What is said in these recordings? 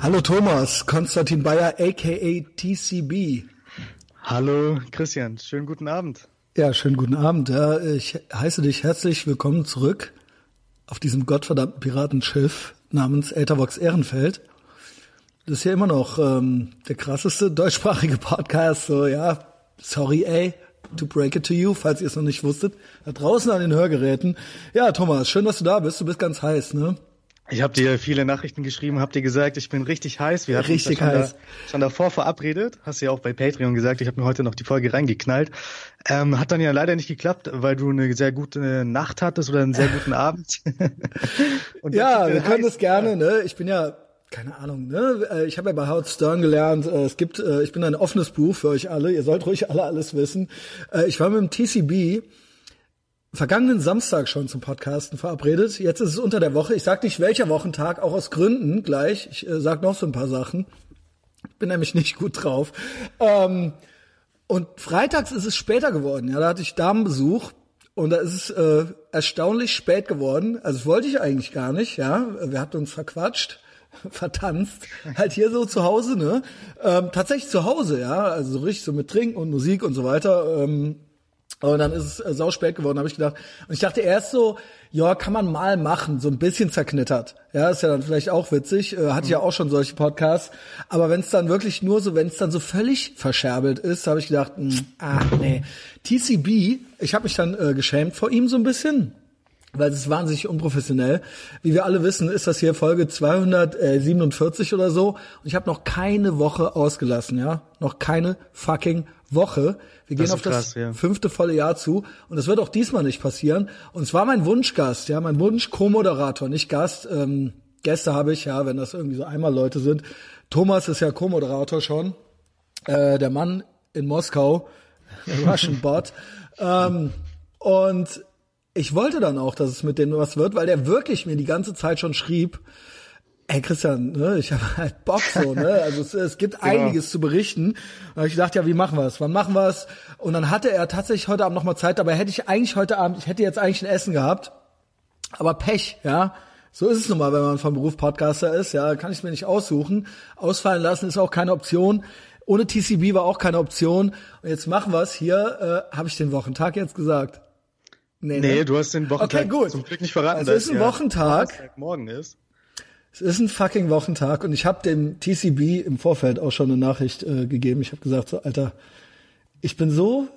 Hallo Thomas, Konstantin Bayer aka TCB. Hallo Christian, schönen guten Abend. Ja, schönen guten Abend. Ja, ich heiße dich herzlich willkommen zurück auf diesem gottverdammten Piratenschiff namens Ethervox Ehrenfeld. Das ist ja immer noch ähm, der krasseste deutschsprachige Podcast. So, ja, sorry, ey, to break it to you, falls ihr es noch nicht wusstet. Da draußen an den Hörgeräten. Ja, Thomas, schön, dass du da bist. Du bist ganz heiß, ne? Ich habe dir viele Nachrichten geschrieben, habe dir gesagt, ich bin richtig heiß. Wir hatten richtig schon, heiß. Da, schon davor verabredet. Hast du ja auch bei Patreon gesagt. Ich habe mir heute noch die Folge reingeknallt. Ähm, hat dann ja leider nicht geklappt, weil du eine sehr gute Nacht hattest oder einen sehr guten Abend. ja, wir können das gerne. Ne? Ich bin ja keine Ahnung, ne? Äh, ich habe ja bei Howard Stern gelernt, äh, es gibt, äh, ich bin ein offenes Buch für euch alle, ihr sollt ruhig alle alles wissen. Ich war mit dem TCB vergangenen Samstag schon zum Podcasten verabredet. Jetzt ist es unter der Woche. Ich sag nicht welcher Wochentag, auch aus Gründen gleich. Ich äh, sag noch so ein paar Sachen. Bin nämlich nicht gut drauf. Ähm, und freitags ist es später geworden. Ja, da hatte ich Damenbesuch und da ist es äh, erstaunlich spät geworden. Also wollte ich eigentlich gar nicht. Ja, wir hatten uns verquatscht vertanzt, halt hier so zu Hause, ne? Ähm, tatsächlich zu Hause, ja, also so richtig so mit Trinken und Musik und so weiter. Ähm, und dann ist es äh, sau spät geworden, habe ich gedacht. Und ich dachte erst so, ja, kann man mal machen, so ein bisschen zerknittert. Ja, ist ja dann vielleicht auch witzig. Äh, hatte ich ja auch schon solche Podcasts. Aber wenn es dann wirklich nur so, wenn es dann so völlig verscherbelt ist, habe ich gedacht, mh, hm, ah, nee. TCB, ich habe mich dann äh, geschämt vor ihm so ein bisschen weil es ist wahnsinnig unprofessionell. Wie wir alle wissen, ist das hier Folge 247 oder so. Und ich habe noch keine Woche ausgelassen, ja. Noch keine fucking Woche. Wir gehen auf krass, das ja. fünfte volle Jahr zu. Und das wird auch diesmal nicht passieren. Und zwar mein Wunschgast, ja, mein Wunsch Co-Moderator, nicht Gast. Ähm, Gäste habe ich, ja, wenn das irgendwie so einmal Leute sind. Thomas ist ja Co-Moderator schon. Äh, der Mann in Moskau, der Russian Bot. ähm, und ich wollte dann auch, dass es mit dem was wird, weil der wirklich mir die ganze Zeit schon schrieb, Ey Christian, ne, ich habe halt Bock so, ne? Also es, es gibt genau. einiges zu berichten. Und ich dachte, ja, wie machen wir es? Wann machen wir es? Und dann hatte er tatsächlich heute Abend noch mal Zeit, dabei hätte ich eigentlich heute Abend, ich hätte jetzt eigentlich ein Essen gehabt, aber Pech, ja. So ist es nun mal, wenn man vom Beruf Podcaster ist, ja, kann ich mir nicht aussuchen. Ausfallen lassen ist auch keine Option. Ohne TCB war auch keine Option. Und jetzt machen wir es. Hier äh, habe ich den Wochentag jetzt gesagt. Nee, nee ne? du hast den Wochentag okay, gut. zum Glück nicht verraten. Also es ist ein Wochentag. Morgen ist. Es ist ein fucking Wochentag und ich habe dem TCB im Vorfeld auch schon eine Nachricht äh, gegeben. Ich habe gesagt, so Alter, ich bin so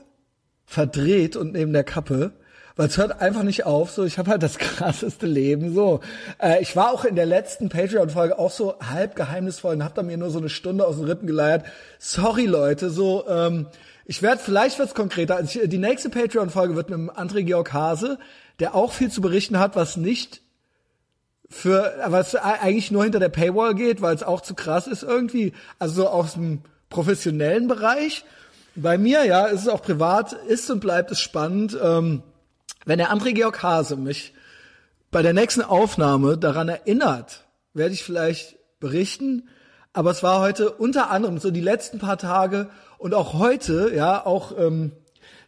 verdreht und neben der Kappe, weil es hört einfach nicht auf. So, ich habe halt das krasseste Leben. So, äh, ich war auch in der letzten Patreon-Folge auch so halb geheimnisvoll und hab da mir nur so eine Stunde aus den Rippen geleiert. Sorry Leute, so. Ähm, ich werde, vielleicht wird's konkreter. Also ich, die nächste Patreon-Folge wird mit dem André Georg Hase, der auch viel zu berichten hat, was nicht für, was eigentlich nur hinter der Paywall geht, weil es auch zu krass ist irgendwie. Also so aus dem professionellen Bereich. Bei mir, ja, ist es auch privat, ist und bleibt es spannend. Ähm, wenn der André Georg Hase mich bei der nächsten Aufnahme daran erinnert, werde ich vielleicht berichten. Aber es war heute unter anderem so die letzten paar Tage und auch heute, ja, auch ähm,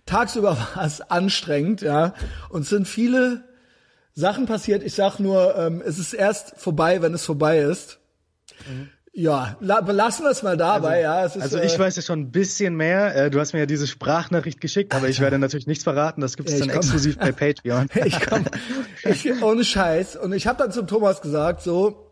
tagsüber war es anstrengend, ja, und sind viele Sachen passiert. Ich sag nur, ähm, es ist erst vorbei, wenn es vorbei ist. Mhm. Ja, belassen wir es mal dabei, also, ja. Ist, also ich äh, weiß ja schon ein bisschen mehr. Äh, du hast mir ja diese Sprachnachricht geschickt, aber ich werde natürlich nichts verraten. Das gibt es ja, dann komm, exklusiv bei Patreon. ich komm, ich, ohne Scheiß. Und ich habe dann zum Thomas gesagt, so,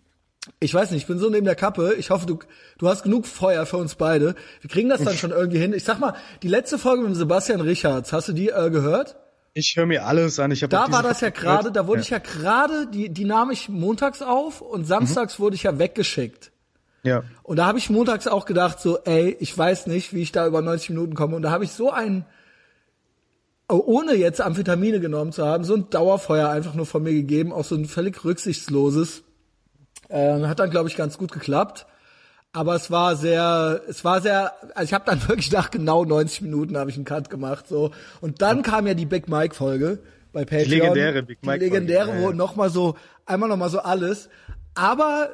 ich weiß nicht, ich bin so neben der Kappe. Ich hoffe, du, du hast genug Feuer für uns beide. Wir kriegen das dann schon irgendwie hin. Ich sag mal, die letzte Folge mit Sebastian Richards, hast du die äh, gehört? Ich höre mir alles an. Ich hab da war das ja gerade, da wurde ja. ich ja gerade, die, die nahm ich montags auf und samstags mhm. wurde ich ja weggeschickt. Ja. Und da habe ich montags auch gedacht, so, ey, ich weiß nicht, wie ich da über 90 Minuten komme. Und da habe ich so ein, ohne jetzt Amphetamine genommen zu haben, so ein Dauerfeuer einfach nur von mir gegeben, auch so ein völlig rücksichtsloses. Äh, hat dann, glaube ich, ganz gut geklappt. Aber es war sehr, es war sehr, also ich habe dann wirklich nach genau 90 Minuten habe ich einen Cut gemacht so und dann kam ja die Big Mike Folge bei Patreon. Die legendäre Big Mike. Die legendäre, Folge, wo ja. noch mal so einmal noch mal so alles, aber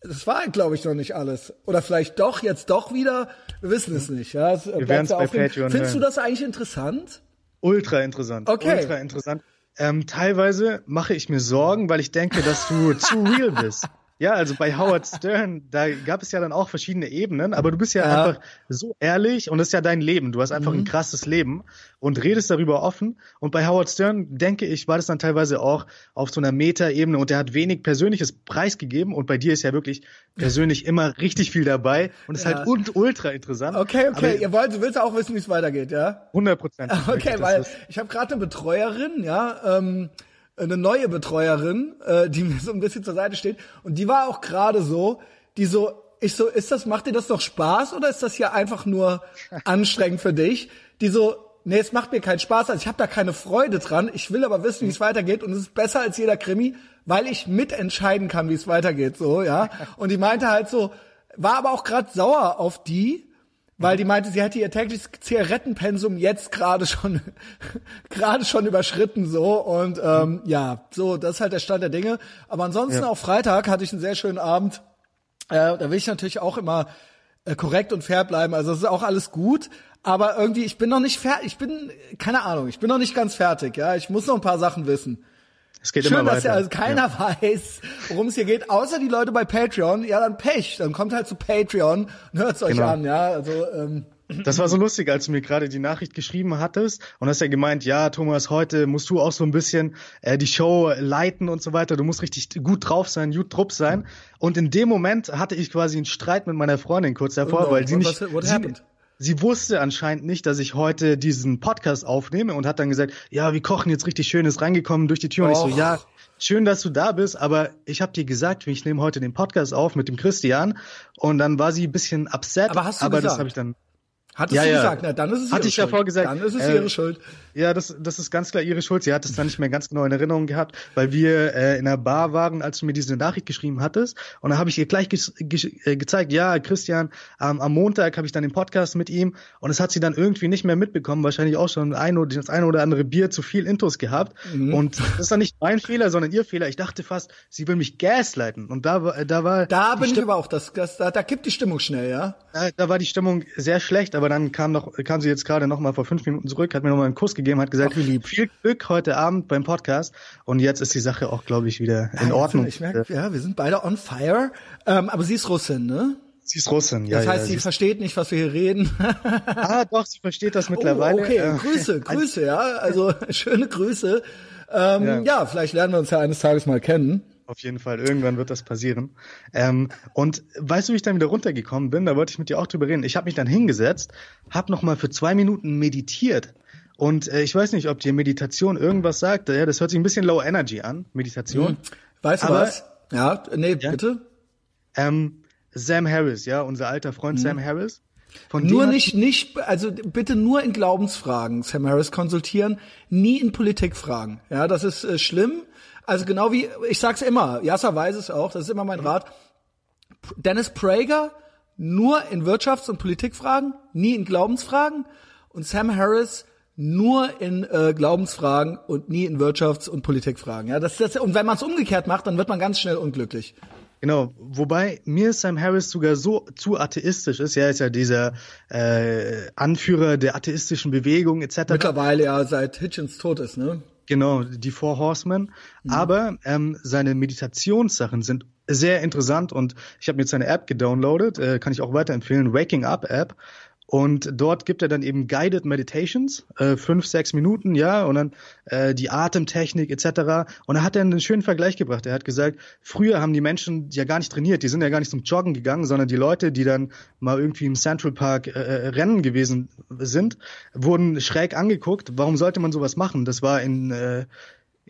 das war glaube ich noch nicht alles oder vielleicht doch jetzt doch wieder, wir wissen es nicht, ja. Es wir werden es bei Patreon Findest hören. du das eigentlich interessant? Ultra interessant. Okay. Ultra interessant. Ähm, teilweise mache ich mir Sorgen, weil ich denke, dass du zu real bist. Ja, also bei Howard Stern, da gab es ja dann auch verschiedene Ebenen, aber du bist ja, ja. einfach so ehrlich und das ist ja dein Leben. Du hast einfach mhm. ein krasses Leben und redest darüber offen. Und bei Howard Stern, denke ich, war das dann teilweise auch auf so einer Meta-Ebene und der hat wenig Persönliches preisgegeben und bei dir ist ja wirklich persönlich immer richtig viel dabei und ist ja. halt ultra interessant. Okay, okay, aber, ihr wollt, du willst auch wissen, wie es weitergeht, ja? 100 Prozent. Okay, weil ich habe gerade eine Betreuerin, ja, ähm, eine neue Betreuerin, äh, die mir so ein bisschen zur Seite steht. Und die war auch gerade so, die so, ich so, ist das, macht dir das doch Spaß oder ist das hier einfach nur anstrengend für dich? Die so, nee, es macht mir keinen Spaß, also ich habe da keine Freude dran. Ich will aber wissen, wie es weitergeht und es ist besser als jeder Krimi, weil ich mitentscheiden kann, wie es weitergeht, so, ja. Und die meinte halt so, war aber auch gerade sauer auf die, weil die meinte, sie hätte ihr tägliches Zigarettenpensum jetzt gerade schon gerade schon überschritten so und ähm, ja, so das ist halt der Stand der Dinge. Aber ansonsten ja. auch Freitag hatte ich einen sehr schönen Abend. Äh, da will ich natürlich auch immer äh, korrekt und fair bleiben. Also das ist auch alles gut, aber irgendwie ich bin noch nicht fertig. Ich bin keine Ahnung, ich bin noch nicht ganz fertig. Ja, ich muss noch ein paar Sachen wissen. Es geht Schön, immer weiter. dass ja also keiner ja. weiß, worum es hier geht, außer die Leute bei Patreon. Ja, dann Pech. Dann kommt halt zu Patreon und hört's euch genau. an, ja. Also, ähm. Das war so lustig, als du mir gerade die Nachricht geschrieben hattest und hast ja gemeint, ja, Thomas, heute musst du auch so ein bisschen äh, die Show leiten und so weiter. Du musst richtig gut drauf sein, gut trupp sein. Und in dem Moment hatte ich quasi einen Streit mit meiner Freundin kurz davor, oh, weil sie nicht, what sie, sie wusste anscheinend nicht, dass ich heute diesen Podcast aufnehme und hat dann gesagt, ja, wir kochen jetzt richtig schönes reingekommen durch die Tür. Und ich so, ja, schön, dass du da bist, aber ich habe dir gesagt, ich nehme heute den Podcast auf mit dem Christian. Und dann war sie ein bisschen upset, aber, hast du aber gesagt? das habe ich dann Hattest ja, du gesagt, na dann ist es Hatte ich Schuld. davor gesagt. Dann ist es äh, ihre Schuld. Ja, das, das ist ganz klar ihre Schuld. Sie hat es dann nicht mehr ganz genau in Erinnerung gehabt, weil wir äh, in der Bar waren, als du mir diese Nachricht geschrieben hattest. Und dann habe ich ihr gleich ge ge äh, gezeigt, ja, Christian, ähm, am Montag habe ich dann den Podcast mit ihm und es hat sie dann irgendwie nicht mehr mitbekommen, wahrscheinlich auch schon ein oder, das eine oder andere Bier zu viel Intos gehabt. Mhm. Und das ist dann nicht mein Fehler, sondern ihr Fehler. Ich dachte fast, sie will mich gaslighten. Und da war, da war. Da bin ich aber auch, das, das, da, da kippt die Stimmung schnell, ja? Da, da war die Stimmung sehr schlecht, aber dann kam noch kam sie jetzt gerade noch mal vor fünf Minuten zurück, hat mir noch mal einen Kuss gegeben, hat gesagt, Ach, viel Glück heute Abend beim Podcast. Und jetzt ist die Sache auch, glaube ich, wieder in ja, Ordnung. Ich merke, ja, wir sind beide on fire. Ähm, aber sie ist Russin, ne? Sie ist Russin, ja. Das heißt, ja, sie, sie versteht nicht, was wir hier reden. ah, doch, sie versteht das mittlerweile. Oh, okay, Grüße, Grüße, ja. Also schöne Grüße. Ähm, ja. ja, vielleicht lernen wir uns ja eines Tages mal kennen. Auf jeden Fall, irgendwann wird das passieren. Ähm, und weißt du, wie ich dann wieder runtergekommen bin? Da wollte ich mit dir auch drüber reden. Ich habe mich dann hingesetzt, habe nochmal für zwei Minuten meditiert. Und äh, ich weiß nicht, ob dir Meditation irgendwas sagt. Ja, das hört sich ein bisschen low energy an, Meditation. Hm. Weißt du was? Ja, nee, ja? bitte. Ähm, Sam Harris, ja, unser alter Freund hm. Sam Harris. Von nur nicht, nicht, also bitte nur in Glaubensfragen Sam Harris konsultieren, nie in Politikfragen. Ja, das ist äh, schlimm. Also genau wie, ich sag's immer, Yasser weiß es auch, das ist immer mein Rat. Dennis Prager nur in Wirtschafts- und Politikfragen, nie in Glaubensfragen und Sam Harris nur in äh, Glaubensfragen und nie in Wirtschafts- und Politikfragen. Ja, das, das, und wenn man es umgekehrt macht, dann wird man ganz schnell unglücklich. Genau, wobei mir Sam Harris sogar so zu atheistisch ist. Er ist ja dieser äh, Anführer der atheistischen Bewegung etc. Mittlerweile ja seit Hitchens tot ist, ne? Genau, die Four Horsemen. Mhm. Aber ähm, seine Meditationssachen sind sehr interessant und ich habe mir jetzt seine App gedownloadet, äh, kann ich auch weiterempfehlen, Waking Up App. Und dort gibt er dann eben Guided Meditations, äh, fünf, sechs Minuten, ja, und dann äh, die Atemtechnik etc. Und da hat er einen schönen Vergleich gebracht. Er hat gesagt, früher haben die Menschen ja gar nicht trainiert, die sind ja gar nicht zum Joggen gegangen, sondern die Leute, die dann mal irgendwie im Central Park äh, äh rennen gewesen sind, wurden schräg angeguckt. Warum sollte man sowas machen? Das war in äh,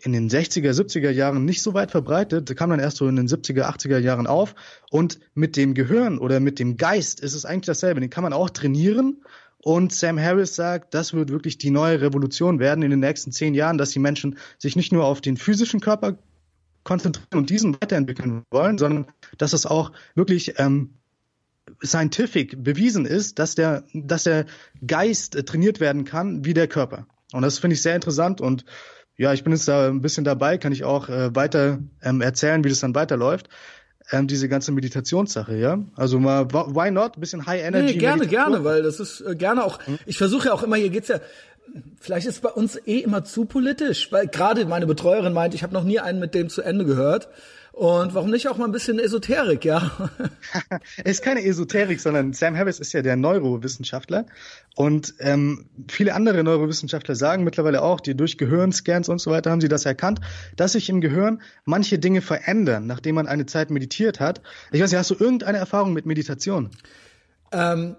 in den 60er, 70er Jahren nicht so weit verbreitet, kam dann erst so in den 70er, 80er Jahren auf. Und mit dem Gehirn oder mit dem Geist ist es eigentlich dasselbe. Den kann man auch trainieren. Und Sam Harris sagt, das wird wirklich die neue Revolution werden in den nächsten zehn Jahren, dass die Menschen sich nicht nur auf den physischen Körper konzentrieren und diesen weiterentwickeln wollen, sondern dass es auch wirklich ähm, scientific bewiesen ist, dass der, dass der Geist trainiert werden kann wie der Körper. Und das finde ich sehr interessant und ja, ich bin jetzt da ein bisschen dabei, kann ich auch äh, weiter ähm, erzählen, wie das dann weiterläuft. Ähm, diese ganze Meditationssache, ja. Also mal, why not? Ein bisschen High Energy. Nee, gerne, gerne, weil das ist äh, gerne auch. Hm? Ich versuche ja auch immer, hier geht's ja. Vielleicht ist es bei uns eh immer zu politisch, weil gerade meine Betreuerin meint, ich habe noch nie einen mit dem zu Ende gehört. Und warum nicht auch mal ein bisschen Esoterik, ja? es ist keine Esoterik, sondern Sam Harris ist ja der Neurowissenschaftler. Und ähm, viele andere Neurowissenschaftler sagen mittlerweile auch, die durch Gehirnscans und so weiter haben sie das erkannt, dass sich im Gehirn manche Dinge verändern, nachdem man eine Zeit meditiert hat. Ich weiß nicht, hast du irgendeine Erfahrung mit Meditation? Ähm,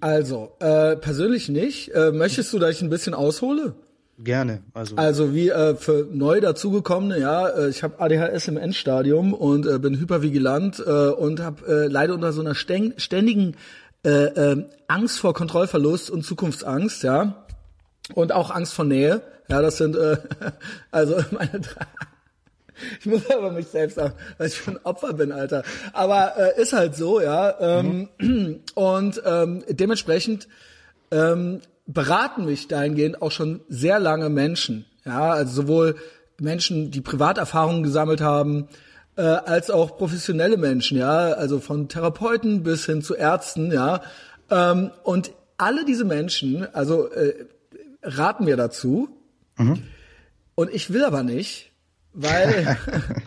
also, äh, persönlich nicht. Äh, möchtest du, dass ich ein bisschen aushole? Gerne. Also, also wie äh, für neu dazugekommene, ja, äh, ich habe ADHS im Endstadium und äh, bin hypervigilant äh, und habe äh, leider unter so einer ständigen äh, äh, Angst vor Kontrollverlust und Zukunftsangst, ja, und auch Angst vor Nähe. Ja, das sind äh, also meine drei. Ich muss aber mich selbst sagen, weil ich schon Opfer bin, Alter. Aber äh, ist halt so, ja. Ähm, mhm. Und ähm, dementsprechend ähm, beraten mich dahingehend auch schon sehr lange Menschen. Ja, also sowohl Menschen, die Privaterfahrungen gesammelt haben, äh, als auch professionelle Menschen, ja, also von Therapeuten bis hin zu Ärzten, ja. Ähm, und alle diese Menschen, also äh, raten mir dazu. Mhm. Und ich will aber nicht, weil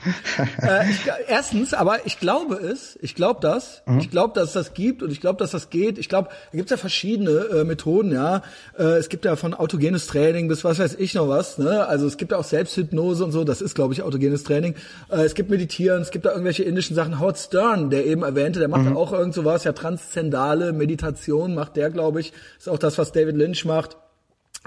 äh, ich, erstens, aber ich glaube es, ich glaube das, mhm. ich glaube, dass es das gibt und ich glaube, dass das geht. Ich glaube, da gibt's ja verschiedene äh, Methoden, ja. Äh, es gibt ja von autogenes Training bis was weiß ich noch was. Ne? Also es gibt ja auch Selbsthypnose und so. Das ist, glaube ich, autogenes Training. Äh, es gibt Meditieren, es gibt da irgendwelche indischen Sachen. Howard Stern, der eben erwähnte, der macht mhm. ja auch irgend sowas, ja transzendale Meditation macht der, glaube ich. Ist auch das, was David Lynch macht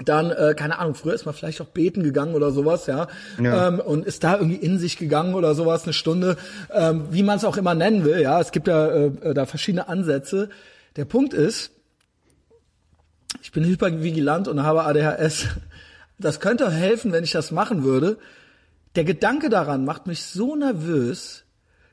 dann, äh, keine Ahnung, früher ist man vielleicht auch beten gegangen oder sowas, ja, ja. Ähm, und ist da irgendwie in sich gegangen oder sowas, eine Stunde, ähm, wie man es auch immer nennen will, ja, es gibt ja äh, äh, da verschiedene Ansätze. Der Punkt ist, ich bin hypervigilant und habe ADHS. Das könnte helfen, wenn ich das machen würde. Der Gedanke daran macht mich so nervös,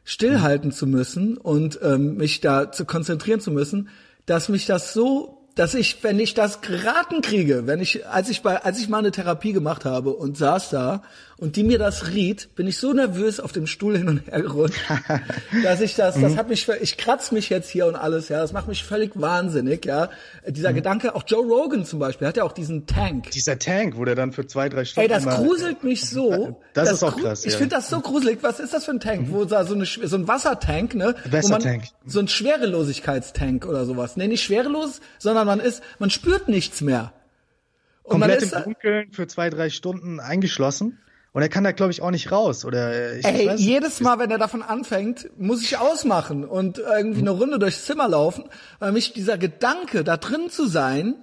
stillhalten zu müssen und ähm, mich da zu konzentrieren zu müssen, dass mich das so dass ich, wenn ich das geraten kriege, wenn ich, als ich bei, als ich mal eine Therapie gemacht habe und saß da und die mir das riet, bin ich so nervös auf dem Stuhl hin und her gerutscht, dass ich das, das mhm. hat mich, ich kratze mich jetzt hier und alles, ja, das macht mich völlig wahnsinnig, ja. Dieser mhm. Gedanke, auch Joe Rogan zum Beispiel, hat ja auch diesen Tank. Dieser Tank, wo der dann für zwei, drei Stunden. Ey, das gruselt mich so. das, das ist auch krass. Ich ja. finde das so gruselig. Was ist das für ein Tank? Mhm. Wo da so, eine, so ein Wassertank, ne? Wassertank. So ein Schwerelosigkeitstank oder sowas. Nee, nicht schwerelos, sondern man ist, man spürt nichts mehr. Und Komplett man ist, im Dunkeln für zwei, drei Stunden eingeschlossen. Und er kann da, glaube ich, auch nicht raus. Oder äh, ich Ey, weiß, jedes Mal, wenn er davon anfängt, muss ich ausmachen und irgendwie eine Runde durchs Zimmer laufen, weil mich dieser Gedanke, da drin zu sein,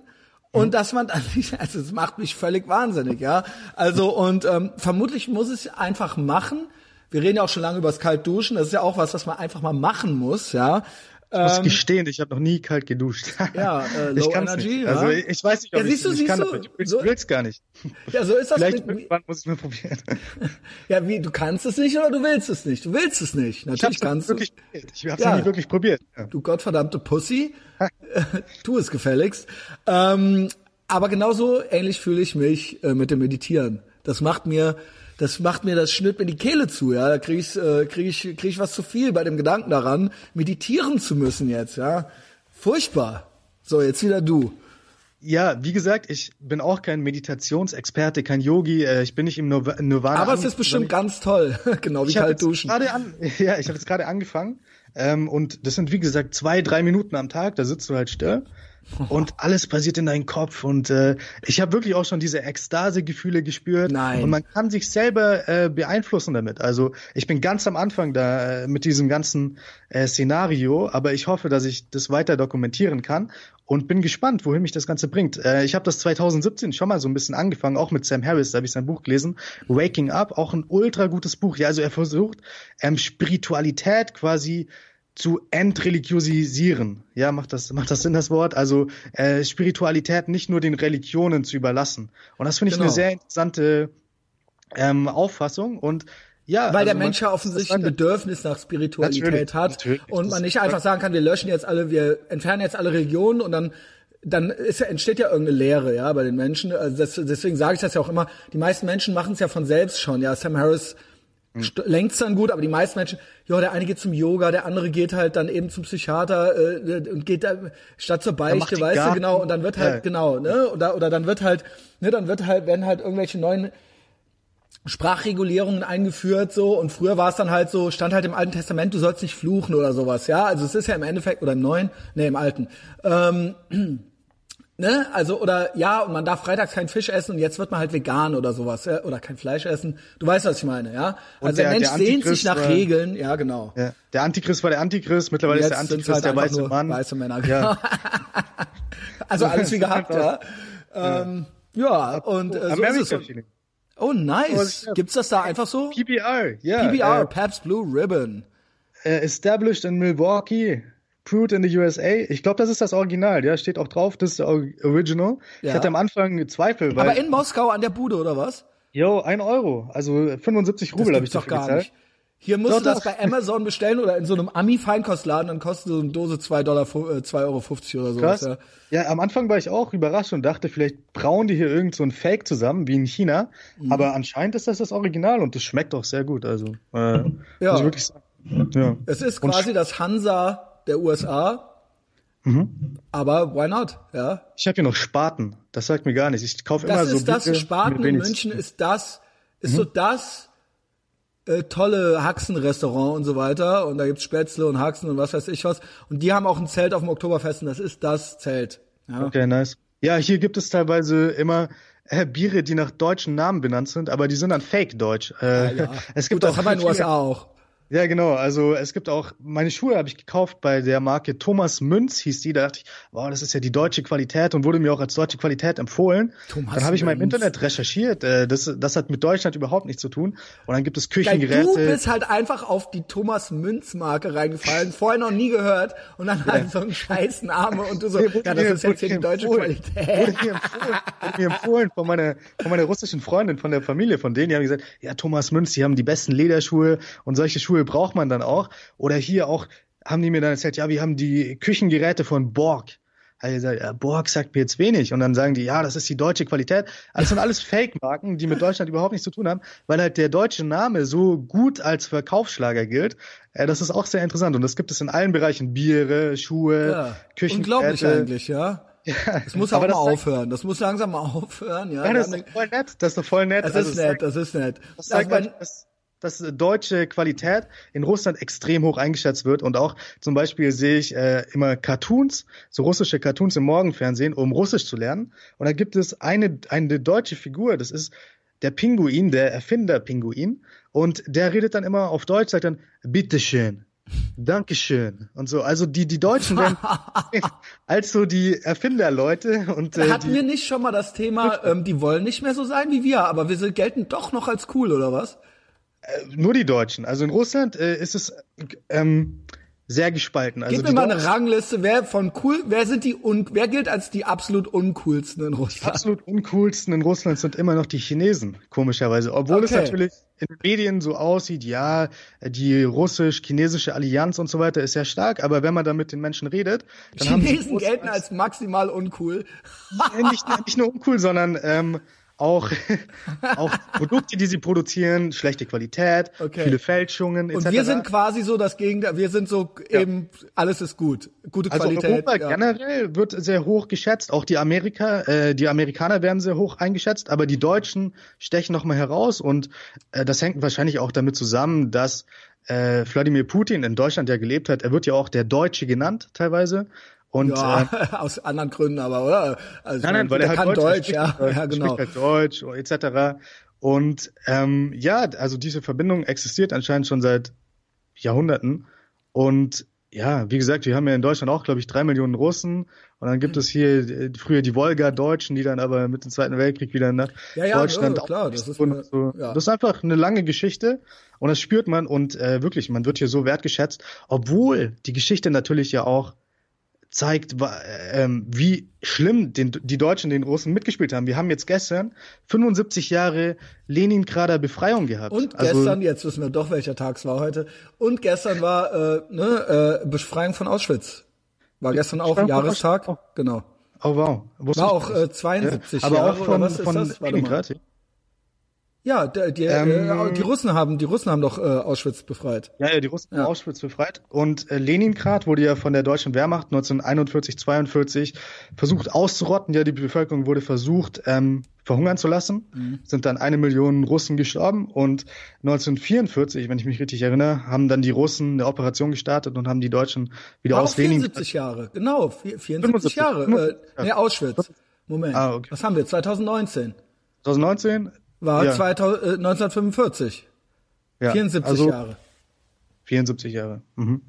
und dass man dann nicht, also es macht mich völlig wahnsinnig, ja. Also und ähm, vermutlich muss es einfach machen. Wir reden ja auch schon lange über das Kaltduschen. Das ist ja auch was, was man einfach mal machen muss, ja. Ich muss ähm, gestehen, ich habe noch nie kalt geduscht. Ja, äh, Low ich Energy. Nicht. Ja. Also ich weiß nicht, ob ja, siehst ich, du, ich kann, du, du willst, so, gar nicht. Ja, so ist das. Vielleicht mit, irgendwann muss ich mal probieren. Ja, wie, du kannst es nicht oder du willst es nicht? Du willst es nicht. Natürlich ich kannst du. Ich habe es ja. nie wirklich probiert. Ja. Du gottverdammte Pussy, tu es gefälligst. Ähm, aber genauso ähnlich fühle ich mich äh, mit dem Meditieren. Das macht mir das macht mir das schnürt mir die Kehle zu, ja. Da kriege ich, äh, krieg ich, krieg ich was zu viel bei dem Gedanken daran, meditieren zu müssen jetzt, ja. Furchtbar. So, jetzt wieder du. Ja, wie gesagt, ich bin auch kein Meditationsexperte, kein Yogi. Äh, ich bin nicht im Nirvana. Aber es ist bestimmt ganz toll, genau wie kalt duschen. An, ja, ich habe jetzt gerade angefangen ähm, und das sind wie gesagt zwei, drei Minuten am Tag. Da sitzt du halt still und alles passiert in deinem Kopf und äh, ich habe wirklich auch schon diese Ekstase-Gefühle gespürt Nein. und man kann sich selber äh, beeinflussen damit. Also ich bin ganz am Anfang da äh, mit diesem ganzen äh, Szenario, aber ich hoffe, dass ich das weiter dokumentieren kann und bin gespannt, wohin mich das Ganze bringt. Äh, ich habe das 2017 schon mal so ein bisschen angefangen, auch mit Sam Harris, da habe ich sein Buch gelesen, Waking Up, auch ein ultra gutes Buch. Ja, also er versucht ähm, Spiritualität quasi zu entreligiosisieren. Ja, macht das, macht das Sinn, das Wort? Also äh, Spiritualität nicht nur den Religionen zu überlassen. Und das finde ich genau. eine sehr interessante ähm, Auffassung. Und ja, weil also der Mensch ja offensichtlich ein Bedürfnis nach Spiritualität natürlich, hat natürlich, und man nicht einfach sagen kann, wir löschen jetzt alle, wir entfernen jetzt alle Religionen und dann dann ist entsteht ja irgendeine Lehre, ja, bei den Menschen. Also das, deswegen sage ich das ja auch immer. Die meisten Menschen machen es ja von selbst schon. Ja, Sam Harris Mhm. Längst dann gut, aber die meisten Menschen, ja, der eine geht zum Yoga, der andere geht halt dann eben zum Psychiater äh, und geht da statt zur Beichte, weißt Garten. du, genau, und dann wird halt, ja. genau, ne, oder, oder dann wird halt, ne, dann wird halt, werden halt irgendwelche neuen Sprachregulierungen eingeführt so und früher war es dann halt so, stand halt im Alten Testament, du sollst nicht fluchen oder sowas, ja. Also es ist ja im Endeffekt, oder im Neuen, nee, im Alten. Ähm, ne, also oder ja, und man darf freitags keinen Fisch essen und jetzt wird man halt vegan oder sowas, ja? oder kein Fleisch essen. Du weißt, was ich meine, ja? Also der, der Mensch der sehnt sich nach war, Regeln, ja genau. Ja. Der Antichrist war der Antichrist, mittlerweile ist der Antichrist halt der weiße Mann. Weiße Männer, genau. Ja. also alles wie gehabt, ja. Ähm, ja, und äh, so America ist es. Oh, nice. Gibt's das da einfach so? PBR, ja. PBR, äh, Pabst Blue Ribbon. Established in Milwaukee, brewed in the USA. Ich glaube, das ist das Original, ja, steht auch drauf, das ist der Original. Ja. Ich hatte am Anfang Zweifel, weil... Aber in Moskau an der Bude, oder was? Jo, ein Euro, also 75 Rubel habe ich doch gar Nicht. Hier musst doch, du das bei Amazon bestellen oder in so einem Ami-Feinkostladen, dann kostet so eine Dose 2 Dollar, äh, 2,50 Euro oder so. Krass. Ja. ja, am Anfang war ich auch überrascht und dachte, vielleicht brauen die hier irgend so ein Fake zusammen, wie in China. Mhm. Aber anscheinend ist das das Original und das schmeckt auch sehr gut. Also, äh, ja. Muss ich wirklich sagen. Ja. Es ist quasi das Hansa der USA. Mhm. Aber why not? Ja. Ich habe hier noch Spaten. Das sagt mir gar nichts. Ich kaufe immer so. Das ist das Spaten in München ist das ist mhm. so das äh, tolle Haxen-Restaurant und so weiter. Und da gibt's Spätzle und Haxen und was weiß ich was. Und die haben auch ein Zelt auf dem Oktoberfest und das ist das Zelt. Ja. Okay, nice. Ja, hier gibt es teilweise immer äh, Biere, die nach deutschen Namen benannt sind, aber die sind dann fake-deutsch. Äh, ja, ja. Es gibt Gut, das haben wir in den USA auch. Ja, genau. Also es gibt auch, meine Schuhe habe ich gekauft bei der Marke Thomas Münz, hieß die. Da dachte ich, wow, das ist ja die deutsche Qualität und wurde mir auch als deutsche Qualität empfohlen. Thomas dann habe ich mal im Internet recherchiert. Äh, das, das hat mit Deutschland überhaupt nichts zu tun. Und dann gibt es Küchengeräte. Du bist halt einfach auf die Thomas Münz Marke reingefallen, vorher noch nie gehört und dann ja. halt so einen scheiß Name und du so, ja, das ist jetzt hier die deutsche Qualität. Wurde mir empfohlen, wurde mir empfohlen von meiner, von meiner russischen Freundin, von der Familie von denen, die haben gesagt, ja, Thomas Münz, die haben die besten Lederschuhe und solche Schuhe Schuhe braucht man dann auch. Oder hier auch haben die mir dann erzählt, ja, wir haben die Küchengeräte von Borg. Also gesagt, ja, Borg sagt mir jetzt wenig. Und dann sagen die, ja, das ist die deutsche Qualität. Also das sind alles Fake-Marken, die mit Deutschland überhaupt nichts zu tun haben, weil halt der deutsche Name so gut als Verkaufsschlager gilt. Äh, das ist auch sehr interessant. Und das gibt es in allen Bereichen. Biere, Schuhe, ja, Küchengeräte. Unglaublich eigentlich, ja. Ja, das muss auch mal aufhören. Das muss langsam mal aufhören. Ja, ja das ist voll nett. Das ist voll nett. Das also ist nett. Das ist nett. Das zeigt also, dass, dass deutsche Qualität in Russland extrem hoch eingeschätzt wird und auch zum Beispiel sehe ich äh, immer Cartoons, so russische Cartoons im Morgenfernsehen, um Russisch zu lernen. Und da gibt es eine, eine deutsche Figur, das ist der Pinguin, der Erfinder-Pinguin. Und der redet dann immer auf Deutsch, sagt dann, bitteschön. Dankeschön und so. Also die die Deutschen werden als so die Erfinderleute und äh, hatten wir nicht schon mal das Thema, ähm, die wollen nicht mehr so sein wie wir, aber wir sind, gelten doch noch als cool oder was? Äh, nur die Deutschen. Also in Russland äh, ist es ähm, sehr gespalten. Also Gib mir mal eine Rangliste, wer von cool, wer sind die un, wer gilt als die absolut uncoolsten in Russland? Die absolut uncoolsten in Russland sind immer noch die Chinesen, komischerweise. Obwohl okay. es natürlich in den Medien so aussieht, ja, die russisch-chinesische Allianz und so weiter ist sehr stark, aber wenn man da mit den Menschen redet, dann Chinesen haben sie gelten als maximal uncool. nicht, nicht nur uncool, sondern ähm, auch, auch Produkte, die sie produzieren, schlechte Qualität, okay. viele Fälschungen etc. Und wir sind quasi so das Gegenteil, wir sind so ja. eben, alles ist gut, gute also Qualität. Europa ja. generell wird sehr hoch geschätzt, auch die Amerika, äh, die Amerikaner werden sehr hoch eingeschätzt, aber die Deutschen stechen nochmal heraus und äh, das hängt wahrscheinlich auch damit zusammen, dass äh, Wladimir Putin in Deutschland ja gelebt hat. Er wird ja auch der Deutsche genannt teilweise und, ja, äh, aus anderen Gründen, aber oder? Also, nein, nein, weil er halt kann Deutsch, Deutsch ja, Deutsch, ja, genau. Halt Deutsch etc. Und ähm, ja, also diese Verbindung existiert anscheinend schon seit Jahrhunderten. Und ja, wie gesagt, wir haben ja in Deutschland auch, glaube ich, drei Millionen Russen. Und dann gibt es hier äh, früher die Wolga-Deutschen, die dann aber mit dem Zweiten Weltkrieg wieder nach ja, ja, Deutschland. Ja, klar, das ist, eine, so. ja. das ist einfach eine lange Geschichte. Und das spürt man und äh, wirklich, man wird hier so wertgeschätzt, obwohl die Geschichte natürlich ja auch zeigt, ähm, wie schlimm die Deutschen den Russen mitgespielt haben. Wir haben jetzt gestern 75 Jahre Leningrader Befreiung gehabt. Und also, gestern, jetzt wissen wir doch, welcher Tag es war heute. Und gestern war äh, ne, äh, Befreiung von Auschwitz. War gestern auch Jahrestag. Genau. Oh wow. Wusste war auch äh, 72 ja, aber Jahre, auch von, von Leningrad. Ja, die, die, ähm, äh, die Russen haben, die Russen haben doch äh, Auschwitz befreit. Ja, ja, die Russen ja. haben Auschwitz befreit. Und äh, Leningrad wurde ja von der deutschen Wehrmacht 1941, 42 versucht auszurotten. Ja, die Bevölkerung wurde versucht ähm, verhungern zu lassen. Mhm. Sind dann eine Million Russen gestorben. Und 1944, wenn ich mich richtig erinnere, haben dann die Russen eine Operation gestartet und haben die Deutschen wieder War aus Leningrad. 74 Jahre, genau, 74 75, Jahre. 75, äh, nee, Auschwitz. Moment. Ah, okay. Was haben wir? 2019. 2019? War ja. 2000, äh, 1945. Ja, 74 also Jahre. 74 Jahre. Mhm.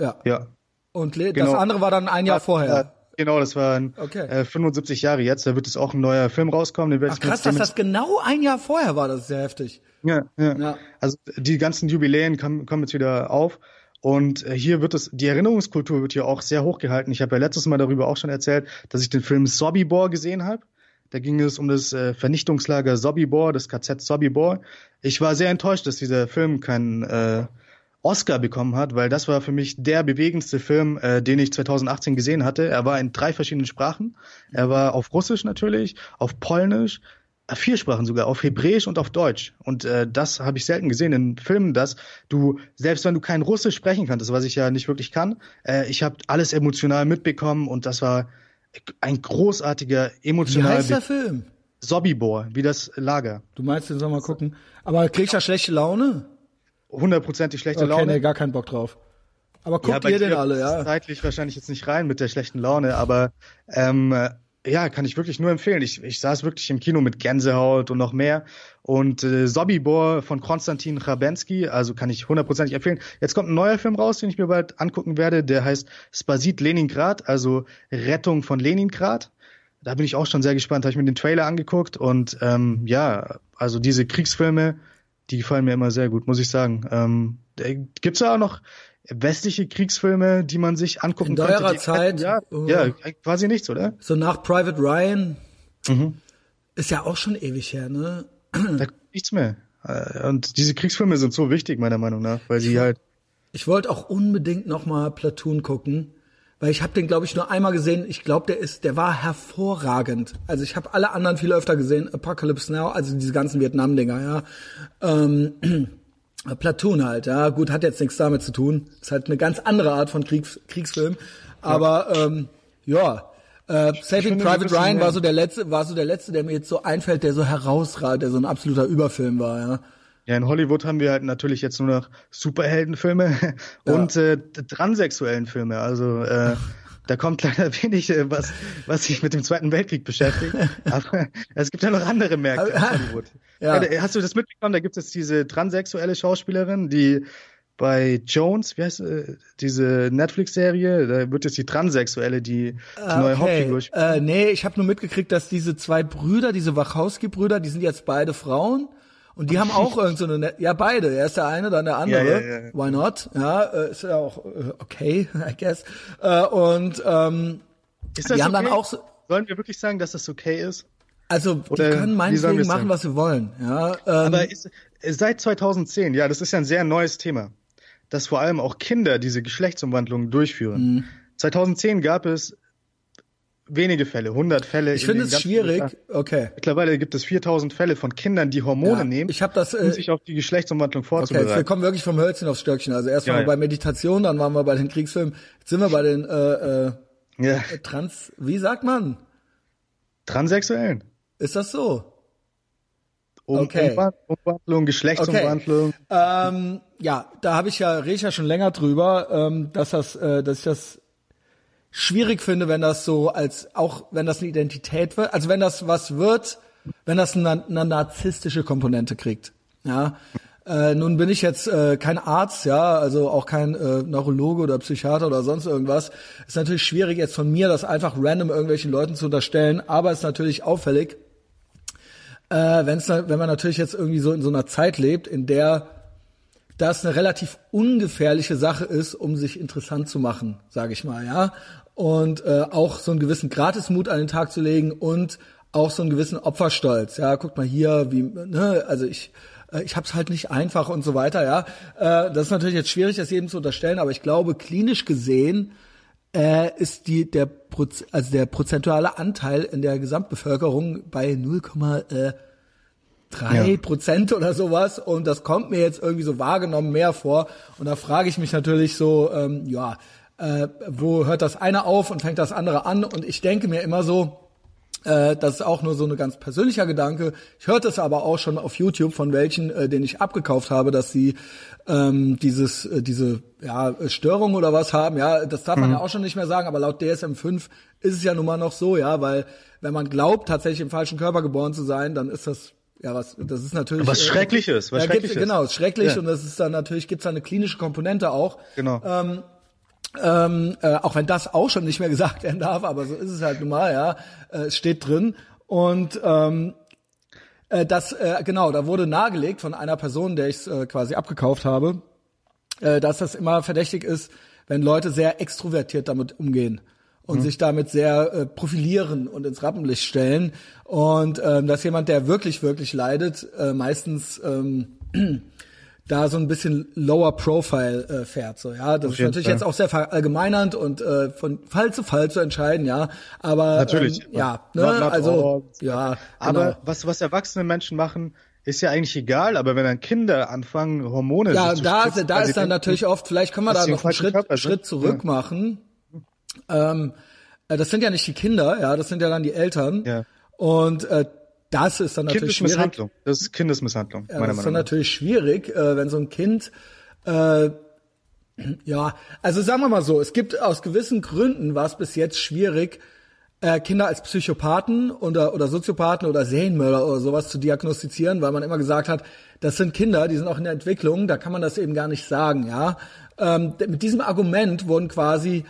Ja. Ja. Und Le genau. das andere war dann ein Jahr vorher. Genau, das waren okay. äh, 75 Jahre jetzt. Da wird es auch ein neuer Film rauskommen. Ach krass, dass das genau ein Jahr vorher war. Das ist sehr heftig. Ja, ja. ja. Also die ganzen Jubiläen kommen, kommen jetzt wieder auf. Und äh, hier wird es, die Erinnerungskultur wird hier auch sehr hochgehalten. Ich habe ja letztes Mal darüber auch schon erzählt, dass ich den Film Sobibor gesehen habe. Da ging es um das äh, Vernichtungslager Sobibor, das KZ Sobibor. Ich war sehr enttäuscht, dass dieser Film keinen äh, Oscar bekommen hat, weil das war für mich der bewegendste Film, äh, den ich 2018 gesehen hatte. Er war in drei verschiedenen Sprachen. Er war auf Russisch natürlich, auf Polnisch, äh, vier Sprachen sogar, auf Hebräisch und auf Deutsch. Und äh, das habe ich selten gesehen in Filmen, dass du, selbst wenn du kein Russisch sprechen kannst, was ich ja nicht wirklich kann, äh, ich habe alles emotional mitbekommen und das war ein großartiger, emotionaler. Wie heißt der Film? Sobibor, wie das Lager. Du meinst, den soll mal gucken. Aber kriegst du schlechte Laune? Hundertprozentig schlechte okay, Laune. Okay, nee, gar keinen Bock drauf. Aber guckt ja, ihr den alle, ja? Zeitlich wahrscheinlich jetzt nicht rein mit der schlechten Laune, aber ähm, ja, kann ich wirklich nur empfehlen. Ich, ich saß wirklich im Kino mit Gänsehaut und noch mehr. Und äh, Sobibor von Konstantin Chabensky, also kann ich hundertprozentig empfehlen. Jetzt kommt ein neuer Film raus, den ich mir bald angucken werde. Der heißt Spasit Leningrad, also Rettung von Leningrad. Da bin ich auch schon sehr gespannt. Habe ich mir den Trailer angeguckt und ähm, ja, also diese Kriegsfilme, die gefallen mir immer sehr gut, muss ich sagen. Ähm, gibt's da auch noch westliche Kriegsfilme, die man sich angucken In könnte. In Zeit. Ja, uh, ja, quasi nichts, oder? So nach Private Ryan. Mhm. Ist ja auch schon ewig her, ne? Da kommt nichts mehr. Äh, und diese Kriegsfilme sind so wichtig, meiner Meinung nach, weil sie halt. Ich wollte auch unbedingt noch mal Platoon gucken, weil ich habe den, glaube ich, nur einmal gesehen. Ich glaube, der ist, der war hervorragend. Also ich habe alle anderen viel öfter gesehen. Apocalypse Now, also diese ganzen Vietnam-Dinger, ja. Ähm, Platoon halt, ja, gut, hat jetzt nichts damit zu tun. Ist halt eine ganz andere Art von Kriegs Kriegsfilm. Aber ja. ähm, ja, äh, Saving Private Ryan war so der letzte, war so der letzte, der mir jetzt so einfällt, der so herausragt, der so ein absoluter Überfilm war, ja. Ja, in Hollywood haben wir halt natürlich jetzt nur noch Superheldenfilme ja. und äh, transsexuellen Filme. Also äh, da kommt leider wenig, äh, was, was sich mit dem Zweiten Weltkrieg beschäftigt. Aber es gibt ja noch andere Märkte in Hollywood. Ja. Hast du das mitbekommen? Da gibt es diese transsexuelle Schauspielerin, die bei Jones, wie heißt äh, diese Netflix-Serie, da wird jetzt die Transsexuelle, die, die okay. neue Hauptfigur. Äh, nee, ich habe nur mitgekriegt, dass diese zwei Brüder, diese Wachowski-Brüder, die sind jetzt beide Frauen. Und die haben auch irgend so eine, Net ja beide, er ist der eine, dann der andere. Ja, ja, ja. Why not? Ja, äh, ist ja auch äh, okay, I guess. Äh, und ähm, ist das die haben okay? dann auch so, Sollen wir wirklich sagen, dass das okay ist? Also Oder die können meinetwegen machen, was sie wollen. Ja, ähm, Aber ist, seit 2010, ja, das ist ja ein sehr neues Thema, dass vor allem auch Kinder diese Geschlechtsumwandlungen durchführen. Mhm. 2010 gab es wenige Fälle, 100 Fälle. Ich finde es schwierig. Jahr. Okay. Mittlerweile gibt es 4000 Fälle von Kindern, die Hormone ja, nehmen, ich hab das, um äh, sich auf die Geschlechtsumwandlung vorzubereiten. Okay, wir kommen wirklich vom Hölzchen aufs Stöckchen. Also erst ja, waren wir ja. bei Meditation, dann waren wir bei den Kriegsfilmen, jetzt sind wir bei den äh, äh, ja. Trans, wie sagt man? Transsexuellen. Ist das so? Um, okay. Umwandlung, Geschlechtsumwandlung. Okay. Ähm, ja, da habe ich ja, rede ich ja schon länger drüber, ähm, dass das, äh, dass ich das schwierig finde, wenn das so als, auch wenn das eine Identität wird, also wenn das was wird, wenn das eine, eine narzisstische Komponente kriegt. Ja. Äh, nun bin ich jetzt äh, kein Arzt, ja, also auch kein äh, Neurologe oder Psychiater oder sonst irgendwas. Ist natürlich schwierig jetzt von mir, das einfach random irgendwelchen Leuten zu unterstellen, aber ist natürlich auffällig, äh, wenn's, wenn man natürlich jetzt irgendwie so in so einer Zeit lebt, in der das eine relativ ungefährliche Sache ist, um sich interessant zu machen, sage ich mal, ja. Und äh, auch so einen gewissen Gratismut an den Tag zu legen und auch so einen gewissen Opferstolz. Ja, guckt mal hier, wie, ne, also ich, äh, ich habe es halt nicht einfach und so weiter, ja. Äh, das ist natürlich jetzt schwierig, das jedem zu unterstellen, aber ich glaube, klinisch gesehen äh, ist die der Proz also der prozentuale Anteil in der Gesamtbevölkerung bei 0, drei Prozent oder sowas. Und das kommt mir jetzt irgendwie so wahrgenommen mehr vor. Und da frage ich mich natürlich so, ähm, ja, äh, wo hört das eine auf und fängt das andere an? Und ich denke mir immer so, äh, das ist auch nur so ein ganz persönlicher Gedanke. Ich hörte es aber auch schon auf YouTube von welchen, äh, den ich abgekauft habe, dass sie ähm, dieses, äh, diese ja, Störung oder was haben. Ja, das darf man mhm. ja auch schon nicht mehr sagen, aber laut DSM-5 ist es ja nun mal noch so, ja, weil wenn man glaubt, tatsächlich im falschen Körper geboren zu sein, dann ist das ja, was, das ist natürlich. Was äh, Schreckliches, was ja, Schreckliches. Genau, schrecklich ja. und das ist dann natürlich, gibt's da eine klinische Komponente auch. Genau. Ähm, ähm, äh, auch wenn das auch schon nicht mehr gesagt werden darf, aber so ist es halt nun mal, ja. Äh, es steht drin. Und ähm, äh, das, äh, genau, da wurde nahegelegt von einer Person, der ich äh, quasi abgekauft habe, äh, dass das immer verdächtig ist, wenn Leute sehr extrovertiert damit umgehen und mhm. sich damit sehr äh, profilieren und ins Rappenlicht stellen. Und ähm, dass jemand, der wirklich, wirklich leidet, äh, meistens ähm, da so ein bisschen lower profile äh, fährt. So, ja, das ist natürlich Fall. jetzt auch sehr verallgemeinernd und äh, von Fall zu Fall zu entscheiden, ja. Aber natürlich, ähm, ja, ne, not, not also ja. Aber genau. was was erwachsene Menschen machen, ist ja eigentlich egal, aber wenn dann Kinder anfangen, Hormone ja, zu da, spritzen, da ist dann natürlich oft, vielleicht können wir da noch einen Schritt, Schritt zurück ja. machen. Ähm, äh, das sind ja nicht die Kinder, ja, das sind ja dann die Eltern. Ja. Und äh, das ist dann natürlich schwierig. Das ist Kindesmisshandlung, meiner Meinung nach. Das ist dann natürlich schwierig, äh, wenn so ein Kind äh, ja, also sagen wir mal so, es gibt aus gewissen Gründen war es bis jetzt schwierig, äh, Kinder als Psychopathen oder, oder Soziopathen oder Serienmörder oder sowas zu diagnostizieren, weil man immer gesagt hat, das sind Kinder, die sind auch in der Entwicklung, da kann man das eben gar nicht sagen, ja. Ähm, mit diesem Argument wurden quasi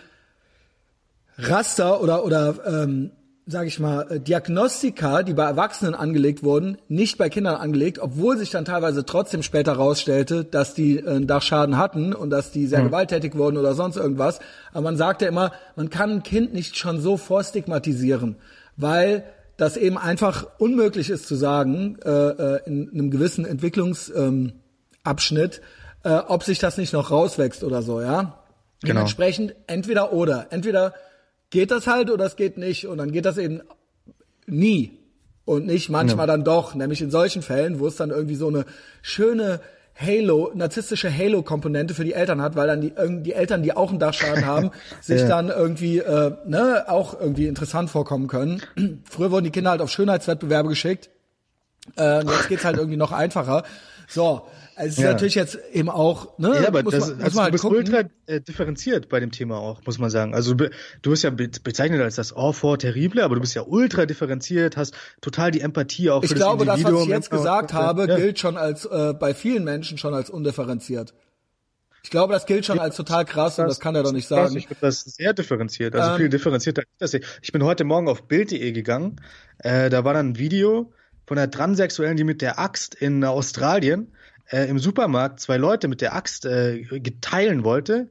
Raster oder oder ähm, sage ich mal, äh, Diagnostika, die bei Erwachsenen angelegt wurden, nicht bei Kindern angelegt, obwohl sich dann teilweise trotzdem später herausstellte, dass die äh, einen Dachschaden hatten und dass die sehr mhm. gewalttätig wurden oder sonst irgendwas. Aber man sagt ja immer, man kann ein Kind nicht schon so vorstigmatisieren, weil das eben einfach unmöglich ist zu sagen, äh, äh in einem gewissen Entwicklungsabschnitt, ähm, äh, ob sich das nicht noch rauswächst oder so, ja. Genau. Dementsprechend entweder oder. Entweder geht das halt oder es geht nicht. Und dann geht das eben nie. Und nicht manchmal ja. dann doch. Nämlich in solchen Fällen, wo es dann irgendwie so eine schöne Halo, narzisstische Halo-Komponente für die Eltern hat, weil dann die, die Eltern, die auch einen Dachschaden haben, sich ja. dann irgendwie, äh, ne, auch irgendwie interessant vorkommen können. Früher wurden die Kinder halt auf Schönheitswettbewerbe geschickt. Äh, jetzt geht's halt irgendwie noch einfacher. So, also es ist ja. natürlich jetzt eben auch, ne? Ja, aber das, man, also halt du bist gucken. ultra äh, differenziert bei dem Thema auch, muss man sagen. Also du bist ja bezeichnet als das Enfant terrible, aber du bist ja ultra differenziert, hast total die Empathie auch ich für das glaube, Individuum. Ich glaube, das, was ich jetzt gesagt habe, ja. gilt schon als äh, bei vielen Menschen schon als undifferenziert. Ich glaube, das gilt schon als total krass das, und das kann er doch nicht sagen. Ich finde das sehr differenziert, also ähm, viel differenzierter. Ich bin heute Morgen auf Bild.de gegangen, äh, da war dann ein Video von einer Transsexuellen, die mit der Axt in Australien äh, im Supermarkt zwei Leute mit der Axt äh, teilen wollte.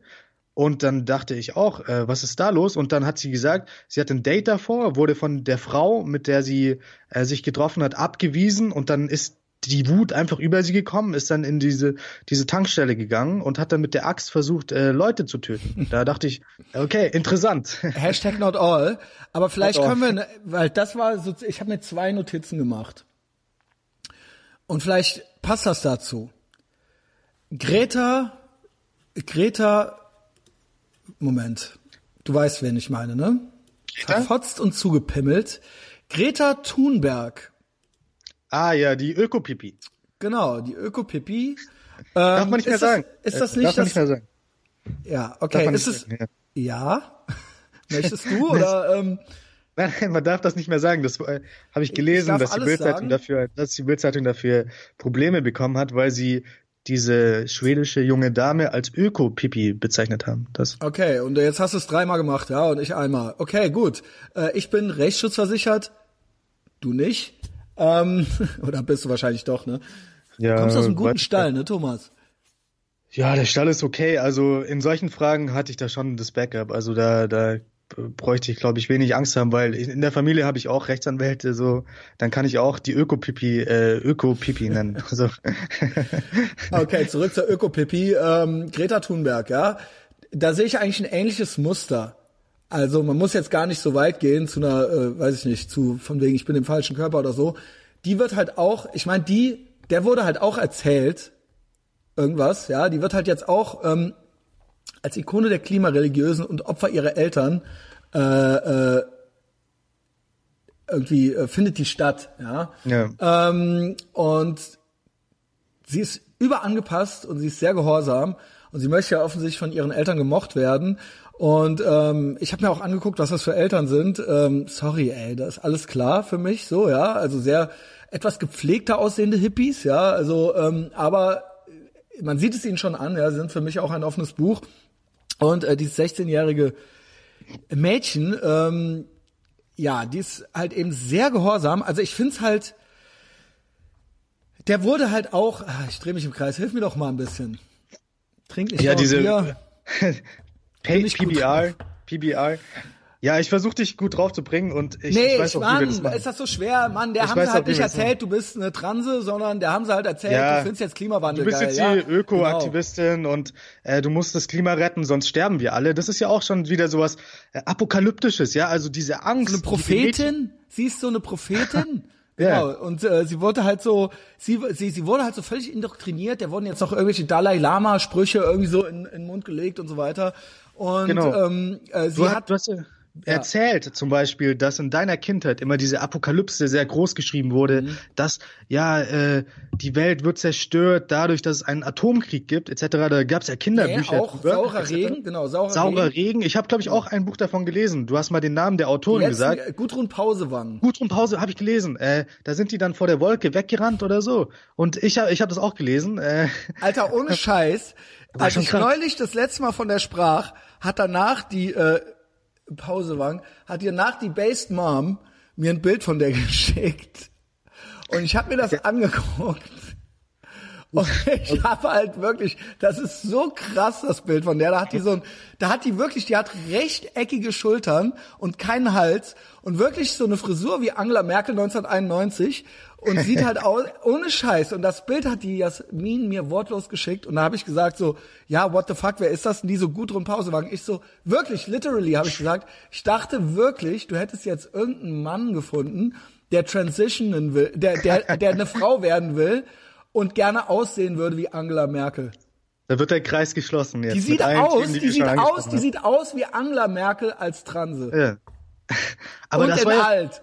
Und dann dachte ich auch, äh, was ist da los? Und dann hat sie gesagt, sie hat ein Date davor, wurde von der Frau, mit der sie äh, sich getroffen hat, abgewiesen und dann ist die Wut einfach über sie gekommen, ist dann in diese, diese Tankstelle gegangen und hat dann mit der Axt versucht, äh, Leute zu töten. Da dachte ich, okay, interessant. Hashtag not all. Aber vielleicht können wir, ne, weil das war so, ich habe mir zwei Notizen gemacht. Und vielleicht passt das dazu. Greta, Greta, Moment, du weißt, wen ich meine, ne? Greta? Verfotzt und zugepimmelt. Greta Thunberg. Ah ja, die Ökopipi. Genau, die Ökopipi. Ähm, Darf man nicht mehr das, sagen. Ist das nicht Darf man nicht mehr sagen. Ja, okay. Ist es, sagen, ja. ja? Möchtest du oder? Ähm, Nein, nein, man darf das nicht mehr sagen. Das äh, habe ich gelesen, ich dass die Bildzeitung dafür, dass die Bildzeitung dafür Probleme bekommen hat, weil sie diese schwedische junge Dame als Öko-Pipi bezeichnet haben. Das. Okay, und jetzt hast du es dreimal gemacht, ja, und ich einmal. Okay, gut. Äh, ich bin rechtsschutzversichert. Du nicht. Ähm, oder bist du wahrscheinlich doch, ne? Ja, du kommst aus einem guten Stall, ne, Thomas? Ja, der Stall ist okay. Also in solchen Fragen hatte ich da schon das Backup. Also da, da bräuchte ich, glaube ich, wenig Angst haben, weil in der Familie habe ich auch Rechtsanwälte, so dann kann ich auch die Öko-Pipi äh, Öko-Pipi nennen. So. okay, zurück zur Öko-Pipi. Ähm, Greta Thunberg, ja. Da sehe ich eigentlich ein ähnliches Muster. Also man muss jetzt gar nicht so weit gehen zu einer, äh, weiß ich nicht, zu von wegen ich bin im falschen Körper oder so. die wird halt auch, ich meine, die, der wurde halt auch erzählt, irgendwas, ja, die wird halt jetzt auch ähm, als Ikone der Klimareligiösen und Opfer ihrer Eltern äh, äh, irgendwie äh, findet die statt, ja. Ja. Ähm, und sie ist überangepasst und sie ist sehr gehorsam und sie möchte ja offensichtlich von ihren Eltern gemocht werden. Und ähm, ich habe mir auch angeguckt, was das für Eltern sind. Ähm, sorry, ey, da ist alles klar für mich, so ja, also sehr etwas gepflegter aussehende Hippies, ja, also ähm, aber man sieht es ihnen schon an, ja, sie sind für mich auch ein offenes Buch. Und äh, dieses 16-jährige Mädchen, ähm, ja, die ist halt eben sehr gehorsam. Also ich find's halt, der wurde halt auch, ah, ich drehe mich im Kreis, hilf mir doch mal ein bisschen. Trink nicht Ja, diese Bier. PBR, PBR. Ja, ich versuche dich gut drauf zu bringen und ich, Nee, ich weiß auch, wie wir Mann, das machen. ist das so schwer, Mann. Der Ich haben sie halt auch, nicht erzählt, du bist eine Transe, sondern der haben sie halt erzählt, Ja. du findest jetzt Klimawandel Du bist geil. jetzt ja? die Genau. Öko-Aktivistin und äh, du musst das Klima retten, sonst sterben wir alle. Das ist ja auch schon wieder sowas äh, apokalyptisches, ja, also diese Angst. Eine Prophetin? Sie ist so eine Prophetin? Ja. Genau. Und äh, sie wurde halt so, sie, sie, sie wurde halt so völlig indoktriniert. Der wurden jetzt noch irgendwelche Dalai Lama Sprüche irgendwie so in, in den Mund gelegt und so weiter. Und Genau. ähm, äh, sie Du, hat, hat, du hast ja erzählt zum Beispiel, dass in deiner Kindheit immer diese Apokalypse sehr groß geschrieben wurde, Mhm. dass ja äh, die Welt wird zerstört dadurch, dass es einen Atomkrieg gibt, etc. Da gab es ja Kinderbücher. auch drüber, saurer etc. Regen, genau, saurer, Saurer Regen. Regen. Ich habe, glaube ich, auch ein Buch davon gelesen. Du hast mal den Namen der Autorin Letzten, gesagt. äh, Gudrun Pausewang. Gudrun Pause habe ich gelesen. Äh, da sind die dann vor der Wolke weggerannt oder so. Und ich habe ich hab das auch gelesen. Äh, Alter, ohne Scheiß. Als ich neulich das letzte Mal von der sprach, hat danach die äh, Pausewang, hat ihr nach die Based Mom mir ein Bild von der geschickt. Und ich habe mir das angeguckt. Und ich habe halt wirklich, das ist so krass, das Bild von der. Da hat die so ein, da hat die wirklich, die hat rechteckige Schultern und keinen Hals und wirklich so eine Frisur wie Angela Merkel 1991 und sieht halt aus, ohne Scheiß. Und das Bild hat die Jasmin mir wortlos geschickt und da habe ich gesagt so, ja, what the fuck, wer ist das? Und die so gut drum Pausewagen. Ich so, wirklich, literally habe ich gesagt, ich dachte wirklich, du hättest jetzt irgendeinen Mann gefunden, der transitionen will, der, der, der eine Frau werden will und gerne aussehen würde wie Angela Merkel. da wird der Kreis geschlossen jetzt. Die sieht aus, Themen, die, wir sieht aus, die sieht aus wie Angela Merkel als Transe. Ja. Aber und das war ja, alt.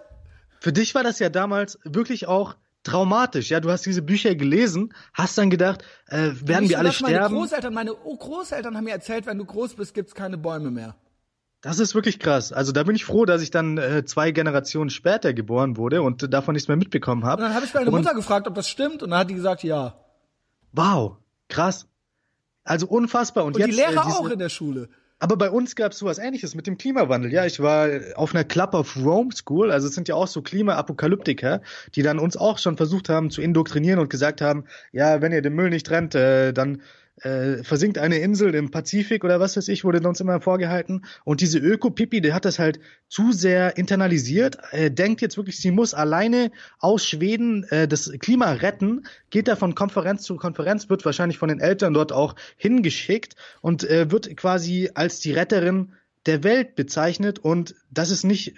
für dich war das ja damals wirklich auch traumatisch. Ja, du hast diese Bücher gelesen, hast dann gedacht, äh, werden wir alle das, Meine sterben? Großeltern, meine Großeltern haben mir erzählt, wenn du groß bist, gibt's keine Bäume mehr. Das ist wirklich krass. Also da bin ich froh, dass ich dann äh, zwei Generationen später geboren wurde und davon nichts mehr mitbekommen Und habe. dann habe ich meine Und- Mutter gefragt, ob das stimmt, und dann hat die gesagt, ja. Wow, krass. Also unfassbar. Und, Und jetzt, die Lehrer äh, diese, auch in der Schule. Aber bei uns gab es sowas ähnliches mit dem Klimawandel. Ja, ich war auf einer Club of Rome School, also es sind ja auch so Klimaapokalyptiker, die dann uns auch schon versucht haben zu indoktrinieren und gesagt haben, ja, wenn ihr den Müll nicht trennt, äh, dann äh, versinkt eine Insel im Pazifik oder was weiß ich, wurde uns immer vorgehalten. Und diese Öko-Pipi, der hat das halt zu sehr internalisiert, äh, denkt jetzt wirklich, sie muss alleine aus Schweden äh, das Klima retten, geht da von Konferenz zu Konferenz, wird wahrscheinlich von den Eltern dort auch hingeschickt und äh, wird quasi als die Retterin der Welt bezeichnet und das ist nicht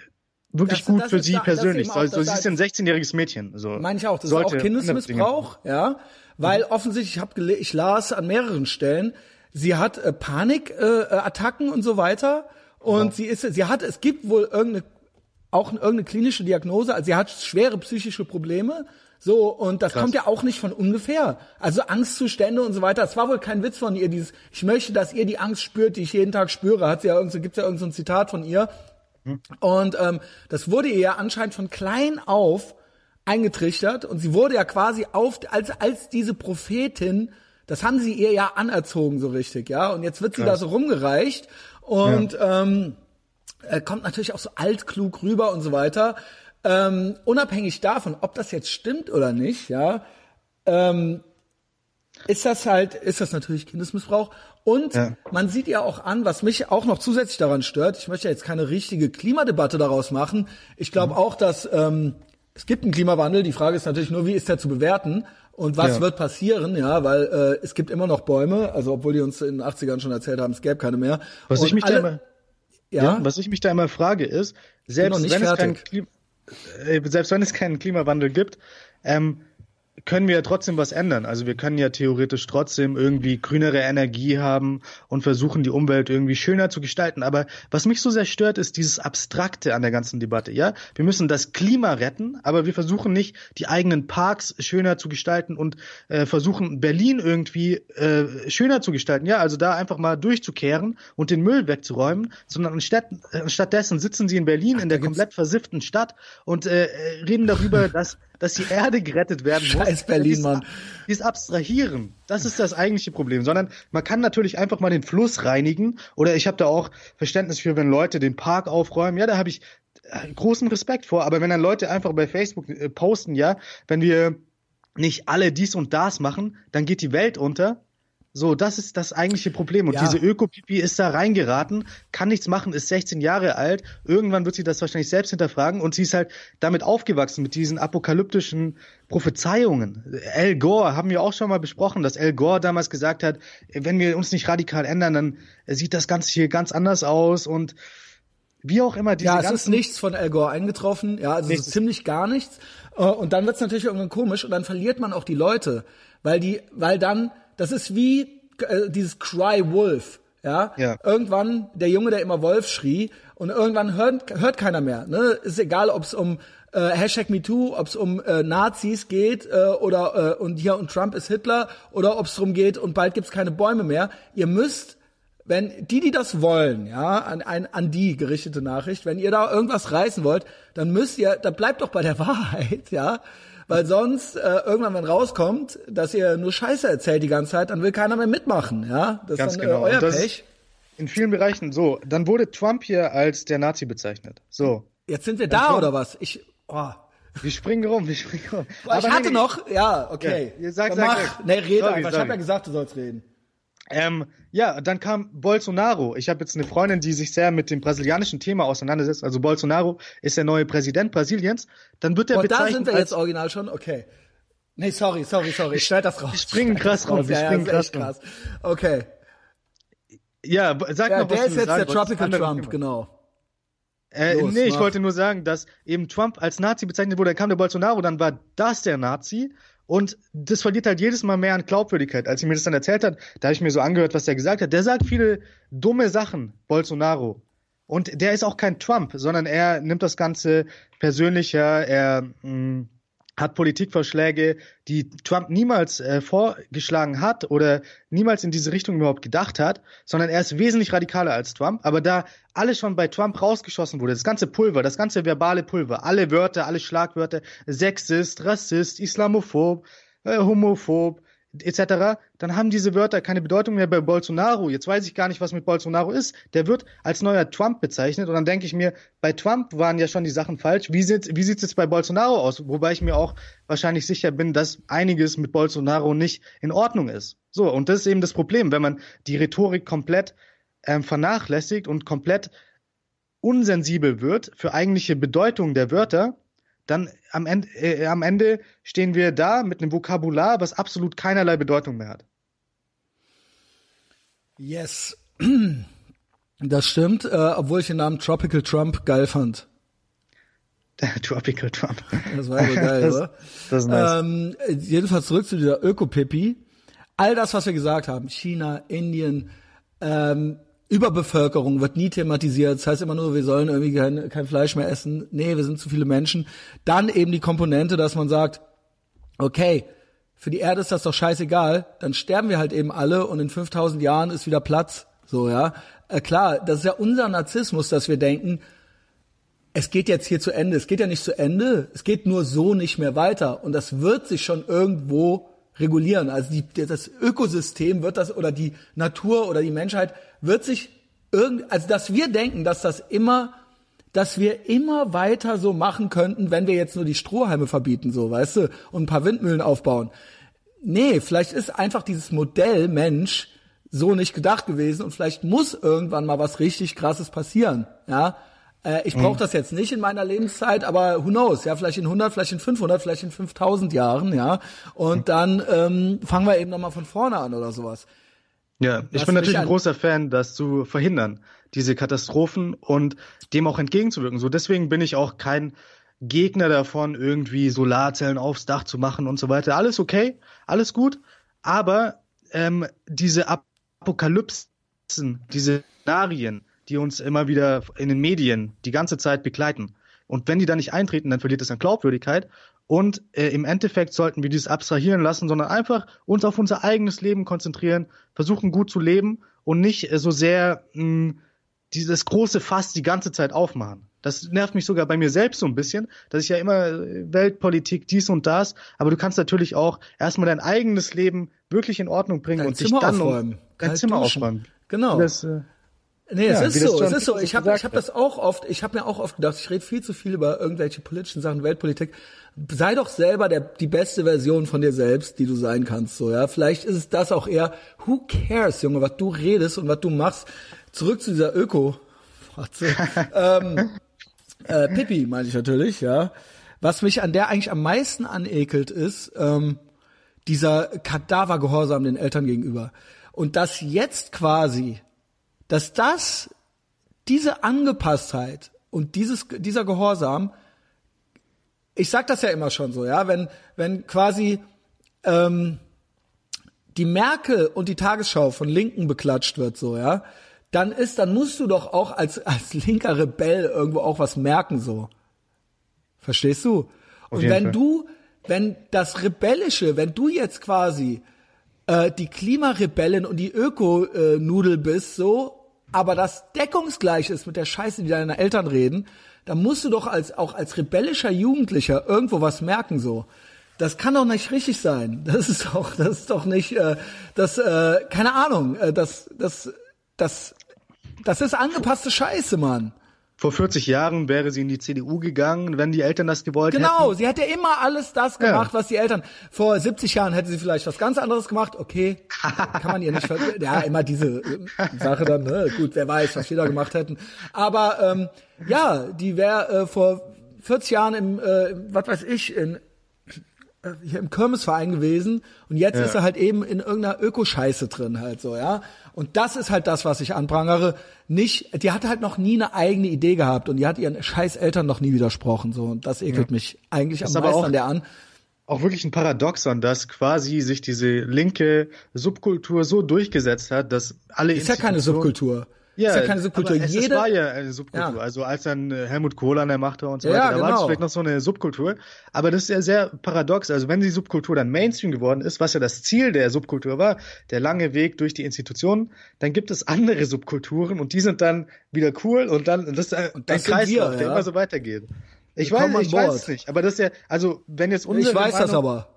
wirklich Das- gut das für ist sie da- ist persönlich. auch So, sie ist ein als- 16-jähriges Mädchen. So. Meine ich auch. Das ist Sollte auch Kindesmissbrauch, ja. Weil offensichtlich, ich, hab gele- ich las an mehreren Stellen, sie hat äh, Panikattacken äh, und so weiter. Und sie ist, sie hat, es gibt wohl irgendeine, auch irgendeine klinische Diagnose, also sie hat schwere psychische Probleme. So, und das Krass. kommt ja auch nicht von ungefähr. Also Angstzustände und so weiter. Es war wohl kein Witz von ihr, dieses, ich möchte, dass ihr die Angst spürt, die ich jeden Tag spüre. Hat sie ja irgend, so- gibt's ja irgend so ein Zitat von ihr. Und ähm, das wurde ihr ja anscheinend von klein auf eingetrichtert und sie wurde ja quasi auf als als diese Prophetin, das haben sie ihr ja anerzogen so richtig, ja. Und jetzt wird sie da so rumgereicht und ähm, äh, kommt natürlich auch so altklug rüber und so weiter. Ähm, unabhängig davon, ob das jetzt stimmt oder nicht, ja, ähm, ist das halt, ist das natürlich Kindesmissbrauch. Und Ja. man sieht ja auch an, was mich auch noch zusätzlich daran stört. Ich möchte ja jetzt keine richtige Klimadebatte daraus machen. Ich glaube auch, dass ähm, es gibt einen Klimawandel. Die Frage ist natürlich nur, wie ist der zu bewerten und was Ja. wird passieren? Ja, weil äh, es gibt immer noch Bäume. Also obwohl die uns in den 80ern schon erzählt haben, es gäbe keine mehr. Was und ich mich da alle- immer, ja, ja, was ich mich da immer frage ist, noch selbst nicht wenn es keinen fertig. Klim äh, selbst wenn es keinen Klimawandel gibt, ähm, können wir ja trotzdem was ändern. Also wir können ja theoretisch trotzdem irgendwie grünere Energie haben und versuchen, die Umwelt irgendwie schöner zu gestalten. Aber was mich so sehr stört, ist dieses Abstrakte an der ganzen Debatte. Ja, wir müssen das Klima retten, aber wir versuchen nicht, die eigenen Parks schöner zu gestalten und äh, versuchen, Berlin irgendwie äh, schöner zu gestalten. Ja, also da einfach mal durchzukehren und den Müll wegzuräumen, sondern anstatt, äh, stattdessen sitzen sie in Berlin Ach, in der komplett versifften Stadt und äh, reden darüber, dass dass die Erde gerettet werden muss. Scheiß Berlin, Mann. Dieses Abstrahieren, das ist das eigentliche Problem. Sondern man kann natürlich einfach mal den Fluss reinigen. Oder ich habe da auch Verständnis für, wenn Leute den Park aufräumen. Ja, da habe ich äh, großen Respekt vor. Aber wenn dann Leute einfach bei Facebook äh, posten, ja, wenn wir nicht alle dies und das machen, dann geht die Welt unter. So, das ist das eigentliche Problem. Und ja. diese Ökopipi ist da reingeraten, kann nichts machen, ist 16 Jahre alt. Irgendwann wird sie das wahrscheinlich selbst hinterfragen und sie ist halt damit aufgewachsen, mit diesen apokalyptischen Prophezeiungen. Al Gore haben wir auch schon mal besprochen, dass Al Gore damals gesagt hat, wenn wir uns nicht radikal ändern, dann sieht das Ganze hier ganz anders aus und wie auch immer diese Ja, es ist nichts von Al Gore eingetroffen, ja, also so ziemlich gar nichts. Äh, und dann wird's natürlich irgendwann komisch und dann verliert man auch die Leute, weil die, weil dann das ist wie äh, dieses Cry Wolf. Ja? ja. Irgendwann der Junge, der immer Wolf schrie, und irgendwann hört, hört keiner mehr. Ne? Ist egal, ob es um äh, Hashtag MeToo, ob es um äh, Nazis geht äh, oder äh, und hier und Trump ist Hitler oder ob es darum geht und bald gibt's keine Bäume mehr. Ihr müsst, wenn die, die das wollen, ja, an, an, an die gerichtete Nachricht, wenn ihr da irgendwas reißen wollt, dann müsst ihr, da bleibt doch bei der Wahrheit, ja. Weil sonst äh, irgendwann, wenn rauskommt, dass ihr nur Scheiße erzählt die ganze Zeit, dann will keiner mehr mitmachen. Ja, das Ganz ist dann äh, genau. äh, euer Pech. In vielen Bereichen so. Dann wurde Trump hier als der Nazi bezeichnet. So. Jetzt sind wir da Trump, oder was? Ich. Oh. Wir springen rum, wir springen rum. Aber ich hatte nee, noch, ja, okay. Ja, sag, sag, mach, sag. Nee, rede sorry, einfach. Ich habe ja gesagt, du sollst reden. Ähm, ja, dann kam Bolsonaro. Ich habe jetzt eine Freundin, die sich sehr mit dem brasilianischen Thema auseinandersetzt. Also Bolsonaro ist der neue Präsident Brasiliens. Dann wird er oh, bezeichnet da sind wir jetzt original schon. Okay. Nee, sorry, sorry, sorry. Ich schneide das raus. Wir springen krass rum. Wir ja, springen ja, krass, krass Okay. Ja, sag ja, mal, was der ist jetzt der Tropical Trump, genau. Äh, Los, nee, mach. ich wollte nur sagen, dass eben Trump als Nazi bezeichnet wurde, dann kam der Bolsonaro, dann war das der Nazi und das verliert halt jedes Mal mehr an Glaubwürdigkeit. Als sie mir das dann erzählt hat, da habe ich mir so angehört, was der gesagt hat. Der sagt viele dumme Sachen, Bolsonaro. Und der ist auch kein Trump, sondern er nimmt das Ganze persönlicher, er mh, mm, hat Politikvorschläge, die Trump niemals äh, vorgeschlagen hat oder niemals in diese Richtung überhaupt gedacht hat, sondern er ist wesentlich radikaler als Trump. Aber da alles schon bei Trump rausgeschossen wurde, das ganze Pulver, das ganze verbale Pulver, alle Wörter, alle Schlagwörter, Sexist, Rassist, Islamophob, äh, Homophob, etc., dann haben diese Wörter keine Bedeutung mehr bei Bolsonaro. Jetzt weiß ich gar nicht, was mit Bolsonaro ist. Der wird als neuer Trump bezeichnet und dann denke ich mir, bei Trump waren ja schon die Sachen falsch. Wie sieht wie sieht's jetzt bei Bolsonaro aus? Wobei ich mir auch wahrscheinlich sicher bin, dass einiges mit Bolsonaro nicht in Ordnung ist. So, und das ist eben das Problem, wenn man die Rhetorik komplett ähm, vernachlässigt und komplett unsensibel wird für eigentliche Bedeutung der Wörter, dann am Ende, äh, am Ende stehen wir da mit einem Vokabular, was absolut keinerlei Bedeutung mehr hat. Yes. Das stimmt, äh, obwohl ich den Namen Tropical Trump geil fand. Tropical Trump. Das war aber geil, das, oder? Das ist nice. Ähm, jedenfalls zurück zu dieser Ökopipi. All das, was wir gesagt haben, China, Indien, ähm, Überbevölkerung wird nie thematisiert. Das heißt immer nur, wir sollen irgendwie kein, kein Fleisch mehr essen. Nee, wir sind zu viele Menschen. Dann eben die Komponente, dass man sagt, okay, für die Erde ist das doch scheißegal, dann sterben wir halt eben alle und in 5000 Jahren ist wieder Platz. So, ja. Äh, klar, das ist ja unser Narzissmus, dass wir denken, es geht jetzt hier zu Ende. Es geht ja nicht zu Ende. Es geht nur so nicht mehr weiter. Und das wird sich schon irgendwo regulieren. Also die, das Ökosystem wird das oder die Natur oder die Menschheit wird sich irgend, also dass wir denken, dass das immer, dass wir immer weiter so machen könnten, wenn wir jetzt nur die Strohhalme verbieten, so, weißt du, und ein paar Windmühlen aufbauen. Nee, vielleicht ist einfach dieses Modell Mensch so nicht gedacht gewesen und vielleicht muss irgendwann mal was richtig krasses passieren, ja. Äh, ich brauche das jetzt nicht in meiner Lebenszeit, aber who knows, ja, vielleicht in 100, vielleicht in 500, vielleicht in 5000 Jahren, ja. Und dann ähm, fangen wir eben nochmal von vorne an oder sowas. Ja, ich bin natürlich ein großer Fan, das zu verhindern, diese Katastrophen und dem auch entgegenzuwirken. So deswegen bin ich auch kein Gegner davon, irgendwie Solarzellen aufs Dach zu machen und so weiter. Alles okay, alles gut. Aber ähm, diese Apokalypsen, diese Szenarien, die uns immer wieder in den Medien die ganze Zeit begleiten. Und wenn die dann nicht eintreten, dann verliert es an Glaubwürdigkeit. Und äh, im Endeffekt sollten wir dieses abstrahieren lassen, sondern einfach uns auf unser eigenes Leben konzentrieren, versuchen gut zu leben und nicht äh, so sehr mh, dieses große Fass die ganze Zeit aufmachen. Das nervt mich sogar bei mir selbst so ein bisschen, dass ich ja immer äh, Weltpolitik, dies und das, aber du kannst natürlich auch erstmal dein eigenes Leben wirklich in Ordnung bringen dein und Zimmer dich dann aufräumen. um dein Zimmer duschen. aufräumen. Genau. Das, äh, Nee, Ja, es ist das so, es ist so. Ich habe ich hab das auch oft, ich habe mir auch oft gedacht, ich rede viel zu viel über irgendwelche politischen Sachen, Weltpolitik. Sei doch selber der, die beste Version von dir selbst, die du sein kannst, so, ja. Vielleicht ist es das auch eher, who cares, Junge, was du redest und was du machst. Zurück zu dieser Öko. Ähm, äh, Pippi meine ich natürlich, ja. Was mich an der eigentlich am meisten anekelt ist, ähm, dieser Kadavergehorsam den Eltern gegenüber. Und dass jetzt quasi, dass das, diese Angepasstheit und dieses, dieser Gehorsam, ich sag das ja immer schon so, ja, wenn, wenn quasi ähm, die Merkel und die Tagesschau von Linken beklatscht wird, so, ja, dann ist, dann musst du doch auch als, als linker Rebell irgendwo auch was merken, so. Verstehst du? Und wenn Fall. du, wenn das Rebellische, wenn du jetzt quasi äh, die Klimarebellin und die Öko-Nudel bist, so, aber das deckungsgleich ist mit der Scheiße, die deine Eltern reden, dann musst du doch als, auch als rebellischer Jugendlicher irgendwo was merken, so. Das kann doch nicht richtig sein. Das ist doch, das ist doch nicht, äh, das, äh, keine Ahnung, äh, das, das, das, das ist angepasste Scheiße, Mann. Vor 40 Jahren wäre sie in die CDU gegangen, wenn die Eltern das gewollt Genau, hätten. sie hat ja immer alles das gemacht, was die Eltern. Vor 70 Jahren hätte sie vielleicht was ganz anderes gemacht. Okay, kann man ihr nicht. ver- Ja, immer diese äh, Sache dann. Ne? Gut, wer weiß, was wir da gemacht hätten. Aber ähm, ja, die wäre äh, vor 40 Jahren im, äh, was weiß ich, in hier im Kirmesverein gewesen und jetzt Ja. ist er halt eben in irgendeiner Ökoscheiße drin halt so, ja. Und das ist halt das, was ich anprangere. Nicht, die hatte halt noch nie eine eigene Idee gehabt und die hat ihren scheiß Eltern noch nie widersprochen so und das ekelt mich eigentlich Das am meisten an der an. Auch wirklich ein Paradoxon, dass quasi sich diese linke Subkultur so durchgesetzt hat, dass alle Ist ja keine Subkultur. Ja, ist ja keine Subkultur. Es, Jede, es war ja eine Subkultur. Ja. Also als dann äh, Helmut Kohl an der Macht war und so Ja, weiter, da war es genau. vielleicht noch so eine Subkultur. Aber das ist ja sehr paradox. Also wenn die Subkultur dann Mainstream geworden ist, was ja das Ziel der Subkultur war, der lange Weg durch die Institutionen, dann gibt es andere Subkulturen und die sind dann wieder cool und dann das ist ein, Und das ein Kreislauf, wir, der ja. immer so weitergeht. Ich weiß, ich weiß es nicht, aber das ist ja, also wenn jetzt unsere ich weiß Meinung, das aber.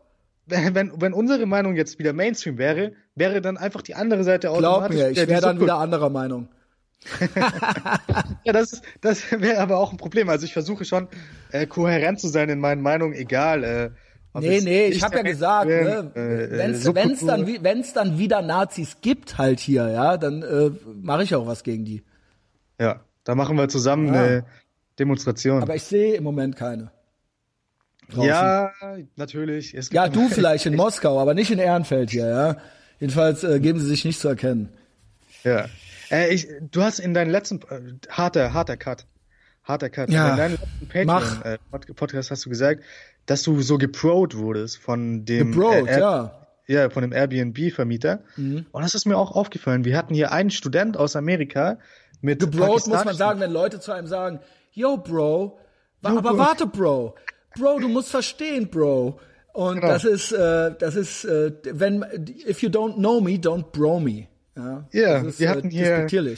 wenn, wenn, unsere Meinung jetzt wieder Mainstream wäre, wäre dann einfach die andere Seite Glaub automatisch mir, wieder ich die wäre dann wieder anderer Meinung. Ja, das, das wäre aber auch ein Problem. Also ich versuche schon äh, kohärent zu sein in meinen Meinungen, egal. Äh, Nee, nee, ich habe ja gesagt, ne, Mainstream, äh, äh, wenn's, dann, wenn's dann wieder Nazis gibt halt hier, ja, dann äh, mache ich auch was gegen die. Ja, da machen wir zusammen Ja. eine Demonstration. Aber ich sehe im Moment keine. Draußen. ja, natürlich. Ja, du vielleicht in Moskau, aber nicht in Ehrenfeld hier, ja. Jedenfalls äh, geben sie sich nicht zu erkennen. Ja. Äh, ich, du hast in deinem letzten äh, harter, harter Cut. Harter Cut. Ja, in deinem letzten mach. Patreon äh, hast du gesagt, dass du so geprot wurdest von dem Gebrot, äh, ja. ja, von dem Airbnb-Vermieter. Mhm. Und das ist mir auch aufgefallen. Wir hatten hier einen Student aus Amerika mit Gebrot muss man sagen, wenn Leute zu einem sagen, yo, Bro, Yo, aber Bro. warte, Bro. Bro, du musst verstehen, Bro. Und Genau. das ist, äh, das ist, äh, wenn, if you don't know me, don't bro me. Ja, das ist, wir hatten äh, hier-.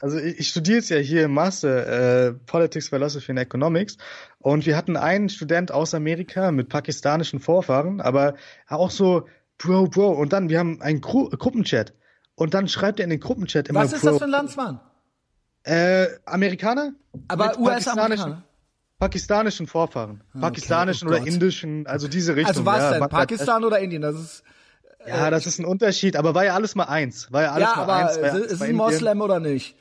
Also ich, ich studiere jetzt ja hier im Master äh, Politics, Philosophy and Economics und wir hatten einen Student aus Amerika mit pakistanischen Vorfahren, aber auch so Bro, Bro und dann wir haben einen Gru Gruppenchat und dann schreibt er in den Gruppenchat immer Was ist Bro. das für ein Landsmann? Äh, Amerikaner? Aber US-Amerikaner? Pakistanischen Vorfahren. Pakistanischen oh oder indischen, also diese Richtung. Also was ja, denn? Pakistan oder Indien? Das ist, Ja, das ist ein Unterschied, aber war ja alles mal eins. War ja alles ja, mal aber eins. war ist, es ein. Moslem oder nicht?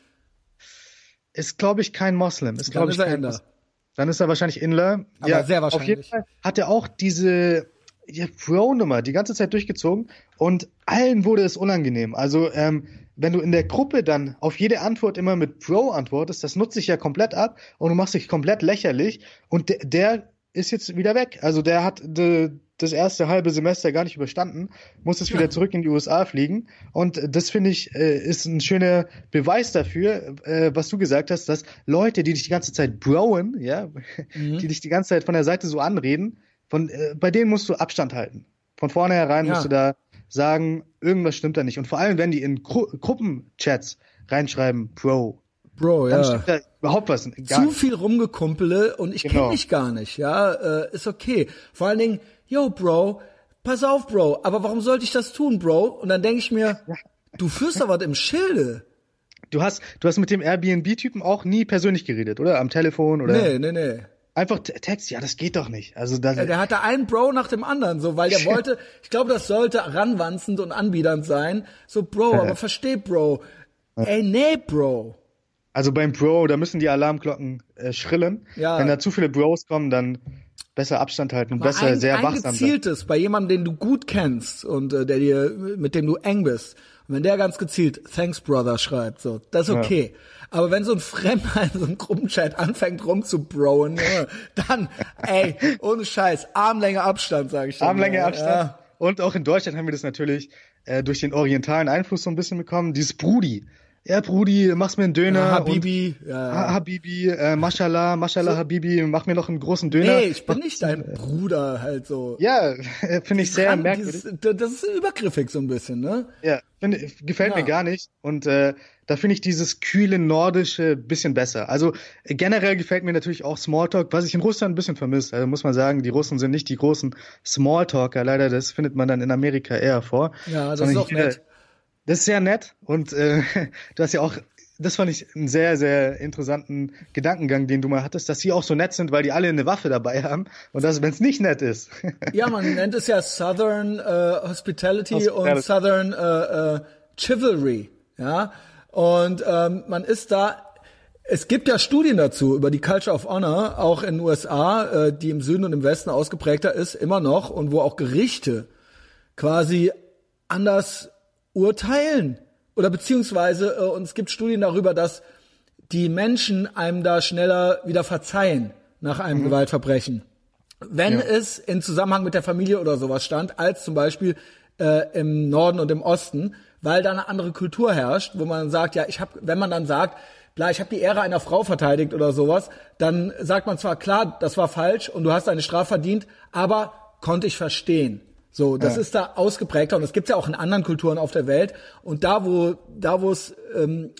Ist, glaube ich, kein Moslem. Ist, Dann glaube ist ich, er kein Inder. Moslem. Dann ist er wahrscheinlich Inler. Aber ja, sehr Auf jeden wahrscheinlich. Fall hat er auch diese ja, Pro-Nummer die ganze Zeit durchgezogen und allen wurde es unangenehm. Also ähm, wenn du in der Gruppe dann auf jede Antwort immer mit Bro antwortest, das nutze ich ja komplett ab und du machst dich komplett lächerlich und der, der ist jetzt wieder weg. Also der hat de, das erste halbe Semester gar nicht überstanden, muss ja. wieder zurück in die USA fliegen. Und das finde ich äh, ist ein schöner Beweis dafür, äh, was du gesagt hast, dass Leute, die dich die ganze Zeit browen, ja, mhm. die dich die ganze Zeit von der Seite so anreden, von äh, bei denen musst du Abstand halten. Von vornherein ja. musst du da sagen, irgendwas stimmt da nicht. Und vor allem, wenn die in Gru Gruppenchats reinschreiben, Bro, Bro, dann ja. stimmt da überhaupt was. Zu viel rumgekumpele und ich genau. kenne dich gar nicht, ja, äh, ist okay. Vor allen Dingen, yo, Bro, pass auf, Bro, aber warum sollte ich das tun, Bro? Und dann denke ich mir, du führst da was im Schilde. Du hast, du hast mit dem Airbnb-Typen auch nie persönlich geredet, oder? Am Telefon oder? Nee, nee, nee. Einfach Text, ja, das geht doch nicht. Also das, ja, der hatte einen Bro nach dem anderen, so, weil der wollte, ich glaube, das sollte ranwanzend und anbiedernd sein. So, Bro, aber versteh, Bro. Ey, nee, Bro. Also beim Bro, da müssen die Alarmglocken äh, schrillen. Ja. Wenn da zu viele Bros kommen, dann besser Abstand halten und besser ein, sehr wachsam sein. gezieltes bei jemandem, den du gut kennst und äh, der dir, mit dem du eng bist. Und wenn der ganz gezielt Thanks Brother schreibt, so, das ist okay. Ja. Aber wenn so ein Fremder in so einem Gruppenchat anfängt rumzubrowen, dann, ey, ohne Scheiß, Armlänge Abstand, sage ich. Armlänge Abstand. Ja. Und auch in Deutschland haben wir das natürlich äh, durch den orientalen Einfluss so ein bisschen bekommen. Dieses Brudi. Ja, Brudi, mach's mir einen Döner. Ja, Habibi. Und, ja. Habibi, äh, Mashallah, Mashallah, so. Habibi, mach mir noch einen großen Döner. Nee, ich bin nicht dein Bruder halt so. Ja, finde ich sehr merkwürdig. Dieses, das ist übergriffig so ein bisschen, ne? Ja, find, gefällt ja. mir gar nicht. Und äh, da finde ich dieses kühle nordische bisschen besser. Also generell gefällt mir natürlich auch Smalltalk, was ich in Russland ein bisschen vermisse. Also muss man sagen, die Russen sind nicht die großen Smalltalker. Leider, das findet man dann in Amerika eher vor. Ja, das ist auch nett. Das ist sehr nett und äh, du hast ja auch das fand ich einen sehr, sehr interessanten Gedankengang, den du mal hattest, dass sie auch so nett sind, weil die alle eine Waffe dabei haben und das, wenn es nicht nett ist. ja, man nennt es ja Southern äh, Hospitality, Hospitality und Southern äh, äh, Chivalry. Ja, und ähm, man ist da es gibt ja Studien dazu über die Culture of Honor, auch in den USA, äh, die im Süden und im Westen ausgeprägter ist, immer noch, und wo auch Gerichte quasi anders urteilen. Oder beziehungsweise, äh, und es gibt Studien darüber, dass die Menschen einem da schneller wieder verzeihen nach einem mhm. Gewaltverbrechen. Wenn ja. es in Zusammenhang mit der Familie oder sowas stand, als zum Beispiel äh, im Norden und im Osten, weil da eine andere Kultur herrscht, wo man sagt, ja, ich habe, wenn man dann sagt, klar, ich habe die Ehre einer Frau verteidigt oder sowas, dann sagt man zwar, klar, das war falsch und du hast eine Strafe verdient, aber konnte ich verstehen. So, das ja. ist da ausgeprägter und das gibt's ja auch in anderen Kulturen auf der Welt. Und da, wo, da, wo es, ähm,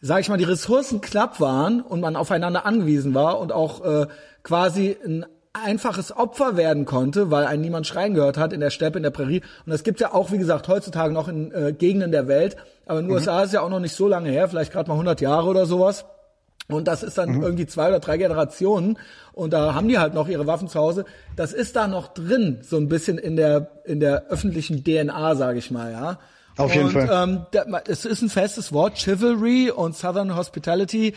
sag ich mal, die Ressourcen knapp waren und man aufeinander angewiesen war und auch äh, quasi ein einfaches Opfer werden konnte, weil einen niemand schreien gehört hat in der Steppe, in der Prärie. Und das gibt's ja auch, wie gesagt, heutzutage noch in äh, Gegenden der Welt. Aber in den mhm. USA ist ja auch noch nicht so lange her, vielleicht gerade mal 100 Jahre oder sowas. Und das ist dann mhm. irgendwie zwei oder drei Generationen. Und da haben die halt noch ihre Waffen zu Hause. Das ist da noch drin, so ein bisschen in der, in der öffentlichen DNA, sage ich mal, ja. Auf jeden und, Fall. Ähm, der, es ist ein festes Wort, Chivalry und Southern Hospitality.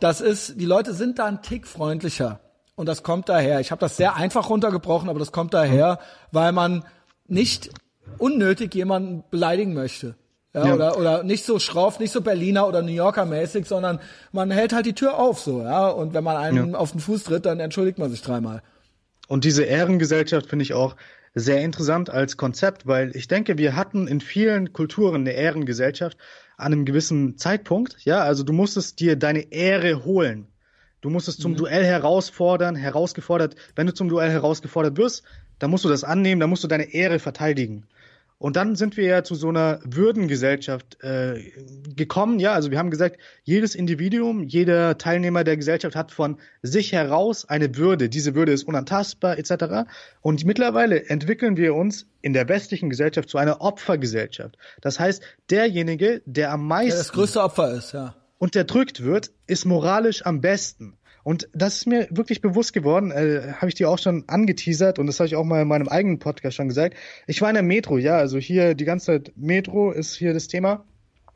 Das ist, die Leute sind da ein Tick freundlicher. Und das kommt daher. Ich habe das sehr einfach runtergebrochen, aber das kommt daher, weil man nicht unnötig jemanden beleidigen möchte. Ja, ja. Oder, oder nicht so schroff, nicht so Berliner oder New Yorker mäßig, sondern man hält halt die Tür auf so, ja. Und wenn man einen ja. auf den Fuß tritt, dann entschuldigt man sich dreimal. Und diese Ehrengesellschaft finde ich auch sehr interessant als Konzept, weil ich denke, wir hatten in vielen Kulturen eine Ehrengesellschaft an einem gewissen Zeitpunkt. Ja, also du musstest dir deine Ehre holen. Du musst es zum mhm. Duell herausfordern, herausgefordert. Wenn du zum Duell herausgefordert wirst, dann musst du das annehmen, dann musst du deine Ehre verteidigen. Und dann sind wir ja zu so einer Würdengesellschaft äh, gekommen. Ja, also wir haben gesagt, jedes Individuum, jeder Teilnehmer der Gesellschaft hat von sich heraus eine Würde. Diese Würde ist unantastbar etc. Und mittlerweile entwickeln wir uns in der westlichen Gesellschaft zu einer Opfergesellschaft. Das heißt, derjenige, der am meisten der das größte Opfer ist, ja unterdrückt wird, ist moralisch am besten. Und das ist mir wirklich bewusst geworden, äh, habe ich dir auch schon angeteasert und das habe ich auch mal in meinem eigenen Podcast schon gesagt. Ich war in der Metro, ja, also hier die ganze Zeit Metro ist hier das Thema.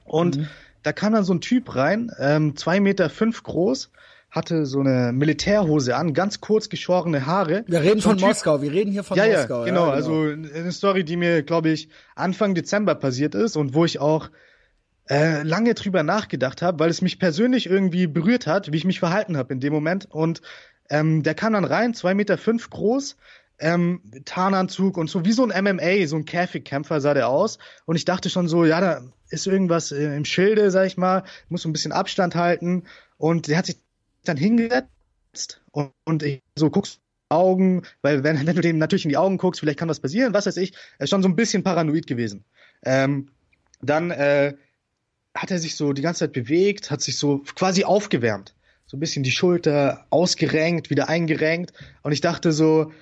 Und mhm. da kam dann so ein Typ rein, ähm, zwei Meter fünf groß, hatte so eine Militärhose an, ganz kurz geschorene Haare. Wir reden so von typ, Moskau, wir reden hier von ja, Moskau. Ja, genau, ja, genau, also eine Story, die mir, glaube ich, Anfang Dezember passiert ist und wo ich auch äh, lange drüber nachgedacht habe, weil es mich persönlich irgendwie berührt hat, wie ich mich verhalten habe in dem Moment. Und ähm, der kam dann rein, zwei Meter fünf groß, ähm, Tarnanzug und so, wie so ein MMA, so ein Käfigkämpfer sah der aus. Und ich dachte schon so, ja, da ist irgendwas äh, im Schilde, sag ich mal, muss so ein bisschen Abstand halten. Und der hat sich dann hingesetzt und, und ich so guckst Augen, weil wenn, wenn du dem natürlich in die Augen guckst, vielleicht kann was passieren, was weiß ich, er ist schon so ein bisschen paranoid gewesen. Ähm, dann äh, hat er sich so die ganze Zeit bewegt, hat sich so quasi aufgewärmt. So ein bisschen die Schulter ausgerenkt, wieder eingerenkt. Und ich dachte so,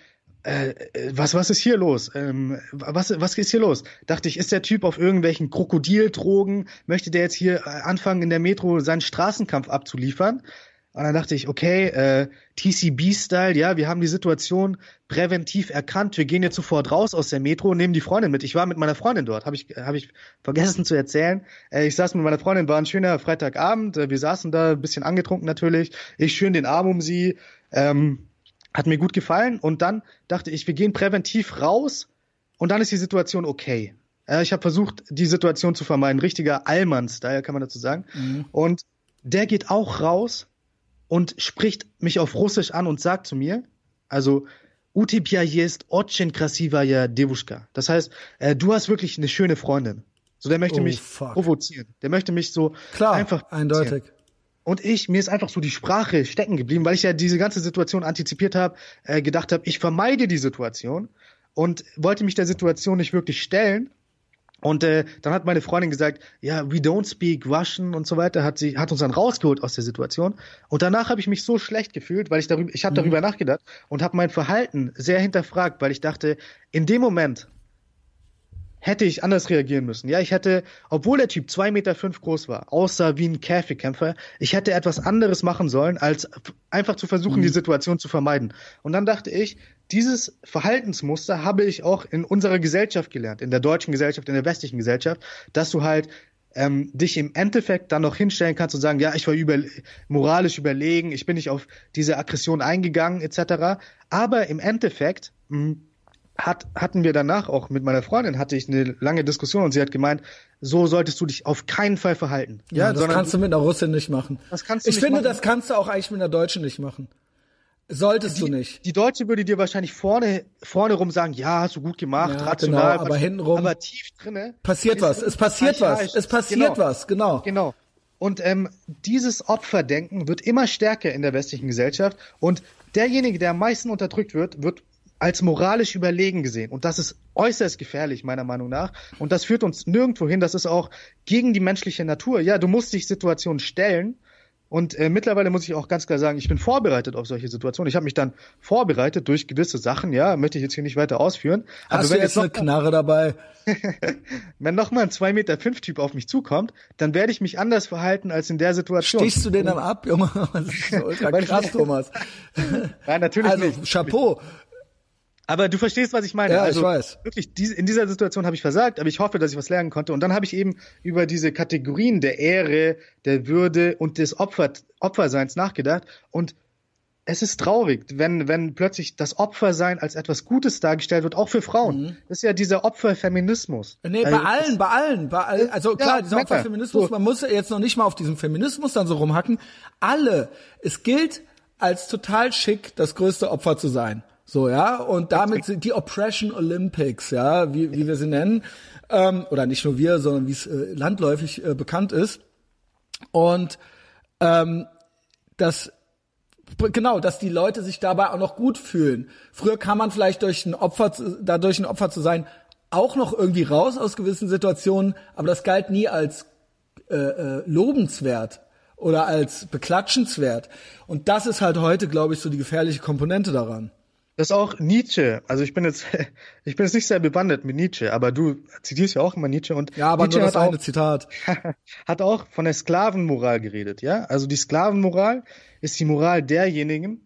äh, was, was ist hier los? Ähm, was, was ist hier los? Dachte ich, ist der Typ auf irgendwelchen Krokodildrogen? Möchte der jetzt hier äh, anfangen, in der Metro seinen Straßenkampf abzuliefern? Und dann dachte ich, okay, äh, TCB-Style, ja, wir haben die Situation präventiv erkannt. Wir gehen jetzt sofort raus aus der Metro und nehmen die Freundin mit. Ich war mit meiner Freundin dort, habe ich, hab ich vergessen zu erzählen. Äh, ich saß mit meiner Freundin, war ein schöner Freitagabend. Äh, wir saßen da, ein bisschen angetrunken natürlich. Ich schön den Arm um sie. Ähm, hat mir gut gefallen. Und dann dachte ich, wir gehen präventiv raus und dann ist die Situation okay. Äh, ich habe versucht, die Situation zu vermeiden. Richtiger Allmann-Style, kann man dazu sagen. Mhm. Und der geht auch raus und spricht mich auf Russisch an und sagt zu mir, also Utipia jest очень красивая девушка. Das heißt, äh, du hast wirklich eine schöne Freundin. So, der möchte oh, mich fuck. provozieren. Der möchte mich so Klar, einfach eindeutig. Und ich, mir ist einfach so die Sprache stecken geblieben, weil ich ja diese ganze Situation antizipiert habe, äh, gedacht habe, ich vermeide die Situation und wollte mich der Situation nicht wirklich stellen und äh, dann hat meine Freundin gesagt, ja, we don't speak Russian und so weiter, hat sie hat uns dann rausgeholt aus der Situation. Und danach habe ich mich so schlecht gefühlt, weil ich darüber, ich habe mhm. darüber nachgedacht und habe mein Verhalten sehr hinterfragt, weil ich dachte, in dem Moment hätte ich anders reagieren müssen. Ja, ich hätte, obwohl der Typ zwei Meter fünf groß war, aussah wie ein Käfigkämpfer, ich hätte etwas anderes machen sollen, als einfach zu versuchen, mhm. die Situation zu vermeiden. Und dann dachte ich, dieses Verhaltensmuster habe ich auch in unserer Gesellschaft gelernt, in der deutschen Gesellschaft, in der westlichen Gesellschaft, dass du halt ähm, dich im Endeffekt dann noch hinstellen kannst und sagen, ja, ich war über, moralisch überlegen, ich bin nicht auf diese Aggression eingegangen, etc. Aber im Endeffekt mh, hm, hat, hatten wir danach auch mit meiner Freundin hatte ich eine lange Diskussion und sie hat gemeint, so solltest du dich auf keinen Fall verhalten. Ja, das kannst du mit einer Russin nicht machen. Das kannst du ich finde, machen. das kannst du auch eigentlich mit einer Deutschen nicht machen. Solltest die, du nicht. Die Deutsche würde dir wahrscheinlich vorne, vorne rum sagen, ja, hast du gut gemacht, ja, rational. Genau, aber hintenrum. Aber tief drinne. Passiert was. Es passiert was. Es passiert genau. was. Genau. Genau. Und ähm, dieses Opferdenken wird immer stärker in der westlichen Gesellschaft und derjenige, der am meisten unterdrückt wird, wird als moralisch überlegen gesehen. Und das ist äußerst gefährlich, meiner Meinung nach. Und das führt uns nirgendwo hin. Das ist auch gegen die menschliche Natur. Ja, du musst dich Situationen stellen und äh, mittlerweile muss ich auch ganz klar sagen, ich bin vorbereitet auf solche Situationen. Ich habe mich dann vorbereitet durch gewisse Sachen, ja, möchte ich jetzt hier nicht weiter ausführen. Hast Aber wenn du jetzt, eine Knarre dabei? wenn noch mal ein zwei Meter fünf Typ auf mich zukommt, dann werde ich mich anders verhalten als in der Situation. Stichst du den dann ab, Junge? Das ist ultra krass, Thomas. Nein, natürlich also, nicht. Chapeau. Aber du verstehst, was ich meine. Ja, also, ich weiß. Wirklich, in dieser Situation habe ich versagt, aber ich hoffe, dass ich was lernen konnte. Und dann habe ich eben über diese Kategorien der Ehre, der Würde und des Opfer, Opferseins nachgedacht. Und es ist traurig, wenn, wenn plötzlich das Opfersein als etwas Gutes dargestellt wird, auch für Frauen. Mhm. Das ist ja dieser Opferfeminismus. Nee, bei also, allen, bei allen, bei allen. Also klar, ja, dieser Opferfeminismus, so. man muss jetzt noch nicht mal auf diesem Feminismus dann so rumhacken. Alle. Es gilt als total schick, das größte Opfer zu sein. So, ja, und damit sind die Oppression Olympics, ja, wie, wie wir sie nennen, ähm, oder nicht nur wir, sondern wie es äh, landläufig äh, bekannt ist. Und ähm, das genau, dass die Leute sich dabei auch noch gut fühlen. Früher kann man vielleicht durch ein Opfer, dadurch ein Opfer zu sein, auch noch irgendwie raus aus gewissen Situationen, aber das galt nie als äh, äh, lobenswert oder als beklatschenswert. Und das ist halt heute, glaube ich, so die gefährliche Komponente daran. Das ist auch Nietzsche. Also ich bin jetzt, ich bin jetzt nicht sehr bewandert mit Nietzsche, aber du zitierst ja auch immer Nietzsche und ja, aber Nietzsche nur das eine auch, Zitat hat auch von der Sklavenmoral geredet, ja. Also die Sklavenmoral ist die Moral derjenigen,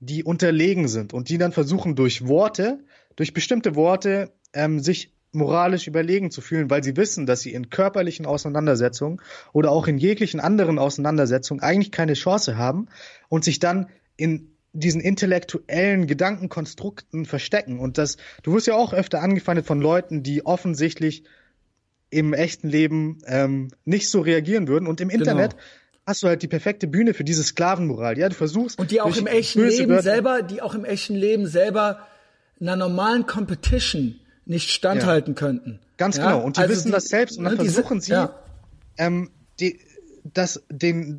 die unterlegen sind und die dann versuchen durch Worte, durch bestimmte Worte ähm, sich moralisch überlegen zu fühlen, weil sie wissen, dass sie in körperlichen Auseinandersetzungen oder auch in jeglichen anderen Auseinandersetzungen eigentlich keine Chance haben und sich dann in diesen intellektuellen Gedankenkonstrukten verstecken. Und das, du wirst ja auch öfter angefeindet von Leuten, die offensichtlich im echten Leben ähm, nicht so reagieren würden. Und im genau. Internet genau. hast du halt die perfekte Bühne für diese Sklavenmoral. Ja, du versuchst. Und die auch im echten Leben Wörter selber, die auch im echten Leben selber einer normalen Competition nicht standhalten ja. könnten. Ganz ja? genau. Und die also wissen die, das selbst und dann ne, versuchen sie, ja. ähm, die, das, den,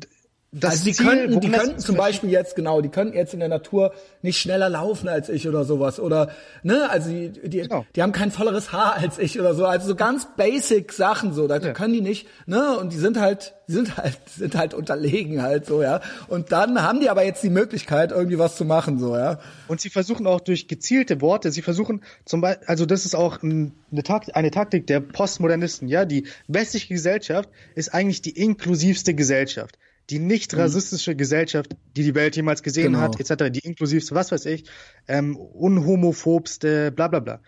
das also die Ziel, könnten, die könnten zum Beispiel jetzt genau, die könnten jetzt in der Natur nicht schneller laufen als ich oder sowas oder ne, also die die, genau. die haben kein volleres Haar als ich oder so, also so ganz basic Sachen so, da ja. können die nicht, ne, und die sind halt, die sind halt, sind halt unterlegen halt so, ja. Und dann haben die aber jetzt die Möglichkeit irgendwie was zu machen so, ja. Und sie versuchen auch durch gezielte Worte, sie versuchen zum Beispiel, also das ist auch eine, Takt, eine Taktik der Postmodernisten, ja, die westliche Gesellschaft ist eigentlich die inklusivste Gesellschaft die nicht mhm. rassistische Gesellschaft, die die Welt jemals gesehen genau. hat, etc., die inklusivste, was weiß ich, ähm, unhomophobste, bla bla bla.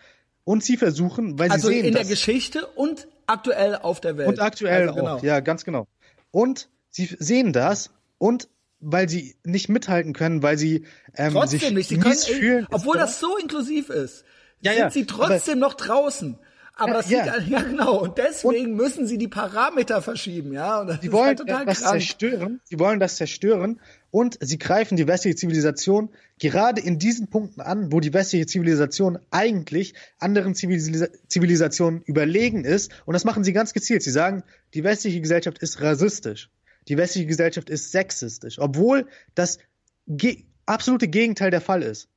Und sie versuchen, weil also sie sehen, in der Geschichte und aktuell auf der Welt. Und aktuell also, genau. auch, ja, ganz genau. Und sie sehen das und weil sie nicht mithalten können, weil sie ähm, trotzdem sich nicht. Sie können, fühlen, obwohl das so inklusiv ist, ja, sind ja, sie trotzdem noch draußen. Aber das ja, sieht, ja genau. Und deswegen und müssen sie die Parameter verschieben, ja. Und das sie wollen halt total das krank. zerstören. Sie wollen das zerstören und sie greifen die westliche Zivilisation gerade in diesen Punkten an, wo die westliche Zivilisation eigentlich anderen Zivilis Zivilisationen überlegen ist. Und das machen sie ganz gezielt. Sie sagen, die westliche Gesellschaft ist rassistisch. Die westliche Gesellschaft ist sexistisch, obwohl das ge absolute Gegenteil der Fall ist.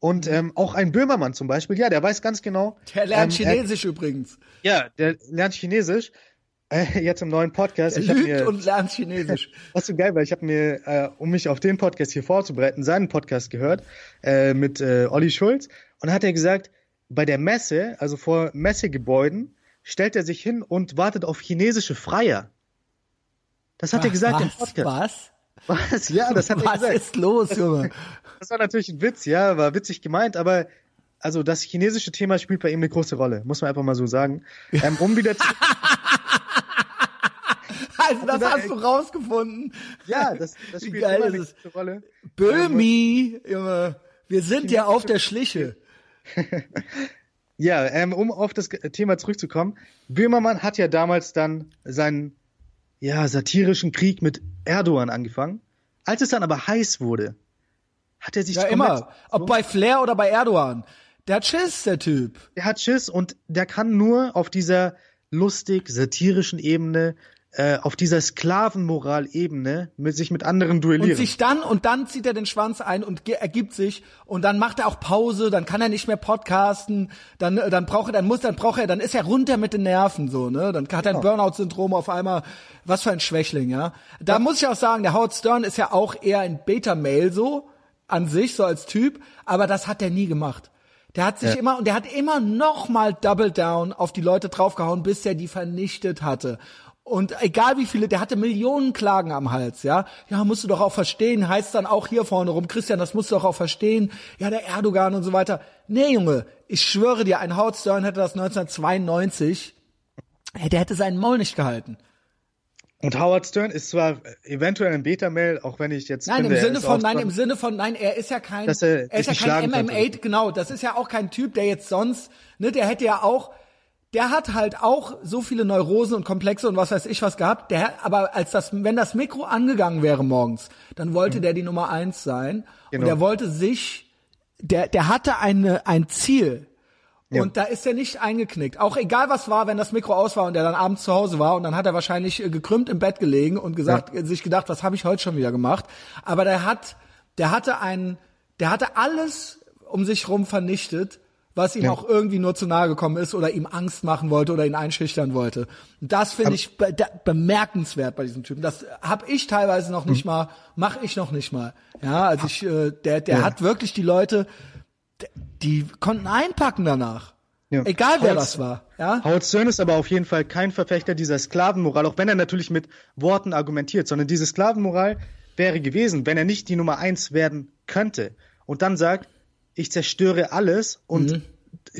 Und mhm. ähm, auch ein Böhmermann zum Beispiel, ja, der weiß ganz genau. Der lernt ähm, Chinesisch er, übrigens. Ja, der lernt Chinesisch. Äh, jetzt im neuen Podcast. Der ich lügt mir, und lernt Chinesisch. Was so geil, weil ich habe mir, äh, um mich auf den Podcast hier vorzubereiten, seinen Podcast gehört äh, mit äh, Olli Schulz. Und hat er gesagt, bei der Messe, also vor Messegebäuden, stellt er sich hin und wartet auf chinesische Freier. Das hat was, er gesagt was, im Podcast. Was? Was? Ja, das hat Was er gesagt. ist los, Junge? Das war natürlich ein Witz, ja, war witzig gemeint, aber also das chinesische Thema spielt bei ihm eine große Rolle, muss man einfach mal so sagen. Ähm, um wieder zu Also das hast du rausgefunden. Ja, das, das spielt immer eine große Rolle. Böhmi, Junge, wir sind ja auf der Schliche. ja, ähm, um auf das Thema zurückzukommen. Böhmermann hat ja damals dann seinen ja, satirischen Krieg mit Erdogan angefangen. Als es dann aber heiß wurde, hat er sich ja immer, ob bei Flair oder bei Erdogan. Der hat Schiss, der Typ. Der hat Schiss und der kann nur auf dieser lustig satirischen Ebene äh, auf dieser Sklavenmoral-Ebene mit sich mit anderen duellieren. Und sich dann, und dann zieht er den Schwanz ein und ergibt sich und dann macht er auch Pause, dann kann er nicht mehr podcasten, dann, äh, dann braucht er, dann muss, dann braucht er, dann ist er runter mit den Nerven, so, ne, dann hat er ein Burnout-Syndrom auf einmal, was für ein Schwächling, ja. Da ja. muss ich auch sagen, der Howard Stern ist ja auch eher ein Beta-Mail so, an sich, so als Typ, aber das hat er nie gemacht. Der hat sich ja. immer und der hat immer noch mal Double Down auf die Leute draufgehauen, bis er die vernichtet hatte. Und egal wie viele, der hatte Millionen Klagen am Hals, ja. Ja, musst du doch auch verstehen, heißt dann auch hier vorne rum, Christian, das musst du doch auch verstehen. Ja, der Erdogan und so weiter. Nee, Junge, ich schwöre dir, ein Howard Stern hätte das 1992, der hätte seinen Maul nicht gehalten. Und Howard Stern ist zwar eventuell ein Beta-Mail, auch wenn ich jetzt nein finde, im Sinne von nein im Sinne von nein er ist ja kein er, er ist ja kein MMA genau das ist ja auch kein Typ der jetzt sonst ne der hätte ja auch der hat halt auch so viele Neurosen und Komplexe und was weiß ich was gehabt. Der, aber als das, wenn das Mikro angegangen wäre morgens, dann wollte mhm. der die Nummer eins sein. Genau. Und der wollte sich, der, der hatte eine, ein Ziel. Ja. Und da ist er nicht eingeknickt. Auch egal was war, wenn das Mikro aus war und er dann abends zu Hause war und dann hat er wahrscheinlich äh, gekrümmt im Bett gelegen und gesagt, ja. sich gedacht, was habe ich heute schon wieder gemacht? Aber der hat, der hatte ein, der hatte alles um sich rum vernichtet was ihm ja. auch irgendwie nur zu nahe gekommen ist oder ihm Angst machen wollte oder ihn einschüchtern wollte. Und das finde ich be bemerkenswert bei diesem Typen. Das habe ich teilweise noch nicht mhm. mal, mache ich noch nicht mal. Ja, also ich, äh, der, der ja. hat wirklich die Leute, die konnten einpacken danach. Ja. Egal wer Howard, das war. Ja? Howard Stern ist aber auf jeden Fall kein Verfechter dieser Sklavenmoral, auch wenn er natürlich mit Worten argumentiert, sondern diese Sklavenmoral wäre gewesen, wenn er nicht die Nummer eins werden könnte und dann sagt, ich zerstöre alles und mhm.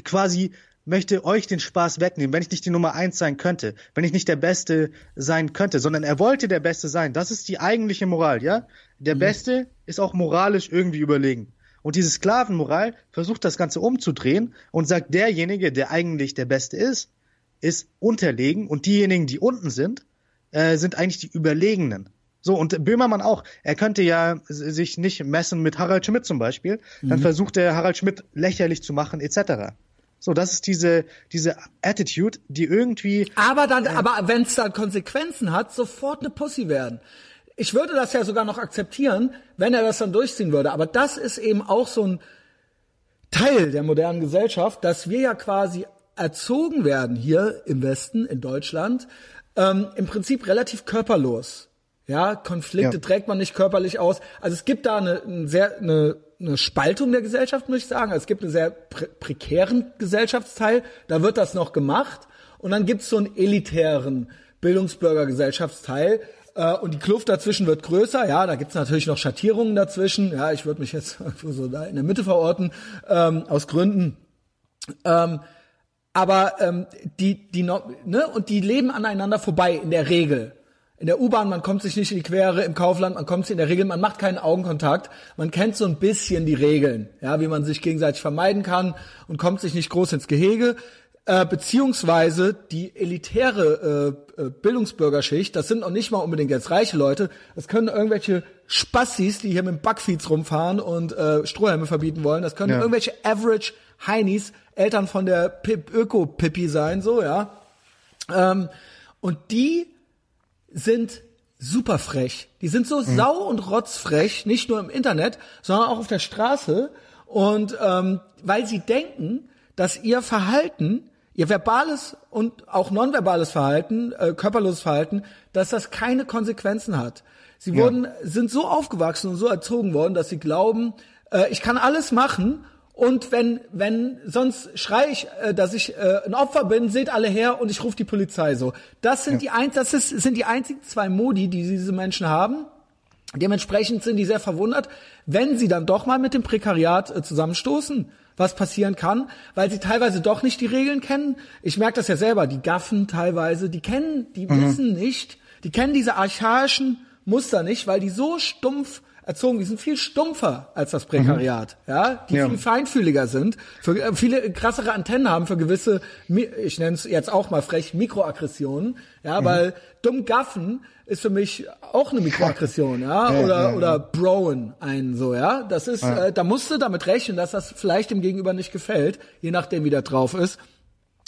quasi möchte euch den Spaß wegnehmen, wenn ich nicht die Nummer eins sein könnte, wenn ich nicht der Beste sein könnte, sondern er wollte der Beste sein. Das ist die eigentliche Moral, ja? Der mhm. Beste ist auch moralisch irgendwie überlegen. Und diese Sklavenmoral versucht das Ganze umzudrehen und sagt, derjenige, der eigentlich der Beste ist, ist unterlegen und diejenigen, die unten sind, äh, sind eigentlich die Überlegenen. So, und Böhmermann auch. Er könnte ja sich nicht messen mit Harald Schmidt zum Beispiel. Dann mhm. versucht er Harald Schmidt lächerlich zu machen, etc. So, das ist diese, diese Attitude, die irgendwie. Aber dann, äh, aber wenn es dann Konsequenzen hat, sofort eine Pussy werden. Ich würde das ja sogar noch akzeptieren, wenn er das dann durchziehen würde. Aber das ist eben auch so ein Teil der modernen Gesellschaft, dass wir ja quasi erzogen werden hier im Westen, in Deutschland, ähm, im Prinzip relativ körperlos. Ja, Konflikte ja. trägt man nicht körperlich aus. Also es gibt da eine, eine sehr eine, eine Spaltung der Gesellschaft, muss ich sagen. Also es gibt einen sehr pre prekären Gesellschaftsteil, da wird das noch gemacht. Und dann gibt es so einen elitären Bildungsbürgergesellschaftsteil. Äh, und die Kluft dazwischen wird größer. Ja, da gibt es natürlich noch Schattierungen dazwischen. Ja, ich würde mich jetzt so da in der Mitte verorten, ähm, aus Gründen. Ähm, aber ähm, die, die, ne, und die leben aneinander vorbei in der Regel. In der U-Bahn, man kommt sich nicht in die Quere, im Kaufland, man kommt sich in der Regel, man macht keinen Augenkontakt, man kennt so ein bisschen die Regeln, ja, wie man sich gegenseitig vermeiden kann und kommt sich nicht groß ins Gehege. Äh, beziehungsweise die elitäre äh, äh, Bildungsbürgerschicht, das sind auch nicht mal unbedingt jetzt reiche Leute, das können irgendwelche Spassis, die hier mit Backfeeds rumfahren und äh, Strohhelme verbieten wollen, das können ja. irgendwelche Average Heinis, Eltern von der Öko-Pippi sein, so, ja. Ähm, und die sind super frech. Die sind so mhm. sau und rotzfrech, nicht nur im Internet, sondern auch auf der Straße. Und ähm, weil sie denken, dass ihr Verhalten, ihr verbales und auch nonverbales Verhalten, äh, körperloses Verhalten, dass das keine Konsequenzen hat. Sie ja. wurden, sind so aufgewachsen und so erzogen worden, dass sie glauben, äh, ich kann alles machen und wenn, wenn, sonst schrei ich, äh, dass ich äh, ein Opfer bin, seht alle her und ich rufe die Polizei so. Das sind ja. die ein, das ist, sind die einzigen zwei Modi, die diese Menschen haben. Dementsprechend sind die sehr verwundert, wenn sie dann doch mal mit dem Prekariat äh, zusammenstoßen, was passieren kann, weil sie teilweise doch nicht die Regeln kennen. Ich merke das ja selber, die Gaffen teilweise, die kennen, die mhm. wissen nicht, die kennen diese archaischen Muster nicht, weil die so stumpf erzogen, die sind viel stumpfer als das Prekariat, mhm. ja, die ja. viel feinfühliger sind, für äh, viele krassere Antennen haben für gewisse, ich nenne es jetzt auch mal frech, Mikroaggressionen, ja, mhm. weil dumm gaffen ist für mich auch eine Mikroaggression, ja, ja oder ja, oder broen einen so, ja, das ist, äh, da musst du damit rechnen, dass das vielleicht dem Gegenüber nicht gefällt, je nachdem wie der drauf ist.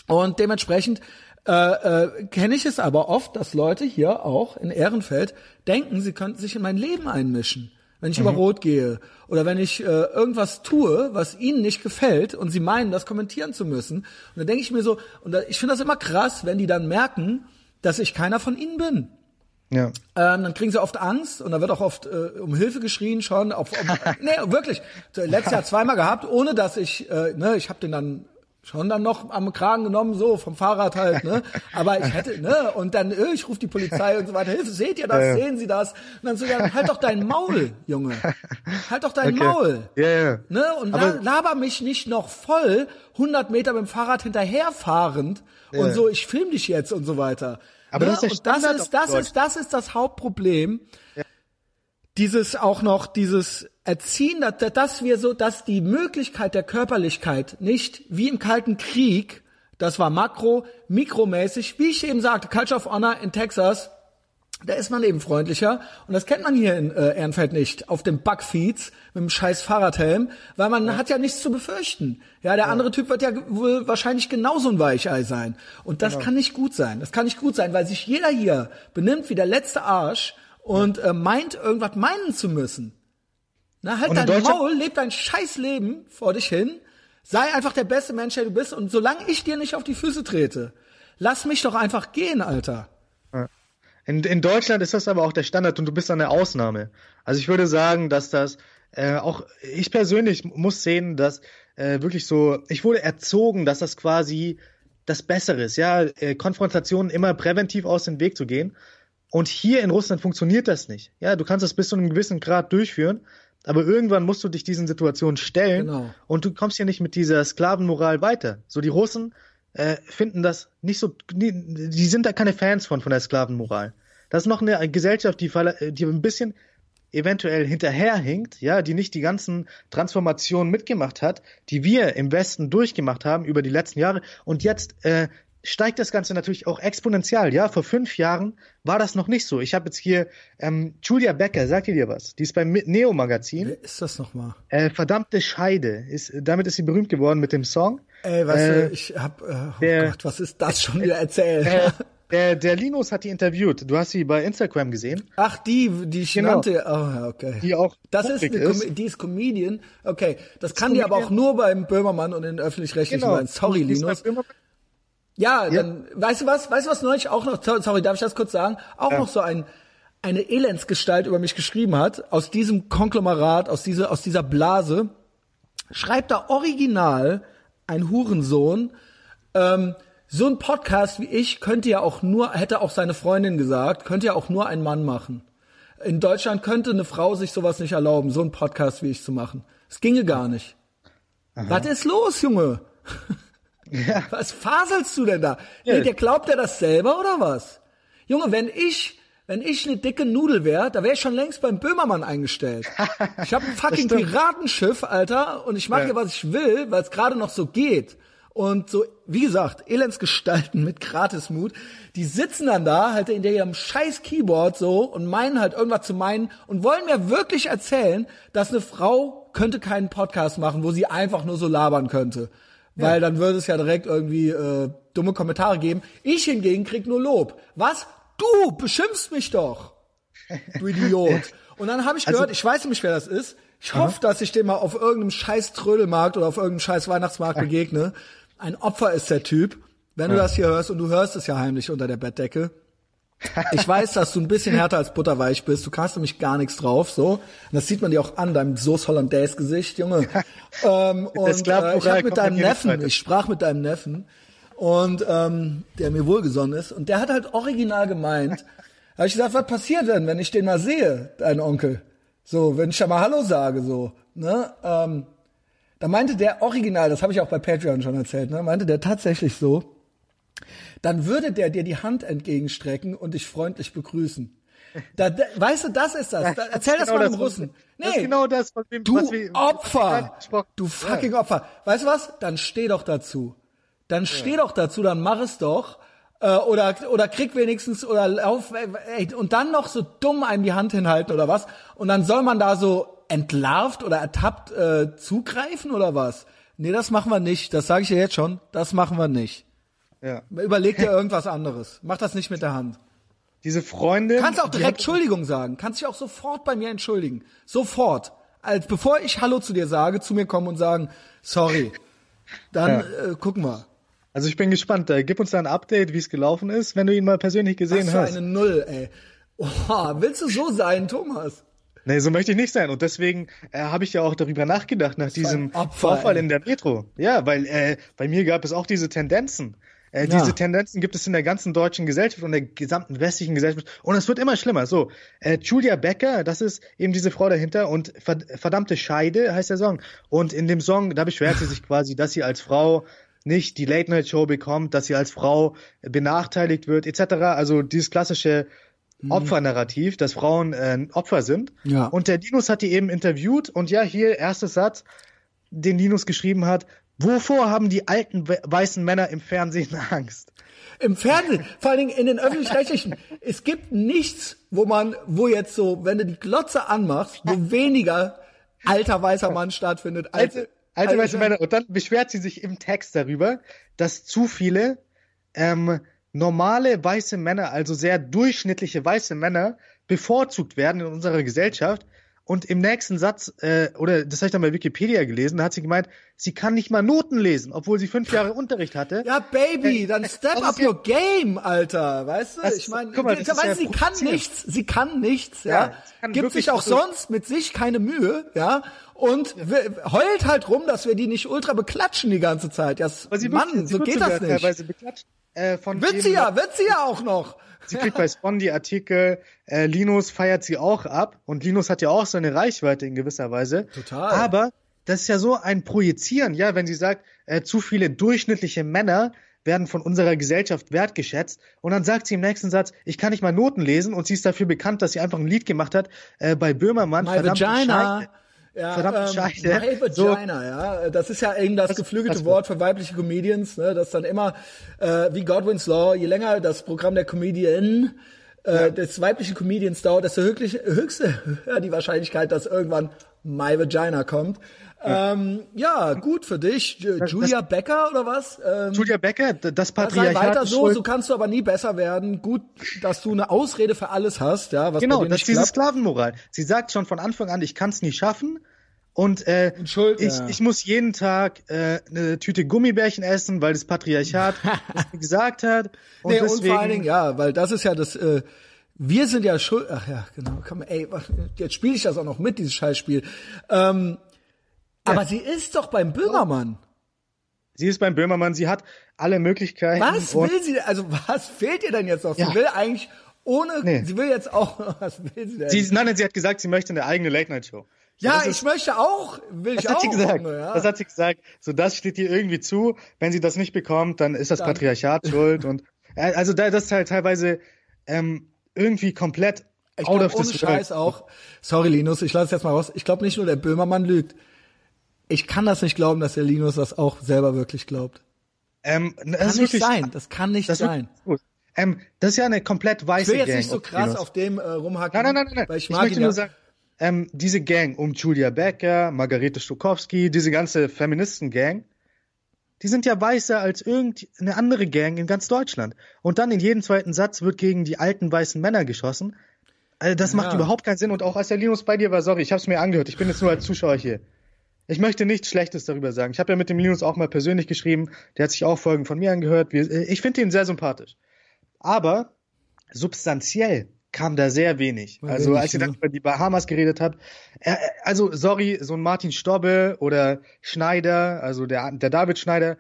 Und dementsprechend äh, äh, kenne ich es aber oft, dass Leute hier auch in Ehrenfeld denken, sie könnten sich in mein Leben einmischen wenn ich mhm. über Rot gehe oder wenn ich äh, irgendwas tue, was ihnen nicht gefällt und sie meinen, das kommentieren zu müssen. Und dann denke ich mir so, und da, ich finde das immer krass, wenn die dann merken, dass ich keiner von ihnen bin. Ja. Ähm, dann kriegen sie oft Angst und da wird auch oft äh, um Hilfe geschrien schon. Auf, um, nee, wirklich. Letztes Jahr zweimal gehabt, ohne dass ich, äh, ne, ich habe den dann schon dann noch am Kragen genommen, so vom Fahrrad halt, ne? Aber ich hätte, ne? Und dann, äh, ich rufe die Polizei und so weiter. Hilfe, seht ihr das? Ja. Sehen Sie das? Und dann so, ja, halt doch dein Maul, Junge. Halt doch dein okay. Maul. Ja, ja. Ne? Und Aber laber mich nicht noch voll 100 Meter mit dem Fahrrad hinterherfahrend ja. und so, ich film dich jetzt und so weiter. Aber ne? das ist, das ist, das ist, das ist das Hauptproblem. Ja. Dieses auch noch, dieses erziehen, dass wir so, dass die Möglichkeit der Körperlichkeit nicht wie im Kalten Krieg, das war makro, mikromäßig, wie ich eben sagte, Culture of Honor in Texas, da ist man eben freundlicher und das kennt man hier in äh, Ehrenfeld nicht auf dem Bugfeeds mit dem scheiß Fahrradhelm, weil man ja. hat ja nichts zu befürchten. Ja, der ja. andere Typ wird ja wohl wahrscheinlich genauso ein Weichei sein und das genau. kann nicht gut sein. Das kann nicht gut sein, weil sich jeder hier benimmt wie der letzte Arsch und äh, meint irgendwas meinen zu müssen. Na, halt dein Maul, leb dein scheiß Leben vor dich hin, sei einfach der beste Mensch, der du bist und solange ich dir nicht auf die Füße trete, lass mich doch einfach gehen, Alter. In, in Deutschland ist das aber auch der Standard und du bist eine Ausnahme. Also ich würde sagen, dass das äh, auch ich persönlich muss sehen, dass äh, wirklich so, ich wurde erzogen, dass das quasi das Bessere ist, ja, äh, Konfrontationen immer präventiv aus dem Weg zu gehen. Und hier in Russland funktioniert das nicht. Ja, du kannst das bis zu einem gewissen Grad durchführen, aber irgendwann musst du dich diesen Situationen stellen genau. und du kommst ja nicht mit dieser Sklavenmoral weiter. So die Russen äh, finden das nicht so, die, die sind da keine Fans von von der Sklavenmoral. Das ist noch eine Gesellschaft, die, die ein bisschen eventuell hinterherhinkt, ja, die nicht die ganzen Transformationen mitgemacht hat, die wir im Westen durchgemacht haben über die letzten Jahre und jetzt äh, steigt das Ganze natürlich auch exponentiell. Ja, vor fünf Jahren war das noch nicht so. Ich habe jetzt hier ähm, Julia Becker, sagt ihr dir was? Die ist beim Neo Magazin. Wer ist das nochmal? Äh, verdammte Scheide. Ist, damit ist sie berühmt geworden mit dem Song. Ey, weißt äh, du, ich hab, äh, oh der, Gott, was ist das schon wieder erzählt? Äh, der, der Linus hat die interviewt. Du hast sie bei Instagram gesehen. Ach, die, die ich genau. nannte. Oh, okay. Die auch. Das ist, eine ist. die ist Comedian. Okay, das, das kann die aber auch nur beim Böhmermann und den öffentlich-rechtlichen genau. Sorry, Linus. Ja, ja, dann, weißt du was, weißt du was neulich auch noch, sorry, darf ich das kurz sagen, auch ja. noch so ein, eine Elendsgestalt über mich geschrieben hat, aus diesem Konglomerat, aus dieser, aus dieser Blase, schreibt da original ein Hurensohn, ähm, so ein Podcast wie ich könnte ja auch nur, hätte auch seine Freundin gesagt, könnte ja auch nur ein Mann machen. In Deutschland könnte eine Frau sich sowas nicht erlauben, so ein Podcast wie ich zu machen. Es ginge gar nicht. Aha. Was ist los, Junge? Ja. Was faselst du denn da? Ja. Nee, der glaubt ja das selber oder was? Junge, wenn ich wenn ich eine dicke Nudel wäre, da wäre ich schon längst beim Böhmermann eingestellt. Ich habe ein fucking Piratenschiff, Alter, und ich mache ja. hier, was ich will, weil es gerade noch so geht. Und so, wie gesagt, Elendsgestalten mit Gratismut, die sitzen dann da, halt in ihrem scheiß Keyboard so und meinen halt irgendwas zu meinen und wollen mir wirklich erzählen, dass eine Frau könnte keinen Podcast machen, wo sie einfach nur so labern könnte weil ja. dann würde es ja direkt irgendwie äh, dumme Kommentare geben. Ich hingegen krieg nur Lob. Was? Du beschimpfst mich doch, du Idiot. Und dann habe ich also gehört, ich weiß nämlich, wer das ist. Ich hoffe, dass ich dem mal auf irgendeinem scheiß Trödelmarkt oder auf irgendeinem scheiß Weihnachtsmarkt begegne. Ein Opfer ist der Typ. Wenn du das hier hörst und du hörst es ja heimlich unter der Bettdecke, ich weiß, dass du ein bisschen härter als butterweich bist. Du kannst nämlich gar nichts drauf, so. Und das sieht man dir auch an, deinem Soße Hollandaise Gesicht, Junge. ähm, und äh, ich habe mit deinem Neffen, ich sprach mit deinem Neffen und ähm, der mir wohlgesonnen ist und der hat halt original gemeint. habe ich gesagt, was passiert denn, wenn ich den mal sehe, dein Onkel? So, wenn ich da mal Hallo sage, so, ne? Ähm, da meinte der original, das habe ich auch bei Patreon schon erzählt, ne? Meinte der tatsächlich so dann würde der dir die Hand entgegenstrecken und dich freundlich begrüßen. Da, da, weißt du, das ist das. Da, erzähl das, das genau mal dem Russen. Nee, das ist genau das, was wir, du was wir, Opfer, du fucking ja. Opfer. Weißt du was? Dann steh doch dazu. Dann steh ja. doch dazu, dann mach es doch. Äh, oder, oder krieg wenigstens, oder lauf, ey, und dann noch so dumm einem die Hand hinhalten oder was. Und dann soll man da so entlarvt oder ertappt äh, zugreifen oder was? Nee, das machen wir nicht. Das sage ich dir jetzt schon. Das machen wir nicht. Ja. Überleg dir irgendwas anderes. Mach das nicht mit der Hand. Diese Freundin. Kannst auch direkt Entschuldigung sagen. Kannst dich auch sofort bei mir entschuldigen. Sofort. Als bevor ich Hallo zu dir sage, zu mir kommen und sagen, sorry. Dann ja. äh, gucken wir. Also ich bin gespannt. Äh, gib uns da ein Update, wie es gelaufen ist, wenn du ihn mal persönlich gesehen Was für hast. eine Null, ey. Oh, willst du so sein, Thomas? Nee, so möchte ich nicht sein. Und deswegen äh, habe ich ja auch darüber nachgedacht, nach diesem Vorfall in der Metro. Ja, weil äh, bei mir gab es auch diese Tendenzen. Äh, ja. Diese Tendenzen gibt es in der ganzen deutschen Gesellschaft und der gesamten westlichen Gesellschaft. Und es wird immer schlimmer. So, äh, Julia Becker, das ist eben diese Frau dahinter und verdammte Scheide heißt der Song. Und in dem Song, da beschwert sie sich quasi, dass sie als Frau nicht die Late Night Show bekommt, dass sie als Frau benachteiligt wird, etc. Also dieses klassische mhm. Opfernarrativ, dass Frauen äh, Opfer sind. Ja. Und der Linus hat die eben interviewt und ja, hier erster Satz, den Linus geschrieben hat, Wovor haben die alten weißen Männer im Fernsehen Angst? Im Fernsehen, vor allen Dingen in den öffentlich-rechtlichen. es gibt nichts, wo man, wo jetzt so, wenn du die Glotze anmachst, wo weniger alter weißer Mann stattfindet als alte, alte weiße Männer. Und dann beschwert sie sich im Text darüber, dass zu viele ähm, normale weiße Männer, also sehr durchschnittliche weiße Männer, bevorzugt werden in unserer Gesellschaft, und im nächsten Satz, äh, oder das habe ich dann bei Wikipedia gelesen, da hat sie gemeint, sie kann nicht mal Noten lesen, obwohl sie fünf Jahre Unterricht hatte. Ja, Baby, äh, dann step up your game, Alter, weißt du? Das, ich meine, ja sie kann nichts, sie kann nichts, ja. ja kann Gibt sich auch sonst mit sich keine Mühe, ja. Und heult halt rum, dass wir die nicht ultra beklatschen die ganze Zeit. Ja, Mann, so geht das nicht. Teilweise beklatscht, äh, von wird sie ja, wird sie ja auch noch. Sie kriegt bei Spawn die Artikel, äh, Linus feiert sie auch ab und Linus hat ja auch so eine Reichweite in gewisser Weise. Total. Aber das ist ja so ein Projizieren, ja, wenn sie sagt, äh, zu viele durchschnittliche Männer werden von unserer Gesellschaft wertgeschätzt. Und dann sagt sie im nächsten Satz, ich kann nicht mal Noten lesen und sie ist dafür bekannt, dass sie einfach ein Lied gemacht hat äh, bei Böhmermann. My Vagina. Ja, Verdammt ähm, Scheiße. My Vagina, so. ja. Das ist ja eben das, das geflügelte Wort für weibliche Comedians, ne, das dann immer, äh, wie Godwin's Law, je länger das Programm der Comedian äh, ja. des weiblichen Comedians dauert, desto höchste, höchste die Wahrscheinlichkeit, dass irgendwann My Vagina kommt. Ja, ähm, ja gut für dich. Julia das, Becker oder was? Ähm, Julia Becker, das Patriarchat. Sei weiter so, so kannst du aber nie besser werden. Gut, dass du eine Ausrede für alles hast, ja. Was genau, das ist diese Sklavenmoral. Sie sagt schon von Anfang an, ich kann es nie schaffen. Und äh, Schuld, ich, ja. ich muss jeden Tag äh, eine Tüte Gummibärchen essen, weil das Patriarchat das gesagt hat. Und, nee, deswegen, und vor allen Dingen, ja, weil das ist ja das, äh, wir sind ja schuld, ach ja, genau, komm, ey, jetzt spiele ich das auch noch mit, dieses Scheißspiel. Ähm, aber sie ist doch beim Böhmermann. Sie ist beim Böhmermann, sie hat alle Möglichkeiten. Was will sie, also was fehlt ihr denn jetzt noch? Ja. Sie will eigentlich ohne, nee. sie will jetzt auch, was will sie denn? Sie, nein, nein, sie hat gesagt, sie möchte eine eigene Late-Night-Show. Ja, ich möchte auch, will ich das auch. Hat sie gesagt. ja. Das hat sie gesagt. So, das steht ihr irgendwie zu. Wenn sie das nicht bekommt, dann ist das dann. Patriarchat schuld und, äh, also da, das ist halt teilweise, ähm, irgendwie komplett ich out glaub, of ohne Scheiß auch. Sorry, Linus, ich lasse es jetzt mal raus. Ich glaube nicht nur der Böhmermann lügt ich kann das nicht glauben, dass der Linus das auch selber wirklich glaubt. Ähm, das kann nicht wirklich, sein. Das kann nicht das sein. Ähm, das ist ja eine komplett weiße Gang. Ich will jetzt nicht so krass auf dem äh, rumhacken. Nein, nein, nein, nein. Weil ich, ich möchte nur sagen, ähm, diese Gang um Julia Becker, Margarete Stokowski, diese ganze Feministen-Gang, die sind ja weißer als irgendeine andere Gang in ganz Deutschland. Und dann in jedem zweiten Satz wird gegen die alten weißen Männer geschossen. Also das ja. macht überhaupt keinen Sinn. Und auch als der Linus bei dir war, sorry, ich habe es mir angehört. Ich bin jetzt nur als Zuschauer hier. Ich möchte nichts Schlechtes darüber sagen. Ich habe ja mit dem Linus auch mal persönlich geschrieben. Der hat sich auch Folgen von mir angehört. Äh, ich finde ihn sehr sympathisch. Aber substanziell kam da sehr wenig. War also wenig, als ihr dann ne? über die Bahamas geredet habt, äh, also sorry, so ein Martin Stobbe oder Schneider, also der, der David Schneider,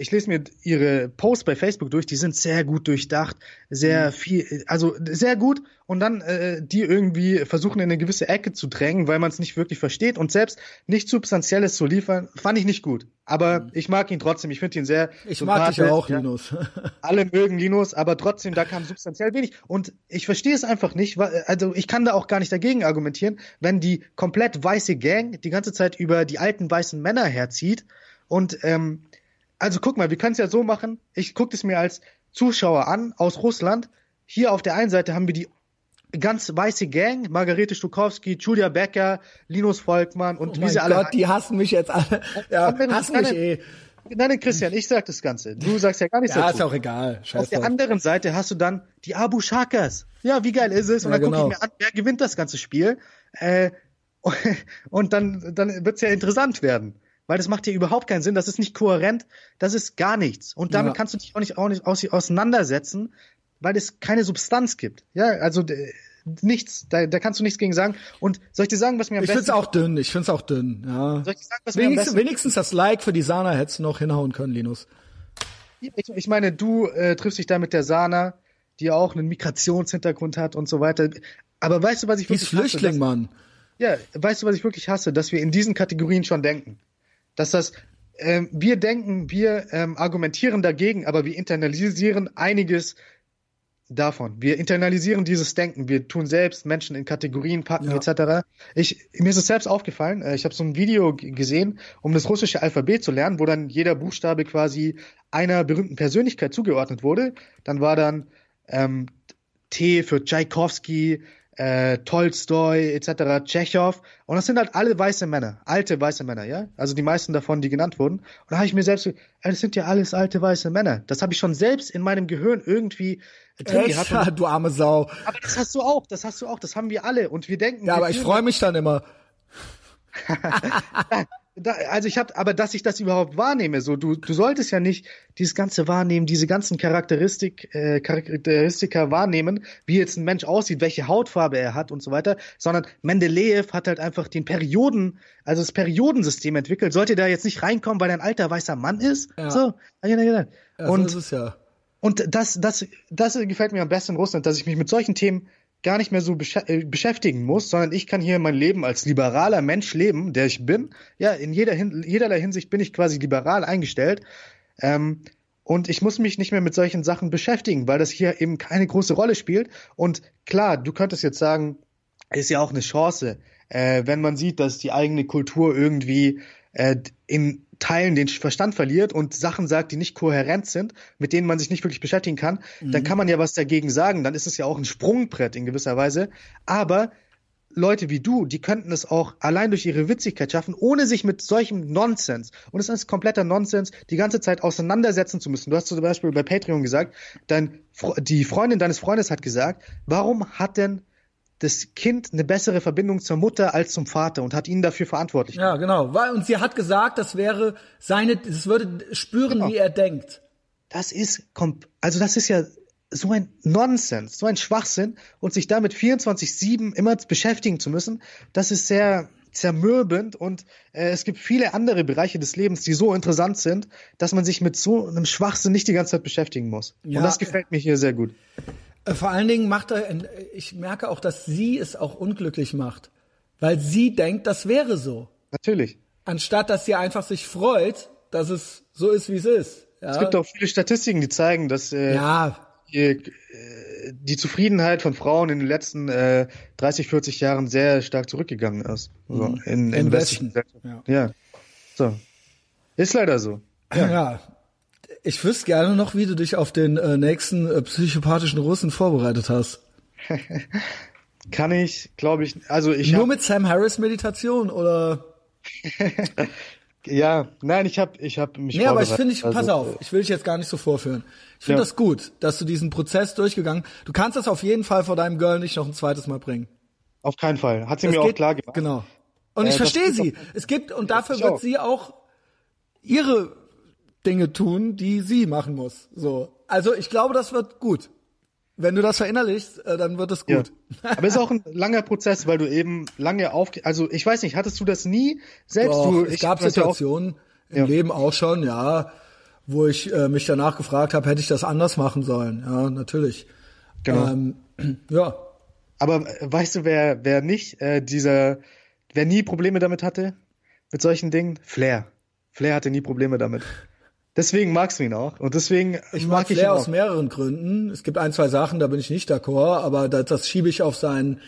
ich lese mir ihre Posts bei Facebook durch, die sind sehr gut durchdacht, sehr mhm. viel, also sehr gut und dann äh, die irgendwie versuchen in eine gewisse Ecke zu drängen, weil man es nicht wirklich versteht und selbst nicht Substanzielles zu liefern, fand ich nicht gut. Aber mhm. ich mag ihn trotzdem, ich finde ihn sehr Ich mag dich auch, ja. Linus. Alle mögen Linus, aber trotzdem, da kam substanziell wenig und ich verstehe es einfach nicht, weil, also ich kann da auch gar nicht dagegen argumentieren, wenn die komplett weiße Gang die ganze Zeit über die alten weißen Männer herzieht und ähm, also guck mal, wir können es ja so machen. Ich gucke es mir als Zuschauer an aus Russland. Hier auf der einen Seite haben wir die ganz weiße Gang, Margarete Stukowski, Julia Becker, Linus Volkmann und oh wie sie alle. Gott, die hassen mich jetzt alle. Ja, hassen mich eh. Nein, nein, Christian, ich sag das Ganze. Du sagst ja gar nichts ja, dazu. Ja, ist auch egal. Scheiß Auf der anderen Seite hast du dann die Abu Shakas. Ja, wie geil ist es? Und ja, dann genau. gucke ich mir an, wer gewinnt das ganze Spiel. Äh, und dann, dann wird's ja interessant werden weil das macht dir überhaupt keinen Sinn, das ist nicht kohärent, das ist gar nichts. Und damit ja. kannst du dich auch nicht, auch nicht auseinandersetzen, weil es keine Substanz gibt. Ja, also nichts, da, da kannst du nichts gegen sagen. Und soll ich dir sagen, was mir am ich besten... Ich find's auch dünn, ich find's auch dünn, ja. Soll ich dir sagen, was wenigstens, mir am besten... Wenigstens das Like für die Sana hättest du noch hinhauen können, Linus. Ich, ich meine, du äh, triffst dich da mit der Sana, die auch einen Migrationshintergrund hat und so weiter. Aber weißt du, was ich wirklich die ist Flüchtling, hasse? Dass, Mann. Ja, weißt du, was ich wirklich hasse? Dass wir in diesen Kategorien schon denken dass das äh, wir denken, wir ähm, argumentieren dagegen, aber wir internalisieren einiges davon. Wir internalisieren dieses Denken. Wir tun selbst Menschen in Kategorien packen ja. etc. Ich, mir ist es selbst aufgefallen. Äh, ich habe so ein Video gesehen, um das russische Alphabet zu lernen, wo dann jeder Buchstabe quasi einer berühmten Persönlichkeit zugeordnet wurde. Dann war dann ähm, T für Tchaikovsky, äh, Tolstoi etc., Tschechow. Und das sind halt alle weiße Männer, alte weiße Männer, ja? Also die meisten davon, die genannt wurden. Und da habe ich mir selbst, ey, das sind ja alles alte weiße Männer. Das habe ich schon selbst in meinem Gehirn irgendwie drin Echt? gehabt. du arme Sau. Aber das hast du auch, das hast du auch, das haben wir alle. Und wir denken. Ja, aber ich freue mich dann immer. da, also ich habe, aber dass ich das überhaupt wahrnehme, so du, du solltest ja nicht dieses ganze wahrnehmen, diese ganzen Charakteristik, äh, Charakteristika wahrnehmen, wie jetzt ein Mensch aussieht, welche Hautfarbe er hat und so weiter, sondern Mendeleev hat halt einfach den Perioden, also das Periodensystem entwickelt. Sollte da jetzt nicht reinkommen, weil er ein alter weißer Mann ist? Ja. So, ja, ja, ja. Und, so ist es ja. Und das, das, das gefällt mir am besten in Russland, dass ich mich mit solchen Themen gar nicht mehr so besch äh, beschäftigen muss, sondern ich kann hier mein Leben als liberaler Mensch leben, der ich bin. Ja, in jeder Hin jederlei Hinsicht bin ich quasi liberal eingestellt. Ähm, und ich muss mich nicht mehr mit solchen Sachen beschäftigen, weil das hier eben keine große Rolle spielt. Und klar, du könntest jetzt sagen, ist ja auch eine Chance, äh, wenn man sieht, dass die eigene Kultur irgendwie äh, in Teilen den Verstand verliert und Sachen sagt, die nicht kohärent sind, mit denen man sich nicht wirklich beschäftigen kann, mhm. dann kann man ja was dagegen sagen. Dann ist es ja auch ein Sprungbrett in gewisser Weise. Aber Leute wie du, die könnten es auch allein durch ihre Witzigkeit schaffen, ohne sich mit solchem Nonsens, und es ist kompletter Nonsens, die ganze Zeit auseinandersetzen zu müssen. Du hast zum Beispiel bei Patreon gesagt, dein, die Freundin deines Freundes hat gesagt, warum hat denn das Kind eine bessere Verbindung zur Mutter als zum Vater und hat ihn dafür verantwortlich. Ja, genau. Und sie hat gesagt, das wäre seine, das würde spüren, genau. wie er denkt. Das ist, also das ist ja so ein Nonsens, so ein Schwachsinn und sich damit 24-7 immer beschäftigen zu müssen, das ist sehr zermürbend und äh, es gibt viele andere Bereiche des Lebens, die so interessant sind, dass man sich mit so einem Schwachsinn nicht die ganze Zeit beschäftigen muss. Ja, und das gefällt mir hier sehr gut. Äh, vor allen Dingen macht er, ich merke auch, dass sie es auch unglücklich macht, weil sie denkt, das wäre so. Natürlich. Anstatt dass sie einfach sich freut, dass es so ist, wie es ist. Ja? Es gibt auch viele Statistiken, die zeigen, dass äh, ja. die, äh, die Zufriedenheit von Frauen in den letzten äh, 30, 40 Jahren sehr stark zurückgegangen ist. So, mhm. in, in Westen. Ja. ja. So. Ist leider so. Ja. Ich wüsste gerne noch, wie du dich auf den äh, nächsten äh, psychopathischen Russen vorbereitet hast. Kann ich, glaube ich, also ich nur mit Sam Harris Meditation oder? ja, nein, ich habe, ich habe mich. Nee, aber ich finde, ich, pass also, auf, ich will dich jetzt gar nicht so vorführen. Ich finde ja. das gut, dass du diesen Prozess durchgegangen. Du kannst das auf jeden Fall vor deinem Girl nicht noch ein zweites Mal bringen. Auf keinen Fall. Hat sie das mir geht, auch klar gemacht. Genau. Und äh, ich verstehe sie. Es gibt und dafür wird auch. sie auch ihre Dinge tun, die sie machen muss. So. Also ich glaube, das wird gut. Wenn du das verinnerlichst, äh, dann wird es gut. Ja. Aber es ist auch ein langer Prozess, weil du eben lange auf, also ich weiß nicht, hattest du das nie selbst? Doch, du, es gab Situationen auch, im ja. Leben auch schon, ja, wo ich äh, mich danach gefragt habe, hätte ich das anders machen sollen? Ja, natürlich. Genau. Ähm, ja. Aber äh, weißt du, wer wer nicht äh, dieser, wer nie Probleme damit hatte mit solchen Dingen? Flair. Flair hatte nie Probleme damit. Deswegen magst du ihn auch. Und deswegen ich mag, mag ich Flair ihn auch. aus mehreren Gründen. Es gibt ein, zwei Sachen, da bin ich nicht d'accord, aber das, das schiebe ich auf sein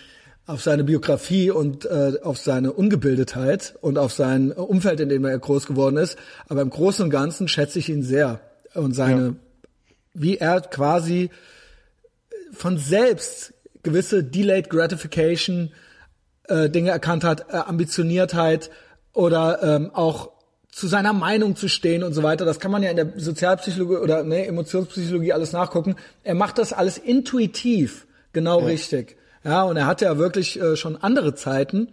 auf seine Biografie und äh, auf seine Ungebildetheit und auf sein Umfeld, in dem er groß geworden ist. Aber im Großen und Ganzen schätze ich ihn sehr und seine, ja. wie er quasi von selbst gewisse delayed gratification äh, Dinge erkannt hat, äh, Ambitioniertheit oder ähm, auch zu seiner Meinung zu stehen und so weiter. Das kann man ja in der Sozialpsychologie oder ne, Emotionspsychologie alles nachgucken. Er macht das alles intuitiv genau ja. richtig. Ja, und er hatte ja wirklich äh, schon andere Zeiten.